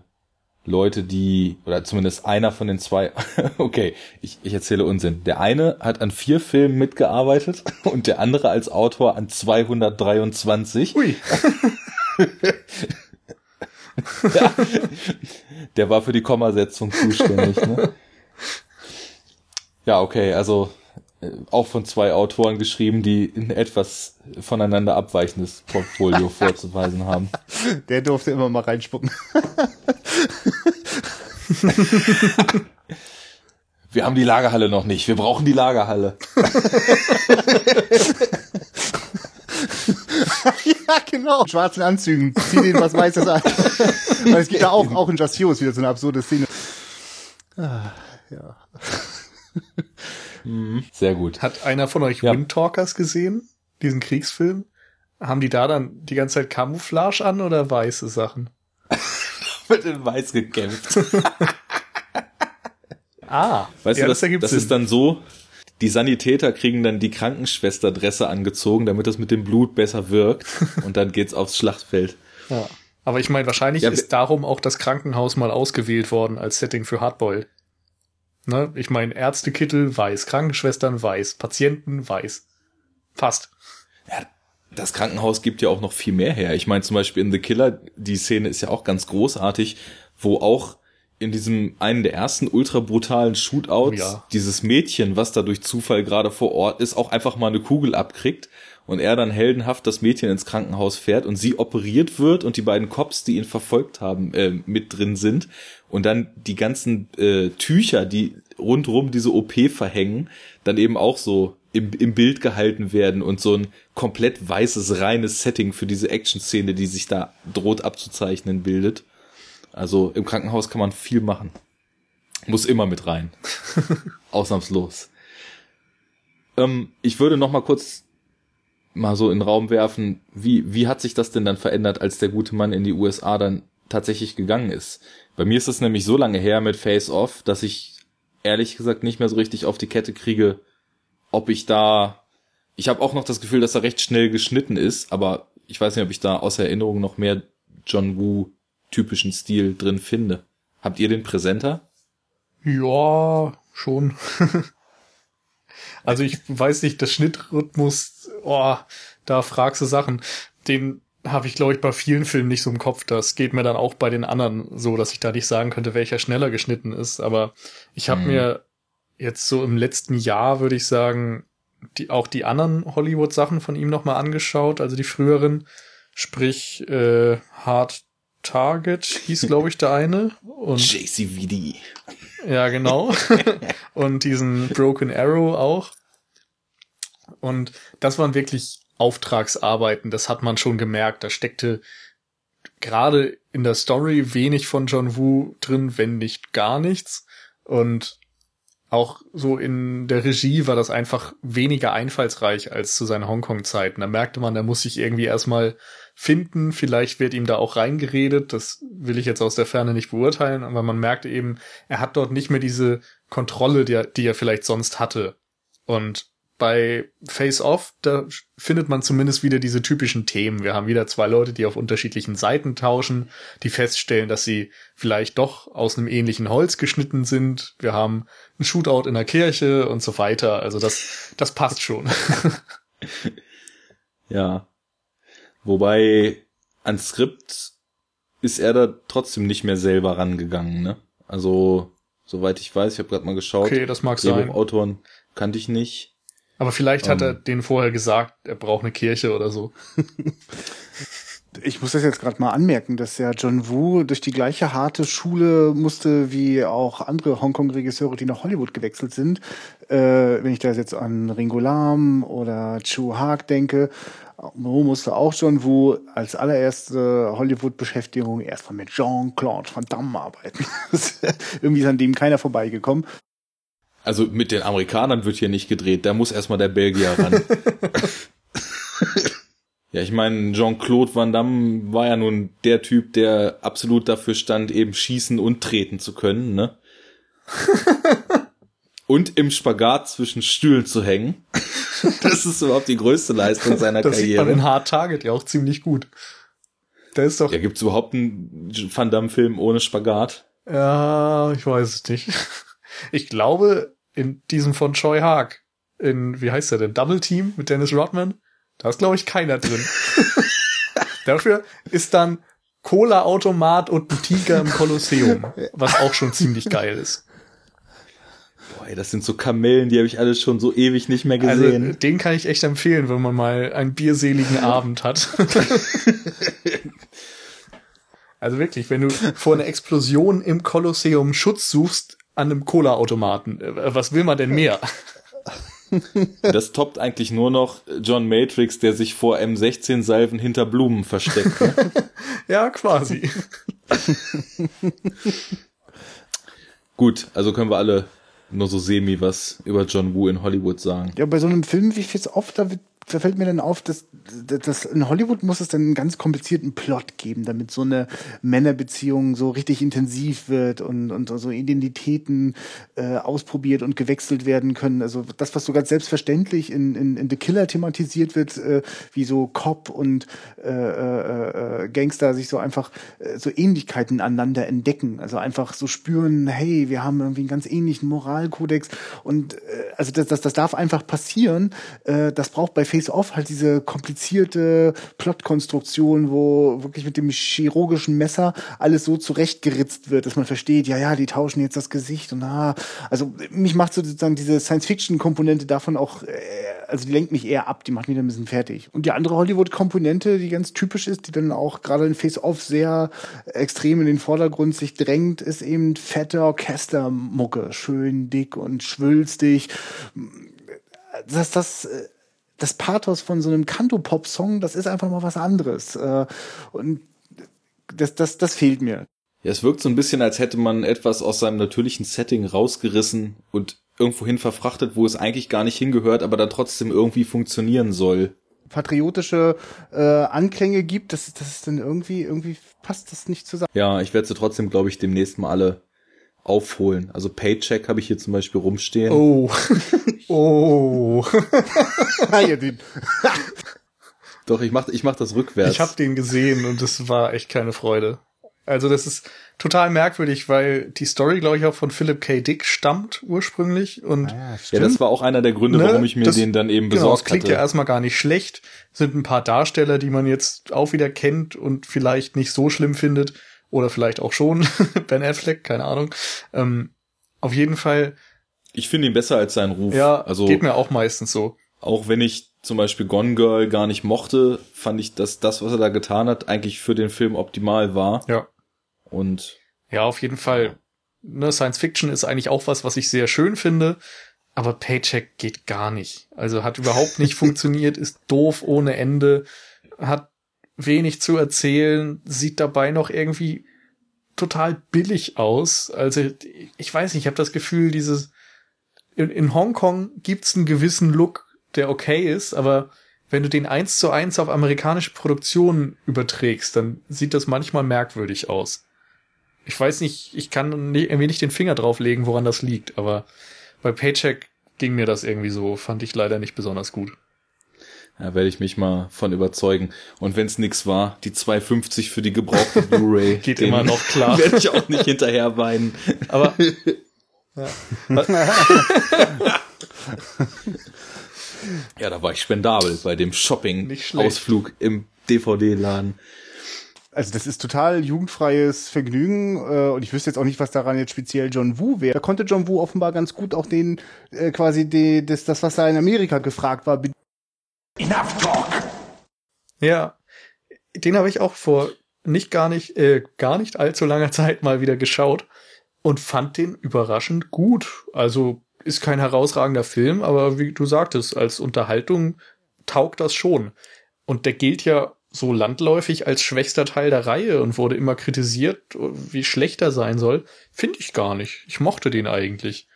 Leute, die, oder zumindest einer von den zwei, *laughs* okay, ich, ich erzähle Unsinn. Der eine hat an vier Filmen mitgearbeitet *laughs* und der andere als Autor an 223. Ui. *laughs* ja, der war für die Kommasetzung zuständig. Ne? Ja, okay, also auch von zwei Autoren geschrieben, die ein etwas voneinander abweichendes Portfolio *laughs* vorzuweisen haben. Der durfte immer mal reinspucken. *laughs* Wir haben die Lagerhalle noch nicht. Wir brauchen die Lagerhalle. *laughs* ja, genau. Schwarzen Anzügen. Zieh denen was Weißes an. Weil es gibt da auch, auch in Just Heroes wieder so eine absurde Szene. Ah, ja. Mhm. Sehr gut. Hat einer von euch ja. Windtalkers gesehen? Diesen Kriegsfilm? Haben die da dann die ganze Zeit Camouflage an oder weiße Sachen? *laughs* Wird in weiß gekämpft. *laughs* ah. Weißt ja, du, das, das, das ist dann so, die Sanitäter kriegen dann die Krankenschwesterdresse angezogen, damit das mit dem Blut besser wirkt. *laughs* und dann geht's aufs Schlachtfeld. Ja. Aber ich meine, wahrscheinlich ja, ist darum auch das Krankenhaus mal ausgewählt worden als Setting für Hardboiled. Ne? Ich meine, Ärztekittel weiß, Krankenschwestern weiß, Patienten weiß. Passt. Ja, das Krankenhaus gibt ja auch noch viel mehr her. Ich meine zum Beispiel in The Killer, die Szene ist ja auch ganz großartig, wo auch in diesem einen der ersten ultra brutalen Shootouts ja. dieses Mädchen, was da durch Zufall gerade vor Ort ist, auch einfach mal eine Kugel abkriegt und er dann heldenhaft das Mädchen ins Krankenhaus fährt und sie operiert wird und die beiden Cops, die ihn verfolgt haben, äh, mit drin sind und dann die ganzen äh, Tücher, die rundrum diese OP verhängen, dann eben auch so im, im Bild gehalten werden und so ein komplett weißes, reines Setting für diese Action-Szene, die sich da droht abzuzeichnen, bildet. Also im Krankenhaus kann man viel machen. Muss immer mit rein. *laughs* Ausnahmslos. Ähm, ich würde noch mal kurz mal so in den Raum werfen, wie, wie hat sich das denn dann verändert, als der gute Mann in die USA dann tatsächlich gegangen ist? Bei mir ist es nämlich so lange her mit Face Off, dass ich ehrlich gesagt nicht mehr so richtig auf die Kette kriege, ob ich da. Ich habe auch noch das Gefühl, dass er recht schnell geschnitten ist, aber ich weiß nicht, ob ich da aus Erinnerung noch mehr John Woo typischen Stil drin finde. Habt ihr den präsenter? Ja, schon. *laughs* also ich weiß nicht, der Schnittrhythmus, oh, da fragst du Sachen. Den habe ich, glaube ich, bei vielen Filmen nicht so im Kopf. Das geht mir dann auch bei den anderen so, dass ich da nicht sagen könnte, welcher schneller geschnitten ist. Aber ich habe mhm. mir jetzt so im letzten Jahr, würde ich sagen, die, auch die anderen Hollywood-Sachen von ihm nochmal angeschaut, also die früheren. Sprich, äh, Hard Target hieß, glaube ich, der eine. Und JCVD. Ja, genau. *laughs* und diesen Broken Arrow auch. Und das waren wirklich Auftragsarbeiten, das hat man schon gemerkt. Da steckte gerade in der Story wenig von John Woo drin, wenn nicht gar nichts. Und auch so in der Regie war das einfach weniger einfallsreich als zu seinen Hongkong-Zeiten. Da merkte man, er muss sich irgendwie erstmal finden. Vielleicht wird ihm da auch reingeredet. Das will ich jetzt aus der Ferne nicht beurteilen, aber man merkte eben, er hat dort nicht mehr diese Kontrolle, die er, die er vielleicht sonst hatte. Und bei Face Off, da findet man zumindest wieder diese typischen Themen. Wir haben wieder zwei Leute, die auf unterschiedlichen Seiten tauschen, die feststellen, dass sie vielleicht doch aus einem ähnlichen Holz geschnitten sind. Wir haben ein Shootout in der Kirche und so weiter. Also das, das passt schon. *laughs* ja. Wobei an Skript ist er da trotzdem nicht mehr selber rangegangen, ne? Also, soweit ich weiß, ich habe gerade mal geschaut. Okay, das mag sein. Autoren kannte ich nicht. Aber vielleicht hat um, er ähm. denen vorher gesagt, er braucht eine Kirche oder so. *laughs* ich muss das jetzt gerade mal anmerken, dass ja John Woo durch die gleiche harte Schule musste wie auch andere Hongkong-Regisseure, die nach Hollywood gewechselt sind. Äh, wenn ich da jetzt an Ringo Lam oder Chu Haag denke, Mo musste auch John Woo als allererste Hollywood-Beschäftigung erstmal mit Jean-Claude Van Damme arbeiten. *laughs* Irgendwie ist an dem keiner vorbeigekommen. Also mit den Amerikanern wird hier nicht gedreht, da muss erstmal der Belgier ran. *laughs* ja, ich meine, Jean-Claude Van Damme war ja nun der Typ, der absolut dafür stand, eben schießen und treten zu können, ne? *laughs* und im Spagat zwischen Stühlen zu hängen. das ist überhaupt die größte Leistung seiner das Karriere. Das sieht man in Hard Target ja auch ziemlich gut. Der ist doch. Ja, gibt's überhaupt einen Van Damme-Film ohne Spagat? Ja, ich weiß es nicht. Ich glaube, in diesem von Choi Haag, in, wie heißt der denn, Double Team mit Dennis Rodman, da ist, glaube ich, keiner drin. *laughs* Dafür ist dann Cola-Automat und ein Tiger im Kolosseum, was auch schon ziemlich geil ist. Boah, das sind so Kamellen, die habe ich alles schon so ewig nicht mehr also, gesehen. Also, den kann ich echt empfehlen, wenn man mal einen bierseligen Abend hat. *laughs* also wirklich, wenn du vor einer Explosion im Kolosseum Schutz suchst, an einem Cola-Automaten. Äh, was will man denn mehr? *laughs* Das toppt eigentlich nur noch John Matrix, der sich vor M16-Salven hinter Blumen versteckt. Ne? *laughs* ja, quasi. *laughs* Gut, also können wir alle nur so semi was über John Woo in Hollywood sagen. Ja, bei so einem Film wie Fits Off, da wird da fällt mir dann auf, dass, dass in Hollywood muss es dann einen ganz komplizierten Plot geben, damit so eine Männerbeziehung so richtig intensiv wird und, und so Identitäten äh, ausprobiert und gewechselt werden können. Also das, was so ganz selbstverständlich in, in, in The Killer thematisiert wird, äh, wie so Cop und äh, äh, äh, Gangster sich so einfach äh, so Ähnlichkeiten aneinander entdecken. Also einfach so spüren, hey, wir haben irgendwie einen ganz ähnlichen Moralkodex und äh, also das, das, das darf einfach passieren. Äh, das braucht bei Face-Off halt diese komplizierte Plotkonstruktion, wo wirklich mit dem chirurgischen Messer alles so zurechtgeritzt wird, dass man versteht, ja, ja, die tauschen jetzt das Gesicht und ah, also mich macht sozusagen diese Science-Fiction-Komponente davon auch, äh, also die lenkt mich eher ab, die macht mich dann ein bisschen fertig. Und die andere Hollywood-Komponente, die ganz typisch ist, die dann auch gerade in Face-Off sehr extrem in den Vordergrund sich drängt, ist eben fette Orchestermucke, schön dick und schwülstig. Das, das äh, das Pathos von so einem Kanto-Pop-Song, das ist einfach mal was anderes. Äh, und das, das, das fehlt mir. Ja, es wirkt so ein bisschen, als hätte man etwas aus seinem natürlichen Setting rausgerissen und irgendwohin verfrachtet, wo es eigentlich gar nicht hingehört, aber dann trotzdem irgendwie funktionieren soll. Patriotische äh, Anklänge gibt, das, das ist dann irgendwie, irgendwie passt das nicht zusammen. Ja, ich werde sie trotzdem, glaube ich, demnächst mal alle aufholen. Also Paycheck habe ich hier zum Beispiel rumstehen. Oh. *laughs* oh. *laughs* *laughs* Doch, ich mach, ich mach das rückwärts. Ich habe den gesehen und es war echt keine Freude. Also das ist total merkwürdig, weil die Story, glaube ich, auch von Philip K. Dick stammt ursprünglich. Und ah, ja, ja, das war auch einer der Gründe, ne? warum ich mir das, den dann eben besorgt genau, das klingt hatte. ja erstmal gar nicht schlecht. Sind ein paar Darsteller, die man jetzt auch wieder kennt und vielleicht nicht so schlimm findet. Oder vielleicht auch schon. *laughs* ben Affleck, keine Ahnung. Ähm, auf jeden Fall. Ich finde ihn besser als sein Ruf. Ja, also geht mir auch meistens so. Auch wenn ich zum Beispiel Gone Girl gar nicht mochte, fand ich, dass das, was er da getan hat, eigentlich für den Film optimal war. Ja. Und ja, auf jeden Fall. Ne, Science Fiction ist eigentlich auch was, was ich sehr schön finde. Aber Paycheck geht gar nicht. Also hat überhaupt nicht *laughs* funktioniert, ist doof ohne Ende, hat wenig zu erzählen, sieht dabei noch irgendwie total billig aus. Also ich weiß nicht, ich habe das Gefühl, dieses in, in Hongkong gibt's einen gewissen Look, der okay ist, aber wenn du den eins zu eins auf amerikanische Produktionen überträgst, dann sieht das manchmal merkwürdig aus. Ich weiß nicht, ich kann nicht, irgendwie nicht den Finger drauflegen, woran das liegt, aber bei Paycheck ging mir das irgendwie so, fand ich leider nicht besonders gut. Ja, werde ich mich mal von überzeugen. Und wenn es nix war, die 2,50 für die gebrauchte Blu-ray. *laughs* Geht immer noch klar. *laughs* Werde ich auch nicht hinterher weinen. Aber. *laughs* ja. da war ich spendabel bei dem Shopping-Ausflug im DVD-Laden. Also das ist total jugendfreies Vergnügen äh, und ich wüsste jetzt auch nicht, was daran jetzt speziell John Woo wäre. Da konnte John Woo offenbar ganz gut auch den äh, quasi die, das, das, was da in Amerika gefragt war. Enough talk. Ja, den habe ich auch vor nicht gar nicht äh, gar nicht allzu langer Zeit mal wieder geschaut und fand den überraschend gut. Also ist kein herausragender Film, aber wie du sagtest, als Unterhaltung taugt das schon. Und der gilt ja so landläufig als schwächster Teil der Reihe und wurde immer kritisiert, wie schlecht er sein soll. Finde ich gar nicht. Ich mochte den eigentlich.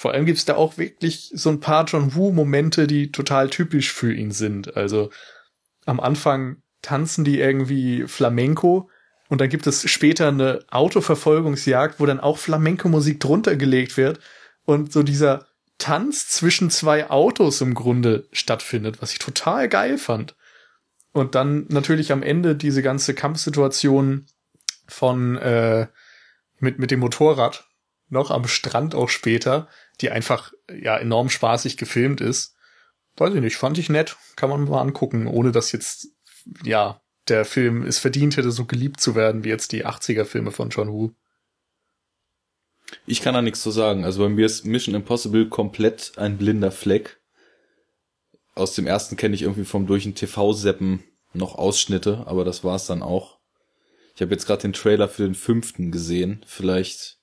Vor allem gibt's da auch wirklich so ein paar John Woo-Momente, die total typisch für ihn sind. Also am Anfang tanzen die irgendwie Flamenco und dann gibt es später eine Autoverfolgungsjagd, wo dann auch Flamenco-Musik drunter gelegt wird und so dieser Tanz zwischen zwei Autos im Grunde stattfindet, was ich total geil fand. Und dann natürlich am Ende diese ganze Kampfsituation von äh, mit mit dem Motorrad noch am Strand auch später, die einfach ja enorm spaßig gefilmt ist. Weiß ich nicht, fand ich nett, kann man mal angucken, ohne dass jetzt ja der Film es verdient hätte, so geliebt zu werden wie jetzt die 80er Filme von John Woo. Ich kann da nichts zu sagen. Also bei mir ist Mission Impossible komplett ein blinder Fleck. Aus dem ersten kenne ich irgendwie vom durch ein TV-Seppen noch Ausschnitte, aber das war's dann auch. Ich habe jetzt gerade den Trailer für den fünften gesehen. Vielleicht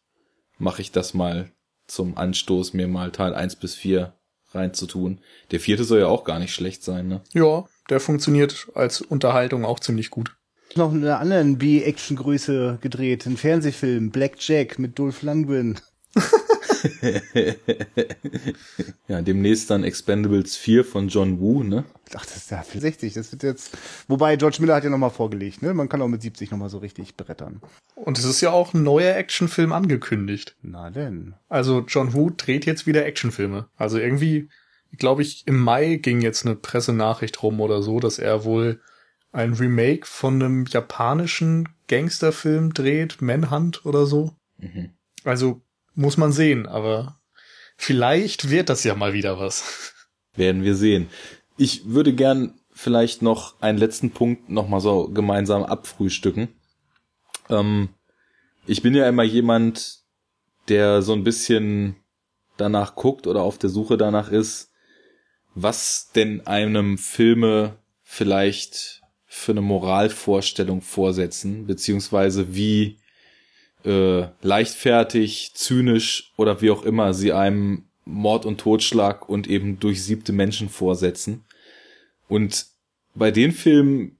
mache ich das mal zum Anstoß, mir mal Teil 1 bis 4 reinzutun. Der vierte soll ja auch gar nicht schlecht sein, ne? Ja, der funktioniert als Unterhaltung auch ziemlich gut noch in einer anderen B-Action-Größe gedreht, ein Fernsehfilm, Black Jack mit Dolph Lundgren. *laughs* *laughs* ja, demnächst dann Expendables 4 von John Woo, ne? Ach, das ist ja 60, das wird jetzt, wobei George Miller hat ja nochmal vorgelegt, ne? Man kann auch mit 70 nochmal so richtig brettern. Und es ist ja auch ein neuer Actionfilm angekündigt. Na denn. Also John Woo dreht jetzt wieder Actionfilme. Also irgendwie, glaube ich, im Mai ging jetzt eine Pressenachricht rum oder so, dass er wohl ein Remake von einem japanischen Gangsterfilm dreht, Manhunt oder so. Mhm. Also muss man sehen, aber vielleicht wird das ja mal wieder was. Werden wir sehen. Ich würde gern vielleicht noch einen letzten Punkt noch mal so gemeinsam abfrühstücken. Ähm, ich bin ja immer jemand, der so ein bisschen danach guckt oder auf der Suche danach ist, was denn einem Filme vielleicht für eine Moralvorstellung vorsetzen, beziehungsweise wie äh, leichtfertig, zynisch oder wie auch immer sie einem Mord und Totschlag und eben durchsiebte Menschen vorsetzen. Und bei den Filmen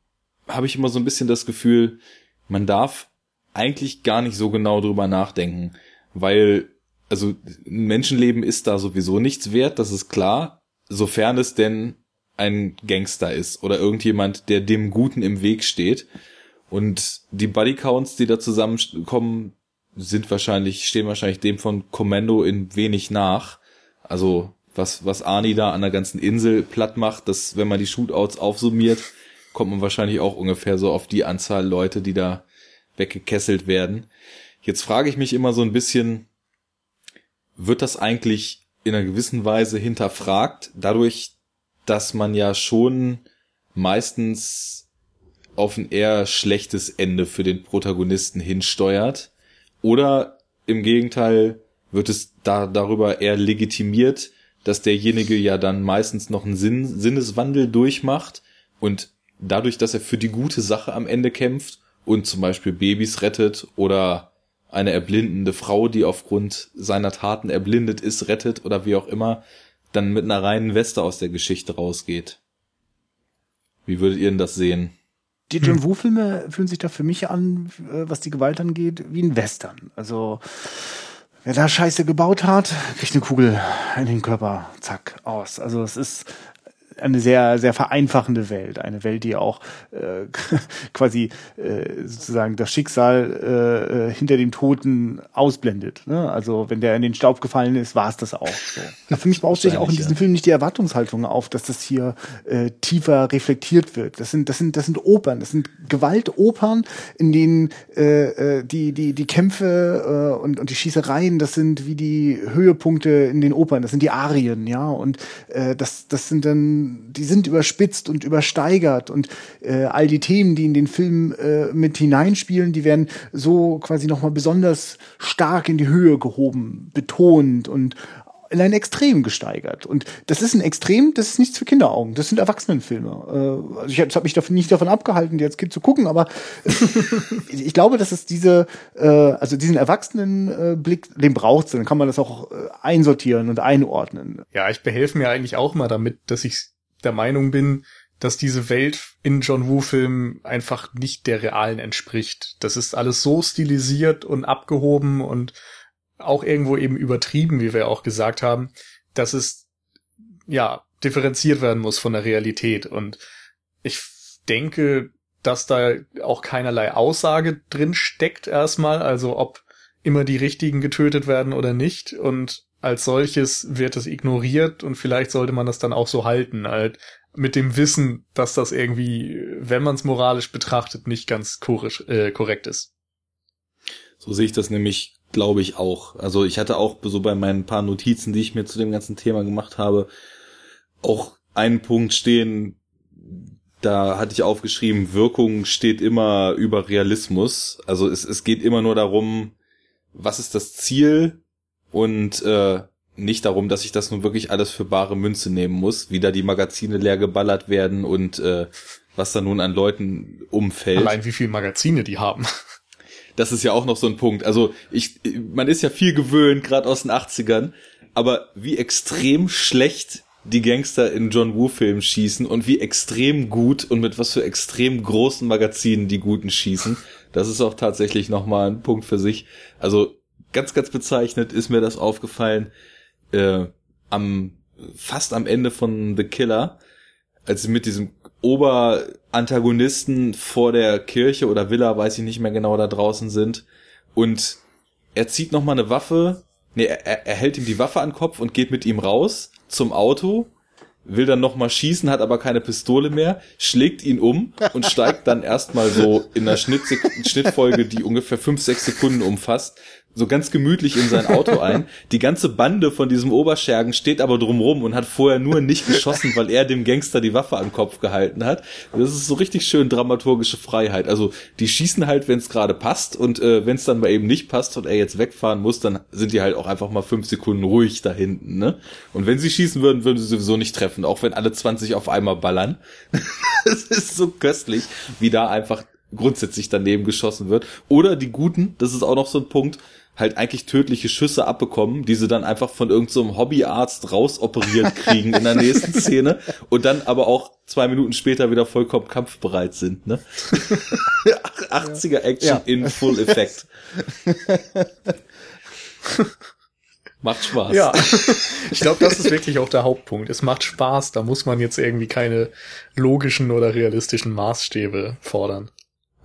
habe ich immer so ein bisschen das Gefühl, man darf eigentlich gar nicht so genau drüber nachdenken, weil also ein Menschenleben ist da sowieso nichts wert, das ist klar, sofern es denn ein Gangster ist oder irgendjemand, der dem Guten im Weg steht. Und die Bodycounts, die da zusammenkommen, sind wahrscheinlich, stehen wahrscheinlich dem von Commando in wenig nach. Also, was, was Arnie da an der ganzen Insel platt macht, dass, wenn man die Shootouts aufsummiert, kommt man wahrscheinlich auch ungefähr so auf die Anzahl Leute, die da weggekesselt werden. Jetzt frage ich mich immer so ein bisschen, wird das eigentlich in einer gewissen Weise hinterfragt, dadurch, dass man ja schon meistens auf ein eher schlechtes Ende für den Protagonisten hinsteuert? Oder im Gegenteil wird es da darüber eher legitimiert, dass derjenige ja dann meistens noch einen Sinn, Sinneswandel durchmacht und dadurch, dass er für die gute Sache am Ende kämpft und zum Beispiel Babys rettet oder eine erblindende Frau, die aufgrund seiner Taten erblindet ist, rettet oder wie auch immer, dann mit einer reinen Weste aus der Geschichte rausgeht. Wie würdet ihr denn das sehen? Die John Woo-Filme fühlen sich da für mich an, äh, was die Gewalt angeht, wie ein Western. Also wer da Scheiße gebaut hat, kriegt eine Kugel in den Körper, zack, aus. Also es ist eine sehr, sehr vereinfachende Welt. Eine Welt, die auch äh, *laughs* quasi äh, sozusagen das Schicksal äh, äh, hinter dem Toten ausblendet. Ne? Also wenn der in den Staub gefallen ist, war es das auch so. Aber für mich baut sich auch in diesem ja. Film nicht die Erwartungshaltung auf, dass das hier äh, tiefer reflektiert wird. Das sind, das sind, das sind Opern, das sind Gewaltopern, in denen äh, äh, die, die, die Kämpfe äh, und, und die Schießereien, das sind wie die Höhepunkte in den Opern, das sind die Arien, ja. Und äh, das, das sind dann die sind überspitzt und übersteigert und äh, all die Themen, die in den Film äh, mit hineinspielen, die werden so quasi nochmal besonders stark in die Höhe gehoben, betont und in ein Extrem gesteigert. Und das ist ein Extrem, das ist nichts für Kinderaugen. Das sind Erwachsenenfilme. Äh, also ich habe mich davon nicht davon abgehalten, die als Kind zu gucken, aber *laughs* ich glaube, dass es diese, äh, also diesen Erwachsenenblick, den braucht es. Dann kann man das auch äh, einsortieren und einordnen. Ja, ich behelfe mir eigentlich auch mal damit, dass ich der Meinung bin, dass diese Welt in John Woo-Filmen einfach nicht der realen entspricht. Das ist alles so stilisiert und abgehoben und auch irgendwo eben übertrieben, wie wir auch gesagt haben, dass es ja differenziert werden muss von der Realität. Und ich denke, dass da auch keinerlei Aussage drin steckt erstmal, also ob immer die Richtigen getötet werden oder nicht. Und als solches wird es ignoriert und vielleicht sollte man das dann auch so halten, halt mit dem Wissen, dass das irgendwie, wenn man es moralisch betrachtet, nicht ganz chorisch, äh, korrekt ist. So sehe ich das nämlich, glaube ich, auch. Also ich hatte auch so bei meinen paar Notizen, die ich mir zu dem ganzen Thema gemacht habe, auch einen Punkt stehen, da hatte ich aufgeschrieben, Wirkung steht immer über Realismus. Also es, es geht immer nur darum, was ist das Ziel und äh, nicht darum, dass ich das nun wirklich alles für bare Münze nehmen muss, wie da die Magazine leer geballert werden und äh, was da nun an Leuten umfällt. Allein wie viele Magazine die haben. Das ist ja auch noch so ein Punkt. Also ich, man ist ja viel gewöhnt, gerade aus den 80ern, aber wie extrem schlecht die Gangster in John Woo-Filmen schießen und wie extrem gut und mit was für extrem großen Magazinen die Guten schießen, das ist auch tatsächlich nochmal ein Punkt für sich. Also ganz, ganz bezeichnet ist mir das aufgefallen, äh, am, fast am Ende von The Killer, als sie mit diesem Oberantagonisten vor der Kirche oder Villa, weiß ich nicht mehr genau, da draußen sind. Und er zieht nochmal eine Waffe, nee, er, er hält ihm die Waffe an den Kopf und geht mit ihm raus zum Auto will dann nochmal schießen, hat aber keine Pistole mehr, schlägt ihn um und *laughs* steigt dann erstmal so in einer Schnitt Schnittfolge, die ungefähr fünf, sechs Sekunden umfasst, so ganz gemütlich in sein Auto *laughs* ein. Die ganze Bande von diesem Oberschergen steht aber drumrum und hat vorher nur nicht geschossen, weil er dem Gangster die Waffe am Kopf gehalten hat. Das ist so richtig schön dramaturgische Freiheit. Also die schießen halt, wenn es gerade passt und äh, wenn es dann mal eben nicht passt und er jetzt wegfahren muss, dann sind die halt auch einfach mal fünf Sekunden ruhig da hinten. Ne? Und wenn sie schießen würden, würden sie sowieso nicht treffen, auch wenn alle 20 auf einmal ballern. *laughs* das ist so köstlich, wie da einfach grundsätzlich daneben geschossen wird. Oder die Guten, das ist auch noch so ein Punkt, halt eigentlich tödliche Schüsse abbekommen, die sie dann einfach von irgendeinem so Hobbyarzt rausoperiert kriegen in der *laughs* nächsten Szene und dann aber auch zwei Minuten später wieder vollkommen kampfbereit sind, ne? *laughs* 80er Action ja. in Full Effect. *laughs* Macht Spaß. Ja, ich glaube, das ist wirklich auch der Hauptpunkt. Es macht Spaß, da muss man jetzt irgendwie keine logischen oder realistischen Maßstäbe fordern.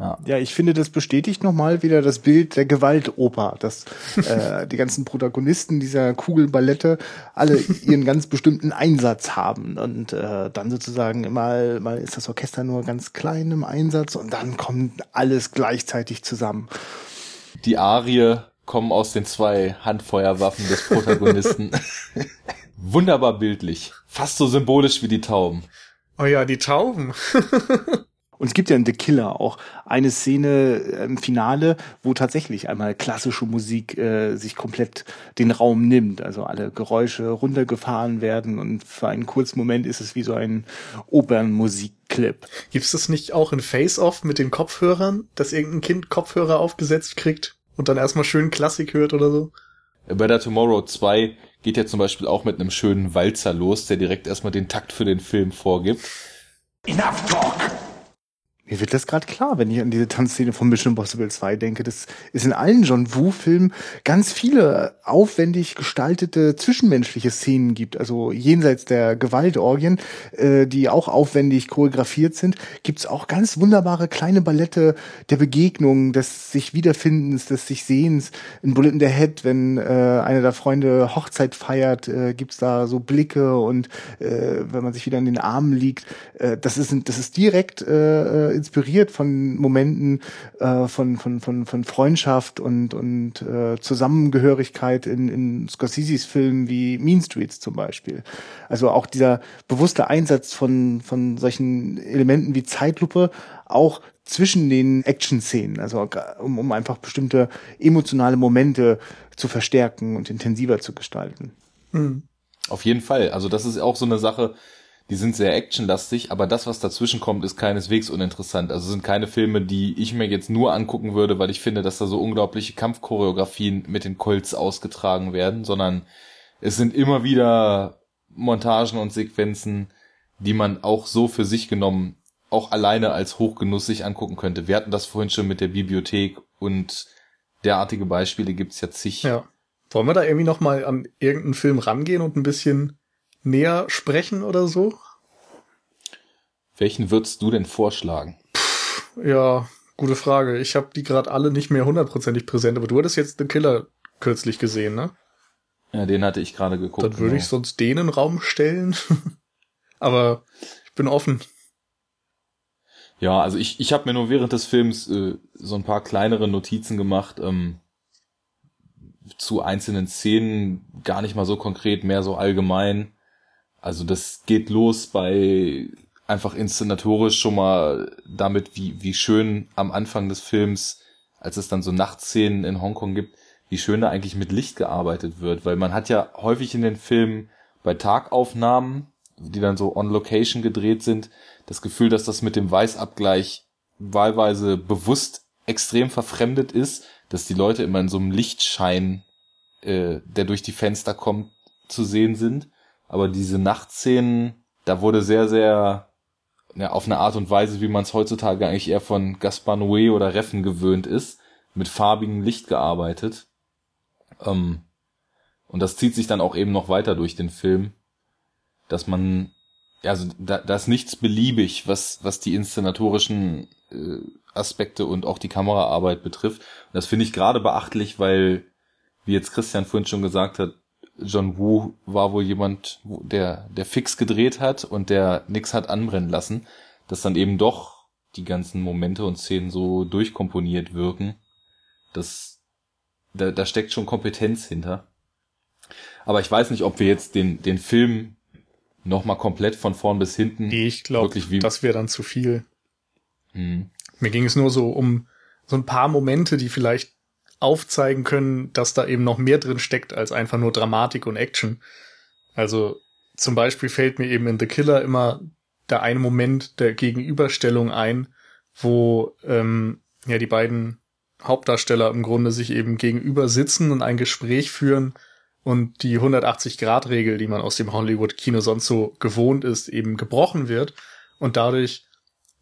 Ja. ja, ich finde, das bestätigt nochmal wieder das Bild der Gewaltoper, dass äh, *laughs* die ganzen Protagonisten dieser Kugelballette alle ihren ganz bestimmten Einsatz haben und äh, dann sozusagen mal, mal ist das Orchester nur ganz klein im Einsatz und dann kommt alles gleichzeitig zusammen. Die Arie kommen aus den zwei Handfeuerwaffen des Protagonisten. *laughs* Wunderbar bildlich. Fast so symbolisch wie die Tauben. Oh ja, die Tauben. *laughs* Und es gibt ja in The Killer auch eine Szene im Finale, wo tatsächlich einmal klassische Musik äh, sich komplett den Raum nimmt. Also alle Geräusche runtergefahren werden und für einen kurzen Moment ist es wie so ein Opernmusikclip. Gibt es das nicht auch in Face-Off mit den Kopfhörern, dass irgendein Kind Kopfhörer aufgesetzt kriegt und dann erstmal schön Klassik hört oder so? Better Tomorrow 2 geht ja zum Beispiel auch mit einem schönen Walzer los, der direkt erstmal den Takt für den Film vorgibt. Enough talk! Mir wird das gerade klar, wenn ich an diese Tanzszene von Mission Impossible 2 denke. Das ist in allen John Woo-Filmen ganz viele aufwendig gestaltete zwischenmenschliche Szenen gibt. Also jenseits der Gewaltorgien, äh, die auch aufwendig choreografiert sind, gibt's auch ganz wunderbare kleine Ballette der Begegnungen, des sich Wiederfindens, des sich Sehens. In Bullet in the Head, wenn äh, einer der Freunde Hochzeit feiert, äh, gibt's da so Blicke und äh, wenn man sich wieder in den Armen liegt. Äh, das, ist, das ist direkt äh, inspiriert von Momenten äh, von, von, von, von Freundschaft und, und äh, Zusammengehörigkeit in, in Scorseses Filmen wie Mean Streets zum Beispiel. Also auch dieser bewusste Einsatz von, von solchen Elementen wie Zeitlupe auch zwischen den Action-Szenen, also um, um einfach bestimmte emotionale Momente zu verstärken und intensiver zu gestalten. Mhm. Auf jeden Fall. Also das ist auch so eine Sache, die sind sehr actionlastig, aber das, was dazwischen kommt, ist keineswegs uninteressant. Also sind keine Filme, die ich mir jetzt nur angucken würde, weil ich finde, dass da so unglaubliche Kampfchoreografien mit den Colts ausgetragen werden, sondern es sind immer wieder Montagen und Sequenzen, die man auch so für sich genommen auch alleine als Hochgenuss sich angucken könnte. Wir hatten das vorhin schon mit der Bibliothek und derartige Beispiele gibt's ja zig. Ja. Wollen wir da irgendwie noch mal an irgendeinen Film rangehen und ein bisschen näher sprechen oder so? Welchen würdest du denn vorschlagen? Puh, ja, gute Frage. Ich habe die gerade alle nicht mehr hundertprozentig präsent, aber du hattest jetzt The Killer kürzlich gesehen, ne? Ja, den hatte ich gerade geguckt. Dann würde genau. ich sonst den in den Raum stellen. *laughs* aber ich bin offen. Ja, also ich, ich habe mir nur während des Films äh, so ein paar kleinere Notizen gemacht ähm, zu einzelnen Szenen, gar nicht mal so konkret, mehr so allgemein. Also das geht los bei einfach inszenatorisch schon mal damit, wie, wie schön am Anfang des Films, als es dann so Nachtszenen in Hongkong gibt, wie schön da eigentlich mit Licht gearbeitet wird, weil man hat ja häufig in den Filmen bei Tagaufnahmen, die dann so on location gedreht sind, das Gefühl, dass das mit dem Weißabgleich wahlweise bewusst extrem verfremdet ist, dass die Leute immer in so einem Lichtschein, äh, der durch die Fenster kommt, zu sehen sind aber diese Nachtszenen, da wurde sehr, sehr ja, auf eine Art und Weise, wie man es heutzutage eigentlich eher von Gaspar Noé oder Reffen gewöhnt ist, mit farbigem Licht gearbeitet. Ähm, und das zieht sich dann auch eben noch weiter durch den Film, dass man, also da, da ist nichts beliebig, was, was die inszenatorischen äh, Aspekte und auch die Kameraarbeit betrifft. Und das finde ich gerade beachtlich, weil, wie jetzt Christian vorhin schon gesagt hat, John Woo war wohl jemand, der, der fix gedreht hat und der nix hat anbrennen lassen, dass dann eben doch die ganzen Momente und Szenen so durchkomponiert wirken. Das, da, da steckt schon Kompetenz hinter. Aber ich weiß nicht, ob wir jetzt den, den Film nochmal komplett von vorn bis hinten. Ich glaube, das wäre dann zu viel. Hm. Mir ging es nur so um so ein paar Momente, die vielleicht aufzeigen können, dass da eben noch mehr drin steckt als einfach nur Dramatik und Action. Also zum Beispiel fällt mir eben in The Killer immer der eine Moment der Gegenüberstellung ein, wo ähm, ja die beiden Hauptdarsteller im Grunde sich eben gegenüber sitzen und ein Gespräch führen und die 180-Grad-Regel, die man aus dem Hollywood-Kino sonst so gewohnt ist, eben gebrochen wird und dadurch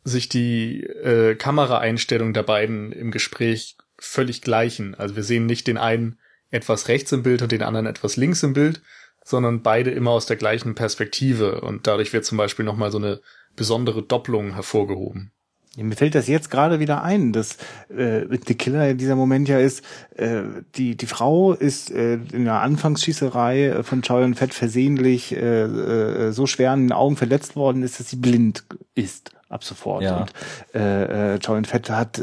sich die äh, Kameraeinstellung der beiden im Gespräch völlig gleichen. Also wir sehen nicht den einen etwas rechts im Bild und den anderen etwas links im Bild, sondern beide immer aus der gleichen Perspektive und dadurch wird zum Beispiel nochmal so eine besondere Doppelung hervorgehoben. Mir fällt das jetzt gerade wieder ein, dass äh, The Killer in dieser Moment ja ist, äh, die, die Frau ist äh, in der Anfangsschießerei äh, von Chow Fett versehentlich äh, äh, so schwer an den Augen verletzt worden ist, dass sie blind ist ab sofort. Ja. Und äh, äh, Joan Fett hat, äh,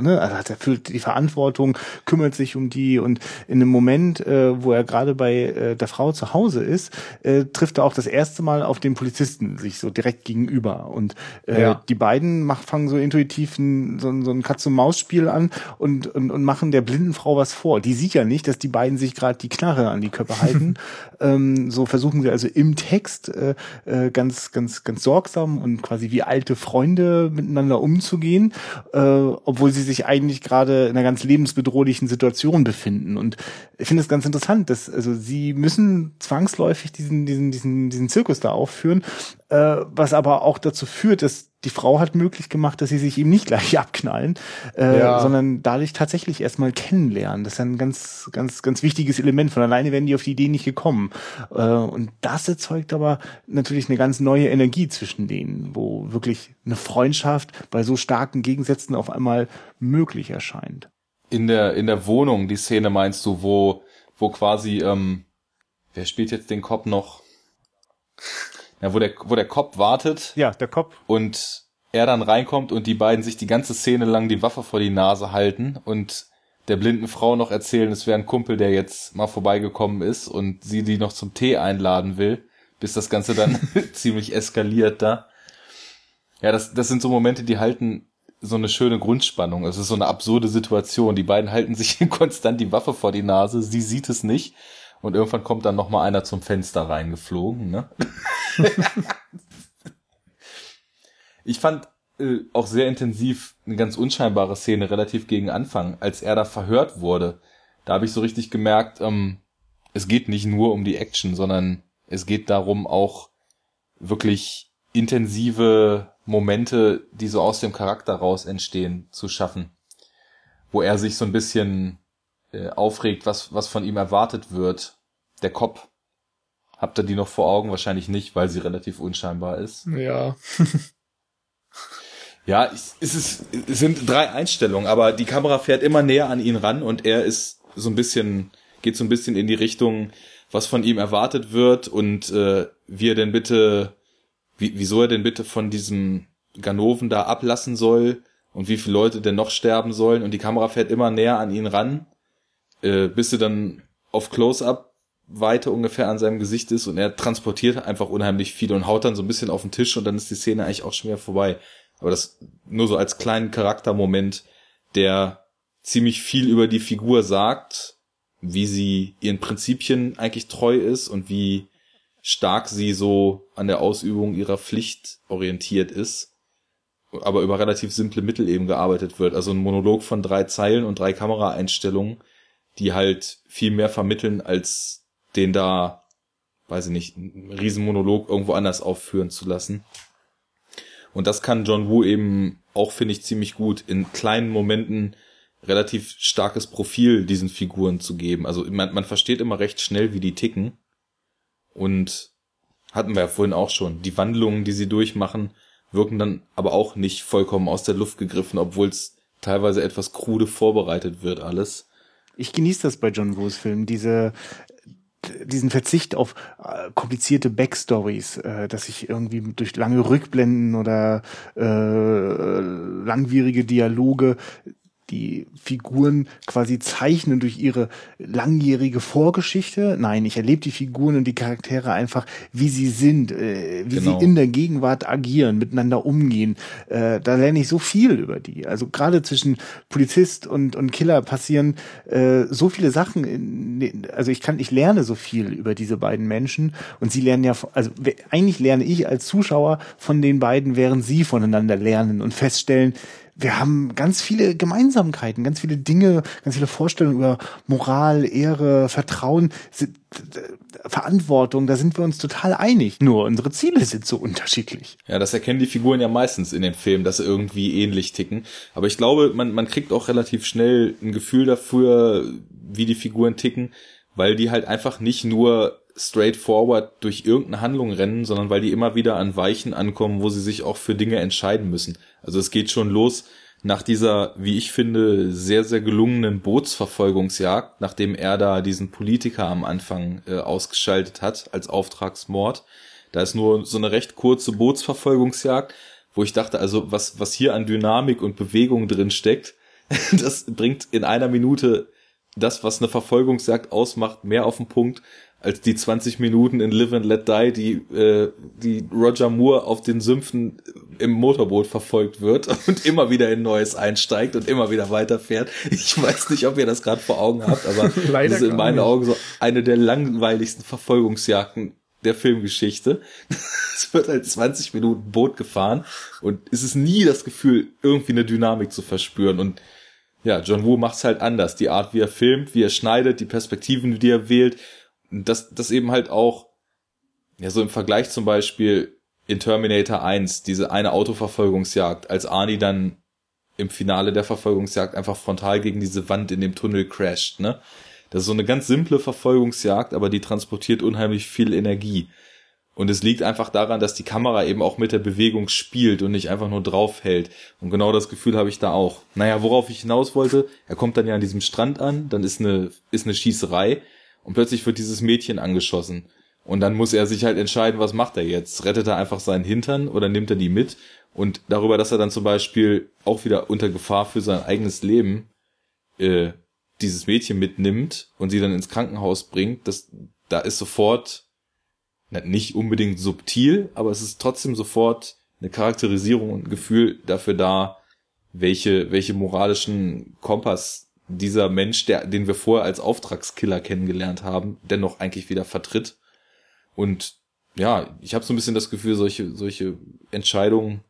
ne, also hat erfüllt die Verantwortung, kümmert sich um die und in einem Moment, äh, wo er gerade bei äh, der Frau zu Hause ist, äh, trifft er auch das erste Mal auf den Polizisten sich so direkt gegenüber und äh, Ja. die beiden mach, fangen so intuitiv ein, so, ein- so ein Katz-und-Maus-Spiel an und, und, und machen der blinden Frau was vor. Die sieht ja nicht, dass die beiden sich gerade die Knarre an die Köpfe halten. *laughs* ähm, so versuchen sie also im Text äh, äh, ganz, ganz, ganz sorgsam und quasi wie alte Freunde miteinander umzugehen, äh, obwohl sie sich eigentlich gerade in einer ganz lebensbedrohlichen Situation befinden. Und ich finde es ganz interessant, dass also sie müssen zwangsläufig diesen, diesen, diesen, diesen Zirkus da aufführen, äh, was aber auch dazu führt, dass die Frau hat möglich gemacht, dass sie sich eben nicht gleich *laughs* abknallen, äh, Ja. sondern dadurch tatsächlich erstmal kennenlernen. Das ist ein ganz, ganz, ganz wichtiges Element. Von alleine wären die auf die Idee nicht gekommen. Äh, und das erzeugt aber natürlich eine ganz neue Energie zwischen denen, wo wirklich eine Freundschaft bei so starken Gegensätzen auf einmal möglich erscheint. In der, in der Wohnung, die Szene meinst du, wo, wo quasi, ähm, wer spielt jetzt den Cop noch? Ja, wo der, wo der Cop wartet Ja, der Kopf. und er dann reinkommt und die beiden sich die ganze Szene lang die Waffe vor die Nase halten und der blinden Frau noch erzählen, es wäre ein Kumpel, der jetzt mal vorbeigekommen ist und sie die noch zum Tee einladen will, bis das Ganze dann *laughs* *laughs* ziemlich eskaliert da. Ja, das, das sind so Momente, die halten so eine schöne Grundspannung. Es ist so eine absurde Situation. Die beiden halten sich *laughs* konstant die Waffe vor die Nase, sie sieht es nicht. Und irgendwann kommt dann noch mal einer zum Fenster reingeflogen. Ne? *laughs* ich fand äh, auch sehr intensiv eine ganz unscheinbare Szene relativ gegen Anfang, als er da verhört wurde. Da habe ich so richtig gemerkt, ähm, es geht nicht nur um die Action, sondern es geht darum, auch wirklich intensive Momente, die so aus dem Charakter raus entstehen, zu schaffen. Wo er sich so ein bisschen äh, aufregt, was, was von ihm erwartet wird. Der Cop. Habt ihr die noch vor Augen? Wahrscheinlich nicht, weil sie relativ unscheinbar ist. Ja. *laughs* Ja, es, ist, es sind drei Einstellungen, aber die Kamera fährt immer näher an ihn ran und er ist so ein bisschen, geht so ein bisschen in die Richtung, was von ihm erwartet wird und äh, wie er denn bitte, wie, wieso er denn bitte von diesem Ganoven da ablassen soll und wie viele Leute denn noch sterben sollen und die Kamera fährt immer näher an ihn ran, äh, bis sie dann auf Close-up Weite ungefähr an seinem Gesicht ist und er transportiert einfach unheimlich viel und haut dann so ein bisschen auf den Tisch und dann ist die Szene eigentlich auch schon wieder vorbei. Aber das nur so als kleinen Charaktermoment, der ziemlich viel über die Figur sagt, wie sie ihren Prinzipien eigentlich treu ist und wie stark sie so an der Ausübung ihrer Pflicht orientiert ist, aber über relativ simple Mittel eben gearbeitet wird. Also ein Monolog von drei Zeilen und drei Kameraeinstellungen, die halt viel mehr vermitteln, als den da, weiß ich nicht, einen Riesenmonolog irgendwo anders aufführen zu lassen. Und das kann John Woo eben auch, finde ich, ziemlich gut in kleinen Momenten relativ starkes Profil diesen Figuren zu geben. Also man, man versteht immer recht schnell, wie die ticken. Und hatten wir ja vorhin auch schon. Die Wandlungen, die sie durchmachen, wirken dann aber auch nicht vollkommen aus der Luft gegriffen, obwohl es teilweise etwas krude vorbereitet wird alles. Ich genieße das bei John Woos Filmen, diese diesen Verzicht auf äh, komplizierte Backstories, äh, dass ich irgendwie durch lange Rückblenden oder äh, langwierige Dialoge die Figuren quasi zeichnen durch ihre langjährige Vorgeschichte. Nein, ich erlebe die Figuren und die Charaktere einfach, wie sie sind, äh, wie Genau. sie in der Gegenwart agieren, miteinander umgehen. Äh, da lerne ich so viel über die. Also gerade zwischen Polizist und, und Killer passieren äh, so viele Sachen. In, also ich kann, ich lerne so viel über diese beiden Menschen und sie lernen ja, also eigentlich lerne ich als Zuschauer von den beiden, während sie voneinander lernen und feststellen, wir haben ganz viele Gemeinsamkeiten, ganz viele Dinge, ganz viele Vorstellungen über Moral, Ehre, Vertrauen, Verantwortung, da sind wir uns total einig. Nur unsere Ziele sind so unterschiedlich. Ja, das erkennen die Figuren ja meistens in den Filmen, dass sie irgendwie ähnlich ticken. Aber ich glaube, man, man kriegt auch relativ schnell ein Gefühl dafür, wie die Figuren ticken, weil die halt einfach nicht nur straightforward durch irgendeine Handlung rennen, sondern weil die immer wieder an Weichen ankommen, wo sie sich auch für Dinge entscheiden müssen. Also es geht schon los nach dieser, wie ich finde, sehr, sehr gelungenen Bootsverfolgungsjagd, nachdem er da diesen Politiker am Anfang äh, ausgeschaltet hat als Auftragsmord. Da ist nur so eine recht kurze Bootsverfolgungsjagd, wo ich dachte, also was, was hier an Dynamik und Bewegung drin steckt, *laughs* das bringt in einer Minute das, was eine Verfolgungsjagd ausmacht, mehr auf den Punkt, als die 20 Minuten in Live and Let Die, die, äh, die Roger Moore auf den Sümpfen im Motorboot verfolgt wird *laughs* und immer wieder in Neues einsteigt und immer wieder weiterfährt. Ich weiß nicht, ob ihr das gerade vor Augen habt, aber *laughs* das ist in meinen nicht. Augen so eine der langweiligsten Verfolgungsjagden der Filmgeschichte. *laughs* es wird halt 20 Minuten Boot gefahren und es ist nie das Gefühl, irgendwie eine Dynamik zu verspüren und ja, John Woo macht's halt anders. Die Art, wie er filmt, wie er schneidet, die Perspektiven, die er wählt das, das eben halt auch, ja, so im Vergleich zum Beispiel in Terminator 1, diese eine Autoverfolgungsjagd, als Arnie dann im Finale der Verfolgungsjagd einfach frontal gegen diese Wand in dem Tunnel crasht, ne? Das ist so eine ganz simple Verfolgungsjagd, aber die transportiert unheimlich viel Energie. Und es liegt einfach daran, dass die Kamera eben auch mit der Bewegung spielt und nicht einfach nur draufhält. Und genau das Gefühl habe ich da auch. Naja, worauf ich hinaus wollte, er kommt dann ja an diesem Strand an, dann ist eine, ist eine Schießerei und plötzlich wird dieses Mädchen angeschossen. Und dann muss er sich halt entscheiden, was macht er jetzt? Rettet er einfach seinen Hintern oder nimmt er die mit? Und darüber, dass er dann zum Beispiel auch wieder unter Gefahr für sein eigenes Leben äh, dieses Mädchen mitnimmt und sie dann ins Krankenhaus bringt, das, da ist sofort, nicht unbedingt subtil, aber es ist trotzdem sofort eine Charakterisierung und ein Gefühl dafür da, welche, welche moralischen Kompass dieser Mensch, der, den wir vorher als Auftragskiller kennengelernt haben, dennoch eigentlich wieder vertritt. Und ja, ich habe so ein bisschen das Gefühl, solche, solche Entscheidungen,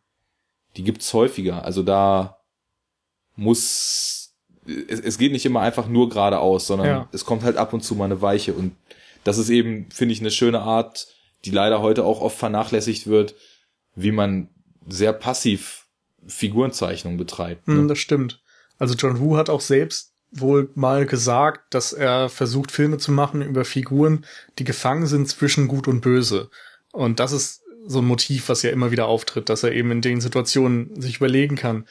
die gibt's häufiger. Also da muss, es, es geht nicht immer einfach nur geradeaus, sondern ja. es kommt halt ab und zu mal eine Weiche. Und das ist eben, finde ich, eine schöne Art, die leider heute auch oft vernachlässigt wird, wie man sehr passiv Figurenzeichnung betreibt. Ne? Mm, das stimmt. Also John Woo hat auch selbst wohl mal gesagt, dass er versucht, Filme zu machen über Figuren, die gefangen sind zwischen Gut und Böse. Und das ist so ein Motiv, was ja immer wieder auftritt, dass er eben in den Situationen sich überlegen kann,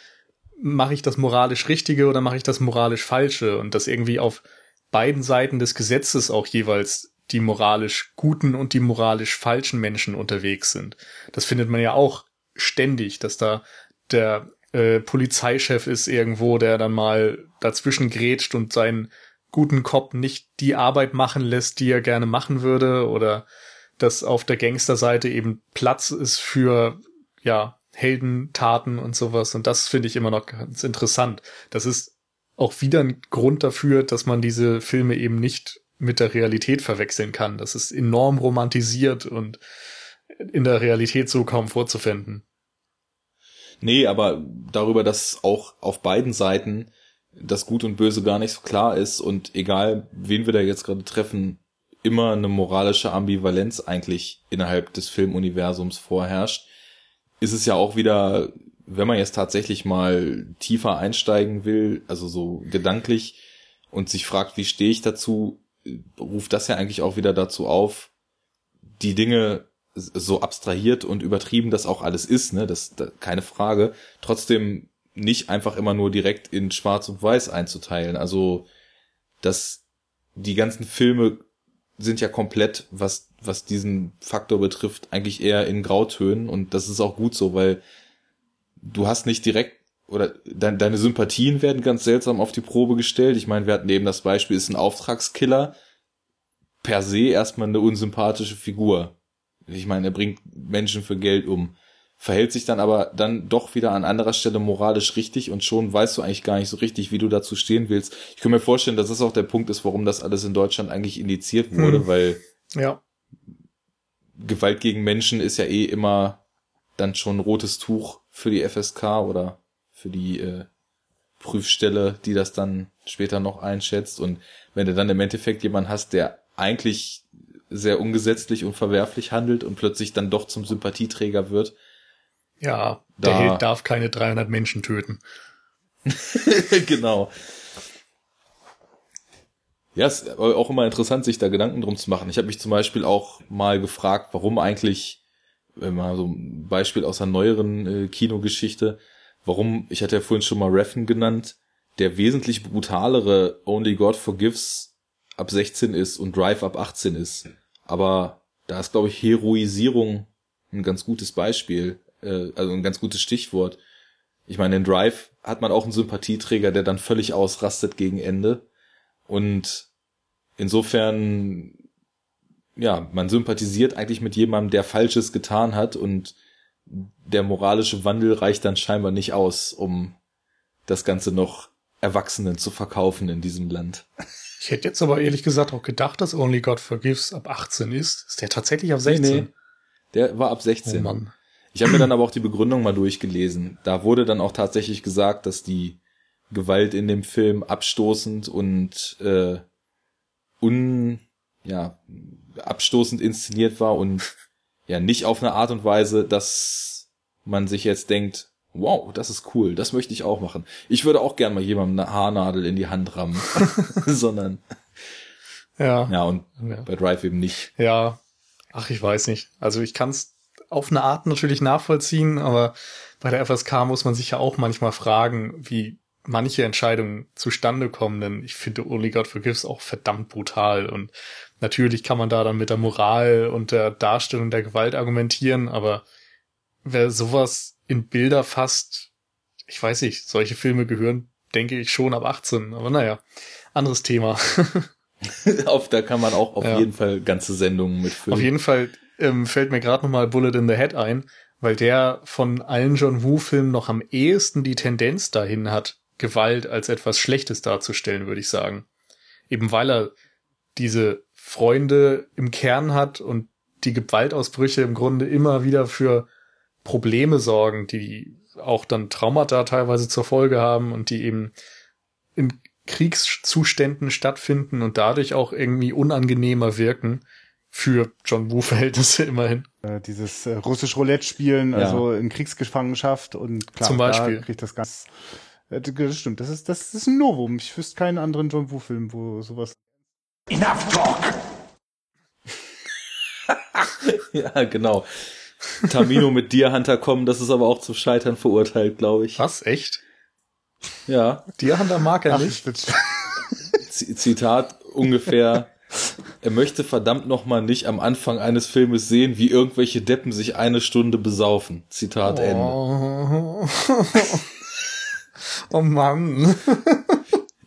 mache ich das moralisch Richtige oder mache ich das moralisch Falsche? Und dass irgendwie auf beiden Seiten des Gesetzes auch jeweils die moralisch guten und die moralisch falschen Menschen unterwegs sind. Das findet man ja auch ständig, dass da der äh, Polizeichef ist irgendwo, der dann mal dazwischen grätscht und seinen guten Cop nicht die Arbeit machen lässt, die er gerne machen würde, oder dass auf der Gangsterseite eben Platz ist für, ja, Heldentaten und sowas. Und das finde ich immer noch ganz interessant. Das ist auch wieder ein Grund dafür, dass man diese Filme eben nicht mit der Realität verwechseln kann. Das ist enorm romantisiert und in der Realität so kaum vorzufinden. Nee, aber darüber, dass auch auf beiden Seiten das Gut und Böse gar nicht so klar ist und egal, wen wir da jetzt gerade treffen, immer eine moralische Ambivalenz eigentlich innerhalb des Filmuniversums vorherrscht, ist es ja auch wieder, wenn man jetzt tatsächlich mal tiefer einsteigen will, also so gedanklich und sich fragt, wie stehe ich dazu, ruft das ja eigentlich auch wieder dazu auf, die Dinge so abstrahiert und übertrieben das auch alles ist, ne, das, das keine Frage, trotzdem nicht einfach immer nur direkt in Schwarz und Weiß einzuteilen. Also, dass die ganzen Filme sind ja komplett, was, was diesen Faktor betrifft, eigentlich eher in Grautönen und das ist auch gut so, weil du hast nicht direkt oder de deine Sympathien werden ganz seltsam auf die Probe gestellt. Ich meine, wir hatten eben das Beispiel, ist ein Auftragskiller per se erstmal eine unsympathische Figur. Ich meine, er bringt Menschen für Geld um, verhält sich dann aber dann doch wieder an anderer Stelle moralisch richtig und schon weißt du eigentlich gar nicht so richtig, wie du dazu stehen willst. Ich kann mir vorstellen, dass das auch der Punkt ist, warum das alles in Deutschland eigentlich indiziert wurde, hm. weil ja. Gewalt gegen Menschen ist ja eh immer dann schon rotes Tuch für die FSK oder für die äh, Prüfstelle, die das dann später noch einschätzt. Und wenn du dann im Endeffekt jemanden hast, der eigentlich sehr ungesetzlich und verwerflich handelt und plötzlich dann doch zum Sympathieträger wird. Ja, der da, Held darf keine 300 Menschen töten. *laughs* genau. Ja, es ist auch immer interessant, sich da Gedanken drum zu machen. Ich habe mich zum Beispiel auch mal gefragt, warum eigentlich, wenn man so ein Beispiel aus einer neueren äh, Kinogeschichte, warum, ich hatte ja vorhin schon mal Reffen genannt, der wesentlich brutalere Only God Forgives ab 16 ist und Drive ab 18 ist. Aber da ist, glaube ich, Heroisierung ein ganz gutes Beispiel, äh, also ein ganz gutes Stichwort. Ich meine, in Drive hat man auch einen Sympathieträger, der dann völlig ausrastet gegen Ende. Und insofern, ja, man sympathisiert eigentlich mit jemandem, der Falsches getan hat und der moralische Wandel reicht dann scheinbar nicht aus, um das Ganze noch Erwachsenen zu verkaufen in diesem Land. *laughs* Ich hätte jetzt aber ehrlich gesagt auch gedacht, dass Only God Forgives ab 18 ist. Ist der tatsächlich ab 16? Nee, nee. Der war ab 16. Oh Mann. Ich habe mir dann aber auch die Begründung mal durchgelesen. Da wurde dann auch tatsächlich gesagt, dass die Gewalt in dem Film abstoßend und äh, un ja abstoßend inszeniert war und ja nicht auf eine Art und Weise, dass man sich jetzt denkt, wow, das ist cool, das möchte ich auch machen. Ich würde auch gern mal jemandem eine Haarnadel in die Hand rammen, *laughs* sondern ja, ja und ja. bei Drive eben nicht. Ja, ach ich weiß nicht. Also ich kann es auf eine Art natürlich nachvollziehen, aber bei der FSK muss man sich ja auch manchmal fragen, wie manche Entscheidungen zustande kommen, denn ich finde Only God Forgives auch verdammt brutal und natürlich kann man da dann mit der Moral und der Darstellung der Gewalt argumentieren, aber wer sowas in Bilder fasst, ich weiß nicht, solche Filme gehören, denke ich, schon ab 18, aber naja, anderes Thema. *laughs* auf, da kann man auch auf ja. jeden Fall ganze Sendungen mitfüllen. Auf jeden Fall ähm, fällt mir gerade nochmal Bullet in the Head ein, weil der von allen John Woo-Filmen noch am ehesten die Tendenz dahin hat, Gewalt als etwas Schlechtes darzustellen, würde ich sagen. Eben weil er diese Freunde im Kern hat und die Gewaltausbrüche im Grunde immer wieder für Probleme sorgen, die auch dann Traumata teilweise zur Folge haben und die eben in Kriegszuständen stattfinden und dadurch auch irgendwie unangenehmer wirken für John Woo-Verhältnisse *laughs* immerhin. Äh, dieses äh, russisch Roulette spielen, ja. also in Kriegsgefangenschaft und klar, Zum Beispiel. Da kriegt das ganz. Äh, das stimmt, das ist, das ist ein Novum. Ich wüsste keinen anderen John Woo-Film, wo sowas. Enough talk! *laughs* ja, genau. Tamino mit Deer Hunter kommen, das ist aber auch zum Scheitern verurteilt, glaube ich. Was? Echt? Ja. Deer Hunter mag er Ach, nicht. Zitat ungefähr er möchte verdammt nochmal nicht am Anfang eines Filmes sehen, wie irgendwelche Deppen sich eine Stunde besaufen. Zitat oh. Ende. oh *laughs* Mann.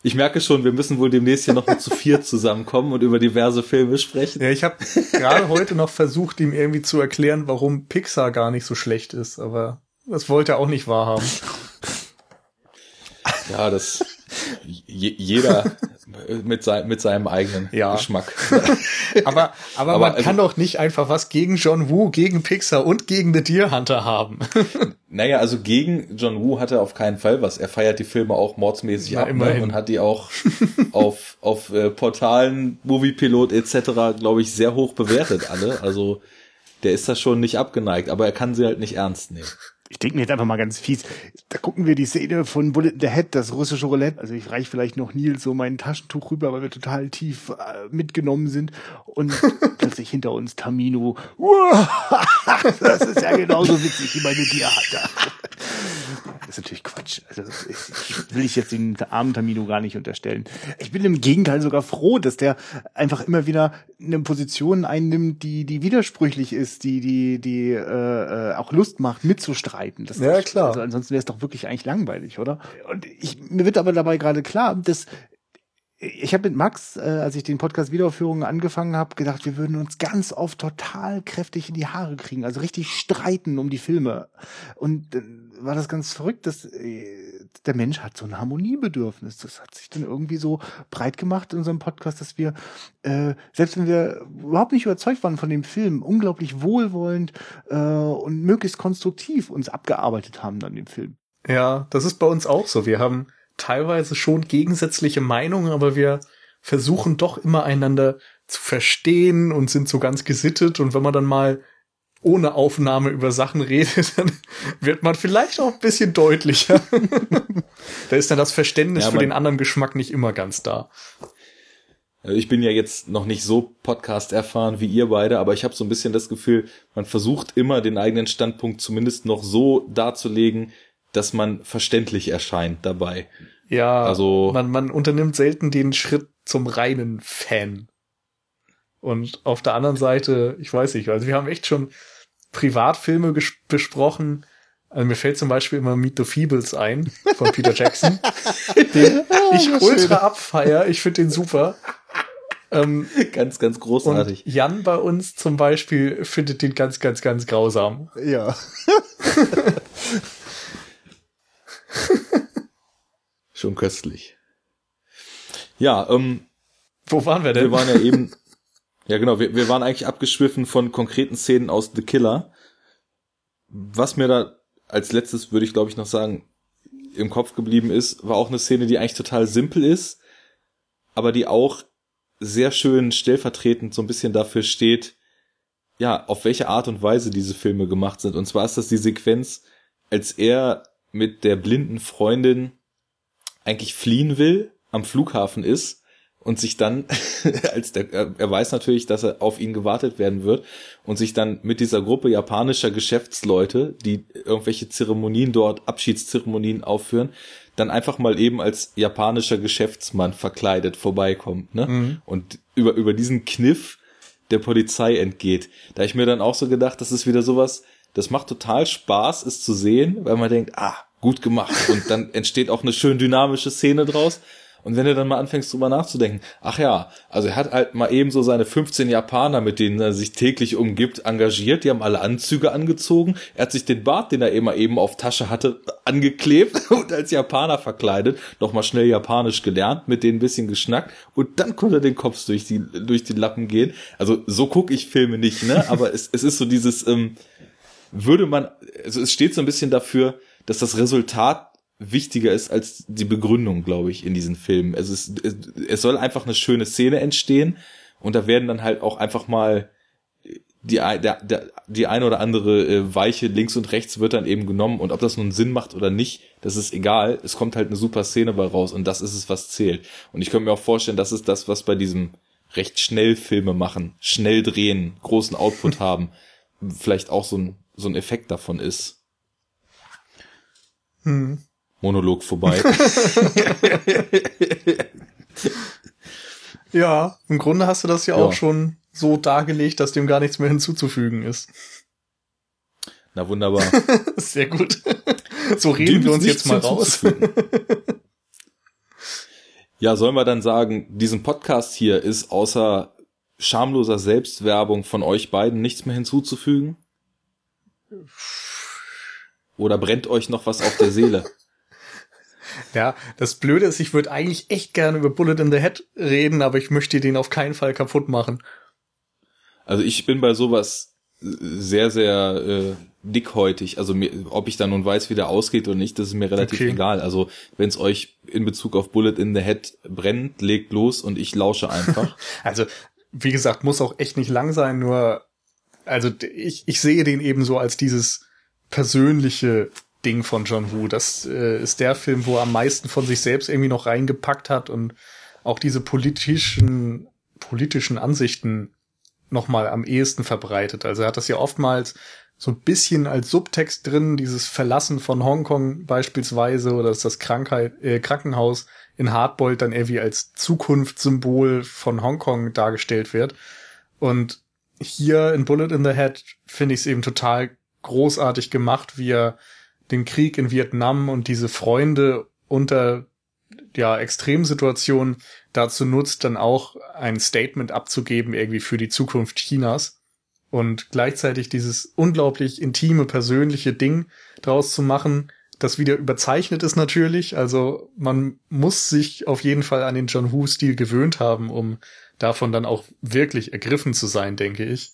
Ich merke schon, wir müssen wohl demnächst hier noch mal zu vier zusammenkommen und über diverse Filme sprechen. Ja, ich habe gerade heute noch versucht, ihm irgendwie zu erklären, warum Pixar gar nicht so schlecht ist, aber das wollte er auch nicht wahrhaben. Ja, das jeder *laughs* mit, sein, mit seinem eigenen ja. Geschmack. *laughs* aber, aber, aber man also, kann doch nicht einfach was gegen John Woo, gegen Pixar und gegen The Deer Hunter haben. *laughs* naja, also gegen John Woo hat er auf keinen Fall was. Er feiert die Filme auch mordsmäßig Na, ab ne? und hat die auch auf, auf äh, Portalen, Moviepilot etc., glaube ich, sehr hoch bewertet alle. Also der ist da schon nicht abgeneigt, aber er kann sie halt nicht ernst nehmen ich denke mir jetzt einfach mal ganz fies, da gucken wir die Szene von Bullet in the Head, das russische Roulette. Also ich reich vielleicht noch Nils so mein Taschentuch rüber, weil wir total tief äh, mitgenommen sind. Und *laughs* plötzlich hinter uns Tamino. *laughs* das ist ja genauso witzig wie meine Diata. *laughs* Das ist natürlich Quatsch. Also ich, will ich jetzt den armen Tamino gar nicht unterstellen. Ich bin im Gegenteil sogar froh, dass der einfach immer wieder eine Position einnimmt, die die widersprüchlich ist, die die die äh, äh auch Lust macht mitzustreiten. Das ja klar. Also ansonsten wäre es doch wirklich eigentlich langweilig, oder? Und ich, mir wird aber dabei gerade klar, dass ich habe mit Max, äh, als ich den Podcast Wiederaufführungen angefangen habe, gedacht, wir würden uns ganz oft total kräftig in die Haare kriegen, also richtig streiten um die Filme. Und äh, war das ganz verrückt, dass äh, der Mensch hat so ein Harmoniebedürfnis. Das hat sich dann irgendwie so breit gemacht in unserem Podcast, dass wir, äh, selbst wenn wir überhaupt nicht überzeugt waren von dem Film, unglaublich wohlwollend äh, und möglichst konstruktiv uns abgearbeitet haben an dem Film. Ja, das ist bei uns auch so. Wir haben teilweise schon gegensätzliche Meinungen, aber wir versuchen doch immer einander zu verstehen und sind so ganz gesittet. Und wenn man dann mal ohne Aufnahme über Sachen *laughs* redet, dann wird man vielleicht auch ein bisschen deutlicher. *laughs* da ist dann das Verständnis ja, für den anderen Geschmack nicht immer ganz da. äh, ich bin ja jetzt noch nicht so Podcast erfahren wie ihr beide, aber ich habe so ein bisschen das Gefühl, man versucht immer den eigenen Standpunkt zumindest noch so darzulegen, dass man verständlich erscheint dabei. Ja, also man, man unternimmt selten den Schritt zum reinen Fan. Und auf der anderen Seite, ich weiß nicht, also wir haben echt schon Privatfilme besprochen. Also mir fällt zum Beispiel immer Meet the Feebles ein von *laughs* Peter Jackson, den ich ultra abfeier. Ich finde den super. Ähm, ganz, ganz großartig. Und Jan bei uns zum Beispiel findet den ganz, ganz, ganz grausam. Ja. *laughs* *laughs* Schon köstlich. Ja, ähm. Wo waren wir denn? Wir waren ja eben. Ja, genau, wir, wir waren eigentlich abgeschwiffen von konkreten Szenen aus The Killer. Was mir da als letztes, würde ich glaube ich noch sagen, im Kopf geblieben ist, war auch eine Szene, die eigentlich total simpel ist, aber die auch sehr schön stellvertretend so ein bisschen dafür steht, ja, auf welche Art und Weise diese Filme gemacht sind. Und zwar ist das die Sequenz, als er mit der blinden Freundin eigentlich fliehen will, am Flughafen ist und sich dann, *laughs* als der, er weiß natürlich, dass er auf ihn gewartet werden wird und sich dann mit dieser Gruppe japanischer Geschäftsleute, die irgendwelche Zeremonien dort, Abschiedszeremonien aufführen, dann einfach mal eben als japanischer Geschäftsmann verkleidet vorbeikommt, ne? Mhm. Und über, über diesen Kniff der Polizei entgeht. Da ich mir dann auch so gedacht, das ist wieder sowas, das macht total Spaß, es zu sehen, weil man denkt, ah, gut gemacht. Und dann *laughs* entsteht auch eine schön dynamische Szene draus. Und wenn du dann mal anfängst drüber nachzudenken, ach ja, also er hat halt mal eben so seine 15 Japaner, mit denen er sich täglich umgibt, engagiert, die haben alle Anzüge angezogen, er hat sich den Bart, den er immer eben auf Tasche hatte, angeklebt *laughs* und als Japaner verkleidet, nochmal schnell Japanisch gelernt, mit denen ein bisschen geschnackt und dann konnte er den Kopf durch die, durch die Lappen gehen. Also so gucke ich Filme nicht, ne? Aber es, es ist so dieses, ähm, würde man, also es steht so ein bisschen dafür, dass das Resultat wichtiger ist als die Begründung, glaube ich, in diesen Filmen. Es ist, es soll einfach eine schöne Szene entstehen und da werden dann halt auch einfach mal die, der, der, die eine oder andere äh, Weiche links und rechts wird dann eben genommen und ob das nun Sinn macht oder nicht, das ist egal. Es kommt halt eine super Szene bei raus und das ist es, was zählt. Und ich könnte mir auch vorstellen, das ist das, was bei diesem recht schnell Filme machen, schnell drehen, großen Output *laughs* haben, vielleicht auch so ein, so ein Effekt davon ist. Hm. Monolog vorbei. *laughs* ja, im Grunde hast du das ja, ja, auch schon so dargelegt, dass dem gar nichts mehr hinzuzufügen ist. Na wunderbar. *laughs* Sehr gut. So reden dem wir uns jetzt mal raus. ja, sollen wir dann sagen, diesen Podcast hier ist außer schamloser Selbstwerbung von euch beiden nichts mehr hinzuzufügen? Oder brennt euch noch was auf der Seele? *laughs* Ja, das Blöde ist, ich würde eigentlich echt gerne über Bullet in the Head reden, aber ich möchte den auf keinen Fall kaputt machen. Also ich bin bei sowas sehr, sehr äh, dickhäutig. Also mir, ob ich da nun weiß, wie der ausgeht oder nicht, das ist mir relativ okay. egal. Also wenn es euch in Bezug auf Bullet in the Head brennt, legt los und ich lausche einfach. *laughs* also wie gesagt, muss auch echt nicht lang sein, nur also ich, ich sehe den eben so als dieses persönliche Ding von John Woo. Das äh, ist der Film, wo er am meisten von sich selbst irgendwie noch reingepackt hat und auch diese politischen, politischen Ansichten nochmal am ehesten verbreitet. Also er hat das ja oftmals so ein bisschen als Subtext drin, dieses Verlassen von Hongkong beispielsweise oder dass das Krankheit, äh, Krankenhaus in Hardboiled dann irgendwie als Zukunftssymbol von Hongkong dargestellt wird. Und hier in Bullet in the Head finde ich es eben total großartig gemacht, wie er den Krieg in Vietnam und diese Freunde unter ja, Extremsituationen dazu nutzt, dann auch ein Statement abzugeben, irgendwie für die Zukunft Chinas. Und gleichzeitig dieses unglaublich intime, persönliche Ding draus zu machen, das wieder überzeichnet ist natürlich. Also man muss sich auf jeden Fall an den John Woo-Stil gewöhnt haben, um davon dann auch wirklich ergriffen zu sein, denke ich.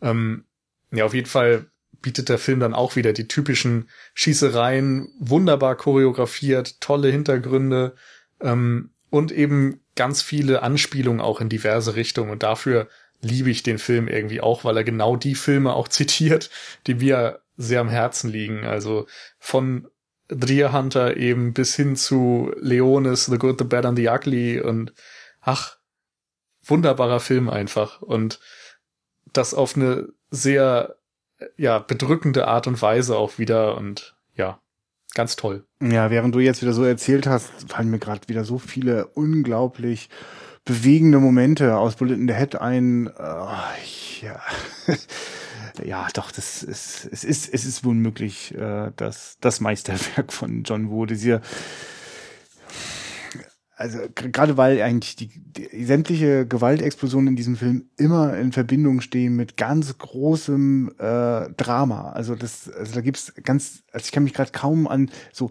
Ähm, ja, auf jeden Fall bietet der Film dann auch wieder die typischen Schießereien, wunderbar choreografiert, tolle Hintergründe ähm, und eben ganz viele Anspielungen auch in diverse Richtungen. Und dafür liebe ich den Film irgendwie auch, weil er genau die Filme auch *laughs* zitiert, die mir sehr am Herzen liegen. Also von Deer Hunter eben bis hin zu Leonis, The Good, The Bad and The Ugly und ach, wunderbarer Film einfach und das auf eine sehr ja bedrückende Art und Weise auch wieder und ja ganz toll. Ja, während du jetzt wieder so erzählt hast, fallen mir gerade wieder so viele unglaublich bewegende Momente aus Bullet in the Head ein. Oh, ja. *laughs* ja, doch, das ist, es ist, es ist unmöglich, äh, das, das Meisterwerk von John Woo, diese, also gerade weil eigentlich die, die sämtliche Gewaltexplosionen in diesem Film immer in Verbindung stehen mit ganz großem äh, Drama. Also das, also da gibt's ganz, also ich kann mich gerade kaum an so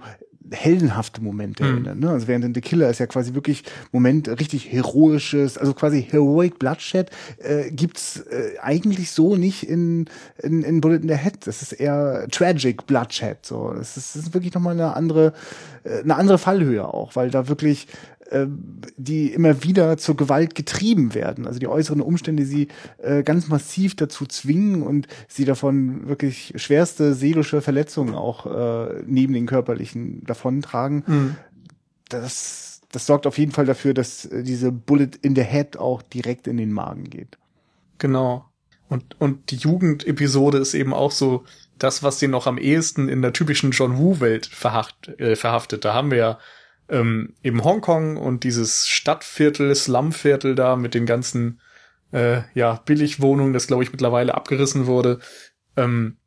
heldenhafte Momente mhm. erinnern. Ne? Also während in The Killer ist ja quasi wirklich Moment richtig heroisches, also quasi heroic Bloodshed äh, gibt's äh, eigentlich so nicht in, in, in Bullet in the Head. Das ist eher tragic Bloodshed. So, das ist, das ist wirklich nochmal eine andere, äh, eine andere Fallhöhe auch, weil da wirklich äh, die immer wieder zur Gewalt getrieben werden. Also die äußeren Umstände sie äh, ganz massiv dazu zwingen und sie davon wirklich schwerste seelische Verletzungen auch äh, neben den körperlichen davontragen. Mhm. Das, das sorgt auf jeden Fall dafür, dass äh, diese Bullet in the Head auch direkt in den Magen geht. Genau. Und, und die Jugendepisode ist eben auch so das, was den noch am ehesten in der typischen John Woo-Welt verhaft, äh, verhaftet. Da haben wir ja ähm, eben Hongkong und dieses Stadtviertel, Slumviertel da mit den ganzen äh, ja, Billigwohnungen, das glaube ich mittlerweile abgerissen wurde, ähm,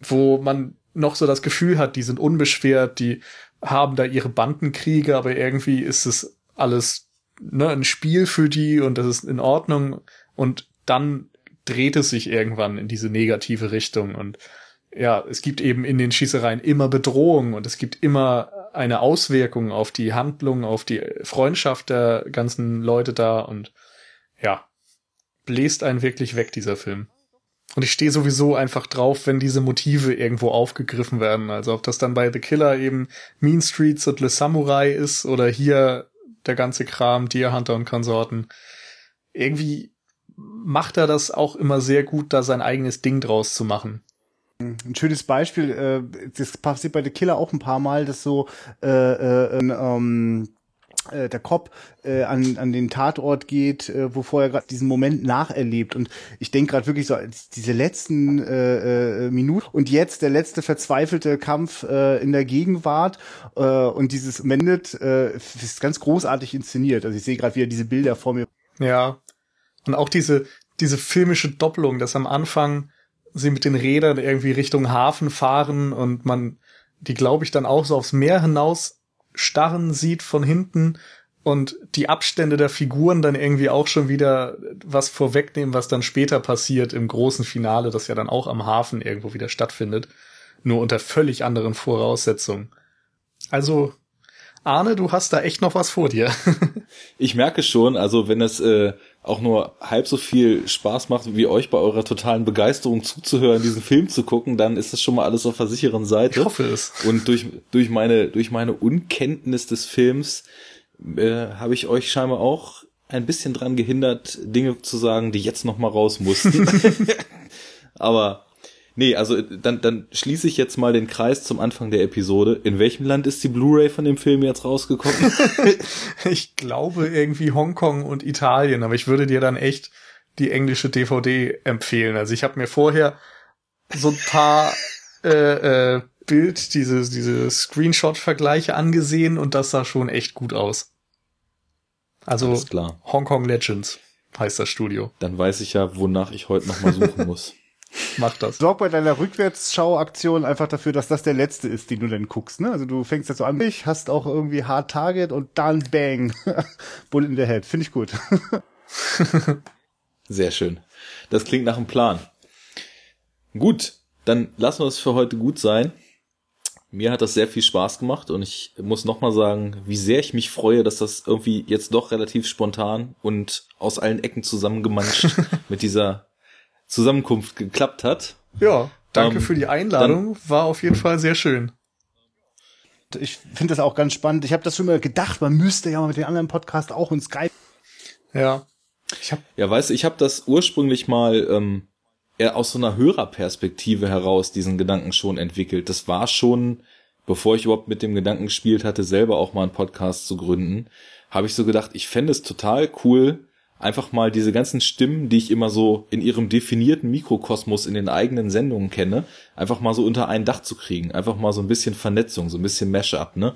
wo man noch so das Gefühl hat, die sind unbeschwert, die haben da ihre Bandenkriege, aber irgendwie ist es alles ne, ein Spiel für die und das ist in Ordnung. Und dann dreht es sich irgendwann in diese negative Richtung. Und ja, es gibt eben in den Schießereien immer Bedrohung und es gibt immer eine Auswirkung auf die Handlung, auf die Freundschaft der ganzen Leute da und ja, bläst einen wirklich weg, dieser Film. Und ich stehe sowieso einfach drauf, wenn diese Motive irgendwo aufgegriffen werden. Also ob das dann bei The Killer eben Mean Streets und Le Samurai ist oder hier der ganze Kram, Deer Hunter und Konsorten. Irgendwie macht er das auch immer sehr gut, da sein eigenes Ding draus zu machen. Ein schönes Beispiel, äh, das passiert bei The Killer auch ein paar Mal, dass so äh, äh, ähm, äh, der Cop äh, an, an den Tatort geht, äh, wo vorher gerade diesen Moment nacherlebt. Und ich denke gerade wirklich so, diese letzten äh, äh, Minuten und jetzt der letzte verzweifelte Kampf äh, in der Gegenwart äh, und dieses Mendet äh, ist ganz großartig inszeniert. Also ich sehe gerade wieder diese Bilder vor mir. Ja. Und auch diese, diese filmische Doppelung, dass am Anfang sie mit den Rädern irgendwie Richtung Hafen fahren und man die, glaube ich, dann auch so aufs Meer hinaus starren sieht von hinten und die Abstände der Figuren dann irgendwie auch schon wieder was vorwegnehmen, was dann später passiert im großen Finale, das ja dann auch am Hafen irgendwo wieder stattfindet, nur unter völlig anderen Voraussetzungen. Also, Arne, du hast da echt noch was vor dir. *laughs* ich merke schon, also wenn es äh, auch nur halb so viel Spaß macht, wie euch bei eurer totalen Begeisterung zuzuhören, diesen Film zu gucken, dann ist das schon mal alles auf der sicheren Seite. Ich hoffe es. Und durch, durch meine, durch meine Unkenntnis des Films äh, habe ich euch scheinbar auch ein bisschen dran gehindert, Dinge zu sagen, die jetzt noch mal raus mussten. *laughs* Aber Nee, also dann, dann schließe ich jetzt mal den Kreis zum Anfang der Episode. In welchem Land ist die Blu-ray von dem Film jetzt rausgekommen? *laughs* ich glaube irgendwie Hongkong und Italien, aber ich würde dir dann echt die englische DVD empfehlen. Also ich habe mir vorher so ein paar *laughs* äh, äh, Bild, diese, diese Screenshot-Vergleiche angesehen und das sah schon echt gut aus. Also Hongkong Legends heißt das Studio. Dann weiß ich ja, wonach ich heute nochmal suchen *laughs* muss. Mach das. Sorg bei deiner Rückwärtsschau-Aktion einfach dafür, dass das der letzte ist, den du dann guckst. Ne? Also du fängst jetzt so an, ich hast auch irgendwie Hard Target und dann Bang. *laughs* Bullet in the Head. Finde ich gut. *laughs* Sehr schön. Das klingt nach einem Plan. Gut, dann lassen wir es für heute gut sein. Mir hat das sehr viel Spaß gemacht und ich muss nochmal sagen, wie sehr ich mich freue, dass das irgendwie jetzt doch relativ spontan und aus allen Ecken zusammengemanscht *laughs* mit dieser Zusammenkunft geklappt hat. Ja, danke ähm, für die Einladung. War auf jeden Fall sehr schön. Ich finde das auch ganz spannend. Ich habe das schon mal gedacht, man müsste ja mal mit den anderen Podcast auch in Skype. Ja. Ich hab ja, weißt du, ich habe das ursprünglich mal ähm, eher aus so einer Hörerperspektive heraus diesen Gedanken schon entwickelt. Das war schon, bevor ich überhaupt mit dem Gedanken gespielt hatte, selber auch mal einen Podcast zu gründen, habe ich so gedacht, ich fände es total cool, einfach mal diese ganzen Stimmen, die ich immer so in ihrem definierten Mikrokosmos in den eigenen Sendungen kenne, einfach mal so unter ein Dach zu kriegen. Einfach mal so ein bisschen Vernetzung, so ein bisschen Mashup, ne?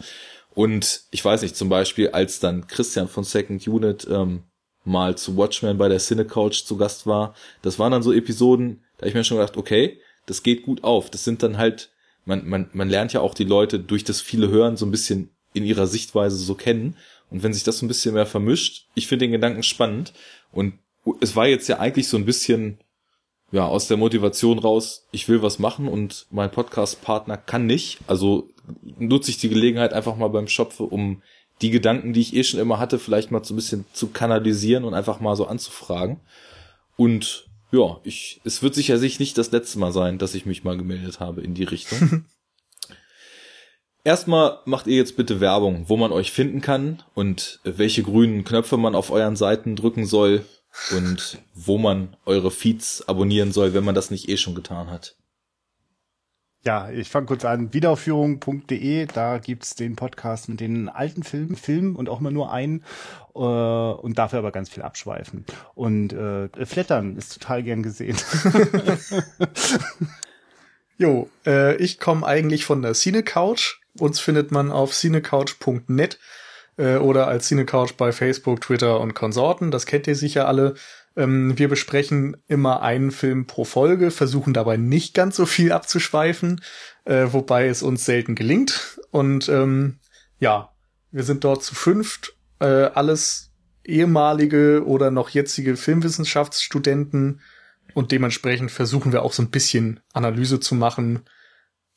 Und ich weiß nicht, zum Beispiel, als dann Christian von Second Unit ähm, mal zu Watchmen bei der Cine Couch zu Gast war, das waren dann so Episoden, da hab ich mir schon gedacht, okay, das geht gut auf. Das sind dann halt, man, man, man lernt ja auch die Leute durch das viele Hören so ein bisschen in ihrer Sichtweise so kennen. Und wenn sich das so ein bisschen mehr vermischt, ich finde den Gedanken spannend. Und es war jetzt ja eigentlich so ein bisschen, ja, aus der Motivation raus, ich will was machen und mein Podcast-Partner kann nicht. Also nutze ich die Gelegenheit einfach mal beim Schopfe, um die Gedanken, die ich eh schon immer hatte, vielleicht mal so ein bisschen zu kanalisieren und einfach mal so anzufragen. Und ja, ich, es wird sicher sich nicht das letzte Mal sein, dass ich mich mal gemeldet habe in die Richtung. *laughs* Erstmal macht ihr jetzt bitte Werbung, wo man euch finden kann und welche grünen Knöpfe man auf euren Seiten drücken soll und wo man eure Feeds abonnieren soll, wenn man das nicht eh schon getan hat. Ja, ich fange kurz an. Wiederaufführung.de, da gibt's den Podcast mit den alten Filmen, Filmen und auch mal nur einen äh, und dafür aber ganz viel abschweifen. Und äh, Flattern ist total gern gesehen. *laughs* jo, äh, ich komme eigentlich von der Cine Couch. Uns findet man auf cinecouch.net äh, oder als Cine Couch bei Facebook, Twitter und Konsorten. Das kennt ihr sicher alle. Ähm, wir besprechen immer einen Film pro Folge, versuchen dabei nicht ganz so viel abzuschweifen, äh, wobei es uns selten gelingt. Und ähm, ja, wir sind dort zu fünft, äh, alles ehemalige oder noch jetzige Filmwissenschaftsstudenten und dementsprechend versuchen wir auch so ein bisschen Analyse zu machen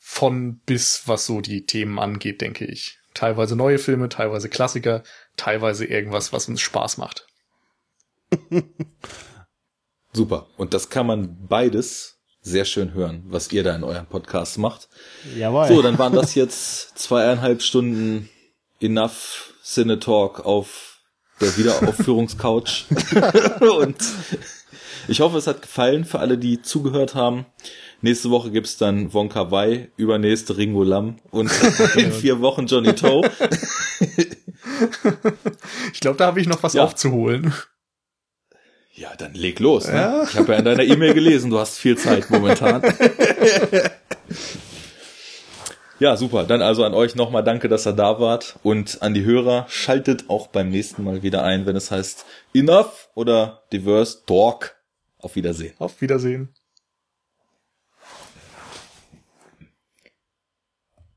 von bis, was so die Themen angeht, denke ich. Teilweise neue Filme, teilweise Klassiker, teilweise irgendwas, was uns Spaß macht. *laughs* Super. Und das kann man beides sehr schön hören, was ihr da in eurem Podcast macht. Jawohl. So, dann waren das jetzt zweieinhalb Stunden Enough Cine Talk auf der Wiederaufführungscouch. *laughs* *laughs* Und ich hoffe, es hat gefallen für alle, die zugehört haben. Nächste Woche gibt's dann Wonka Wai, übernächste Ringo Lam und *laughs* in vier Wochen Johnny Toe. *laughs* ich glaube, da habe ich noch was ja. aufzuholen. Ja, dann leg los. Ne? Ja. Ich habe ja in deiner E-Mail gelesen, du hast viel Zeit momentan. *laughs* ja, super. Dann also an euch nochmal danke, dass ihr da wart. Und an die Hörer, schaltet auch beim nächsten Mal wieder ein, wenn es heißt Enough oder Diverse Talk. Auf Wiedersehen. Auf Wiedersehen.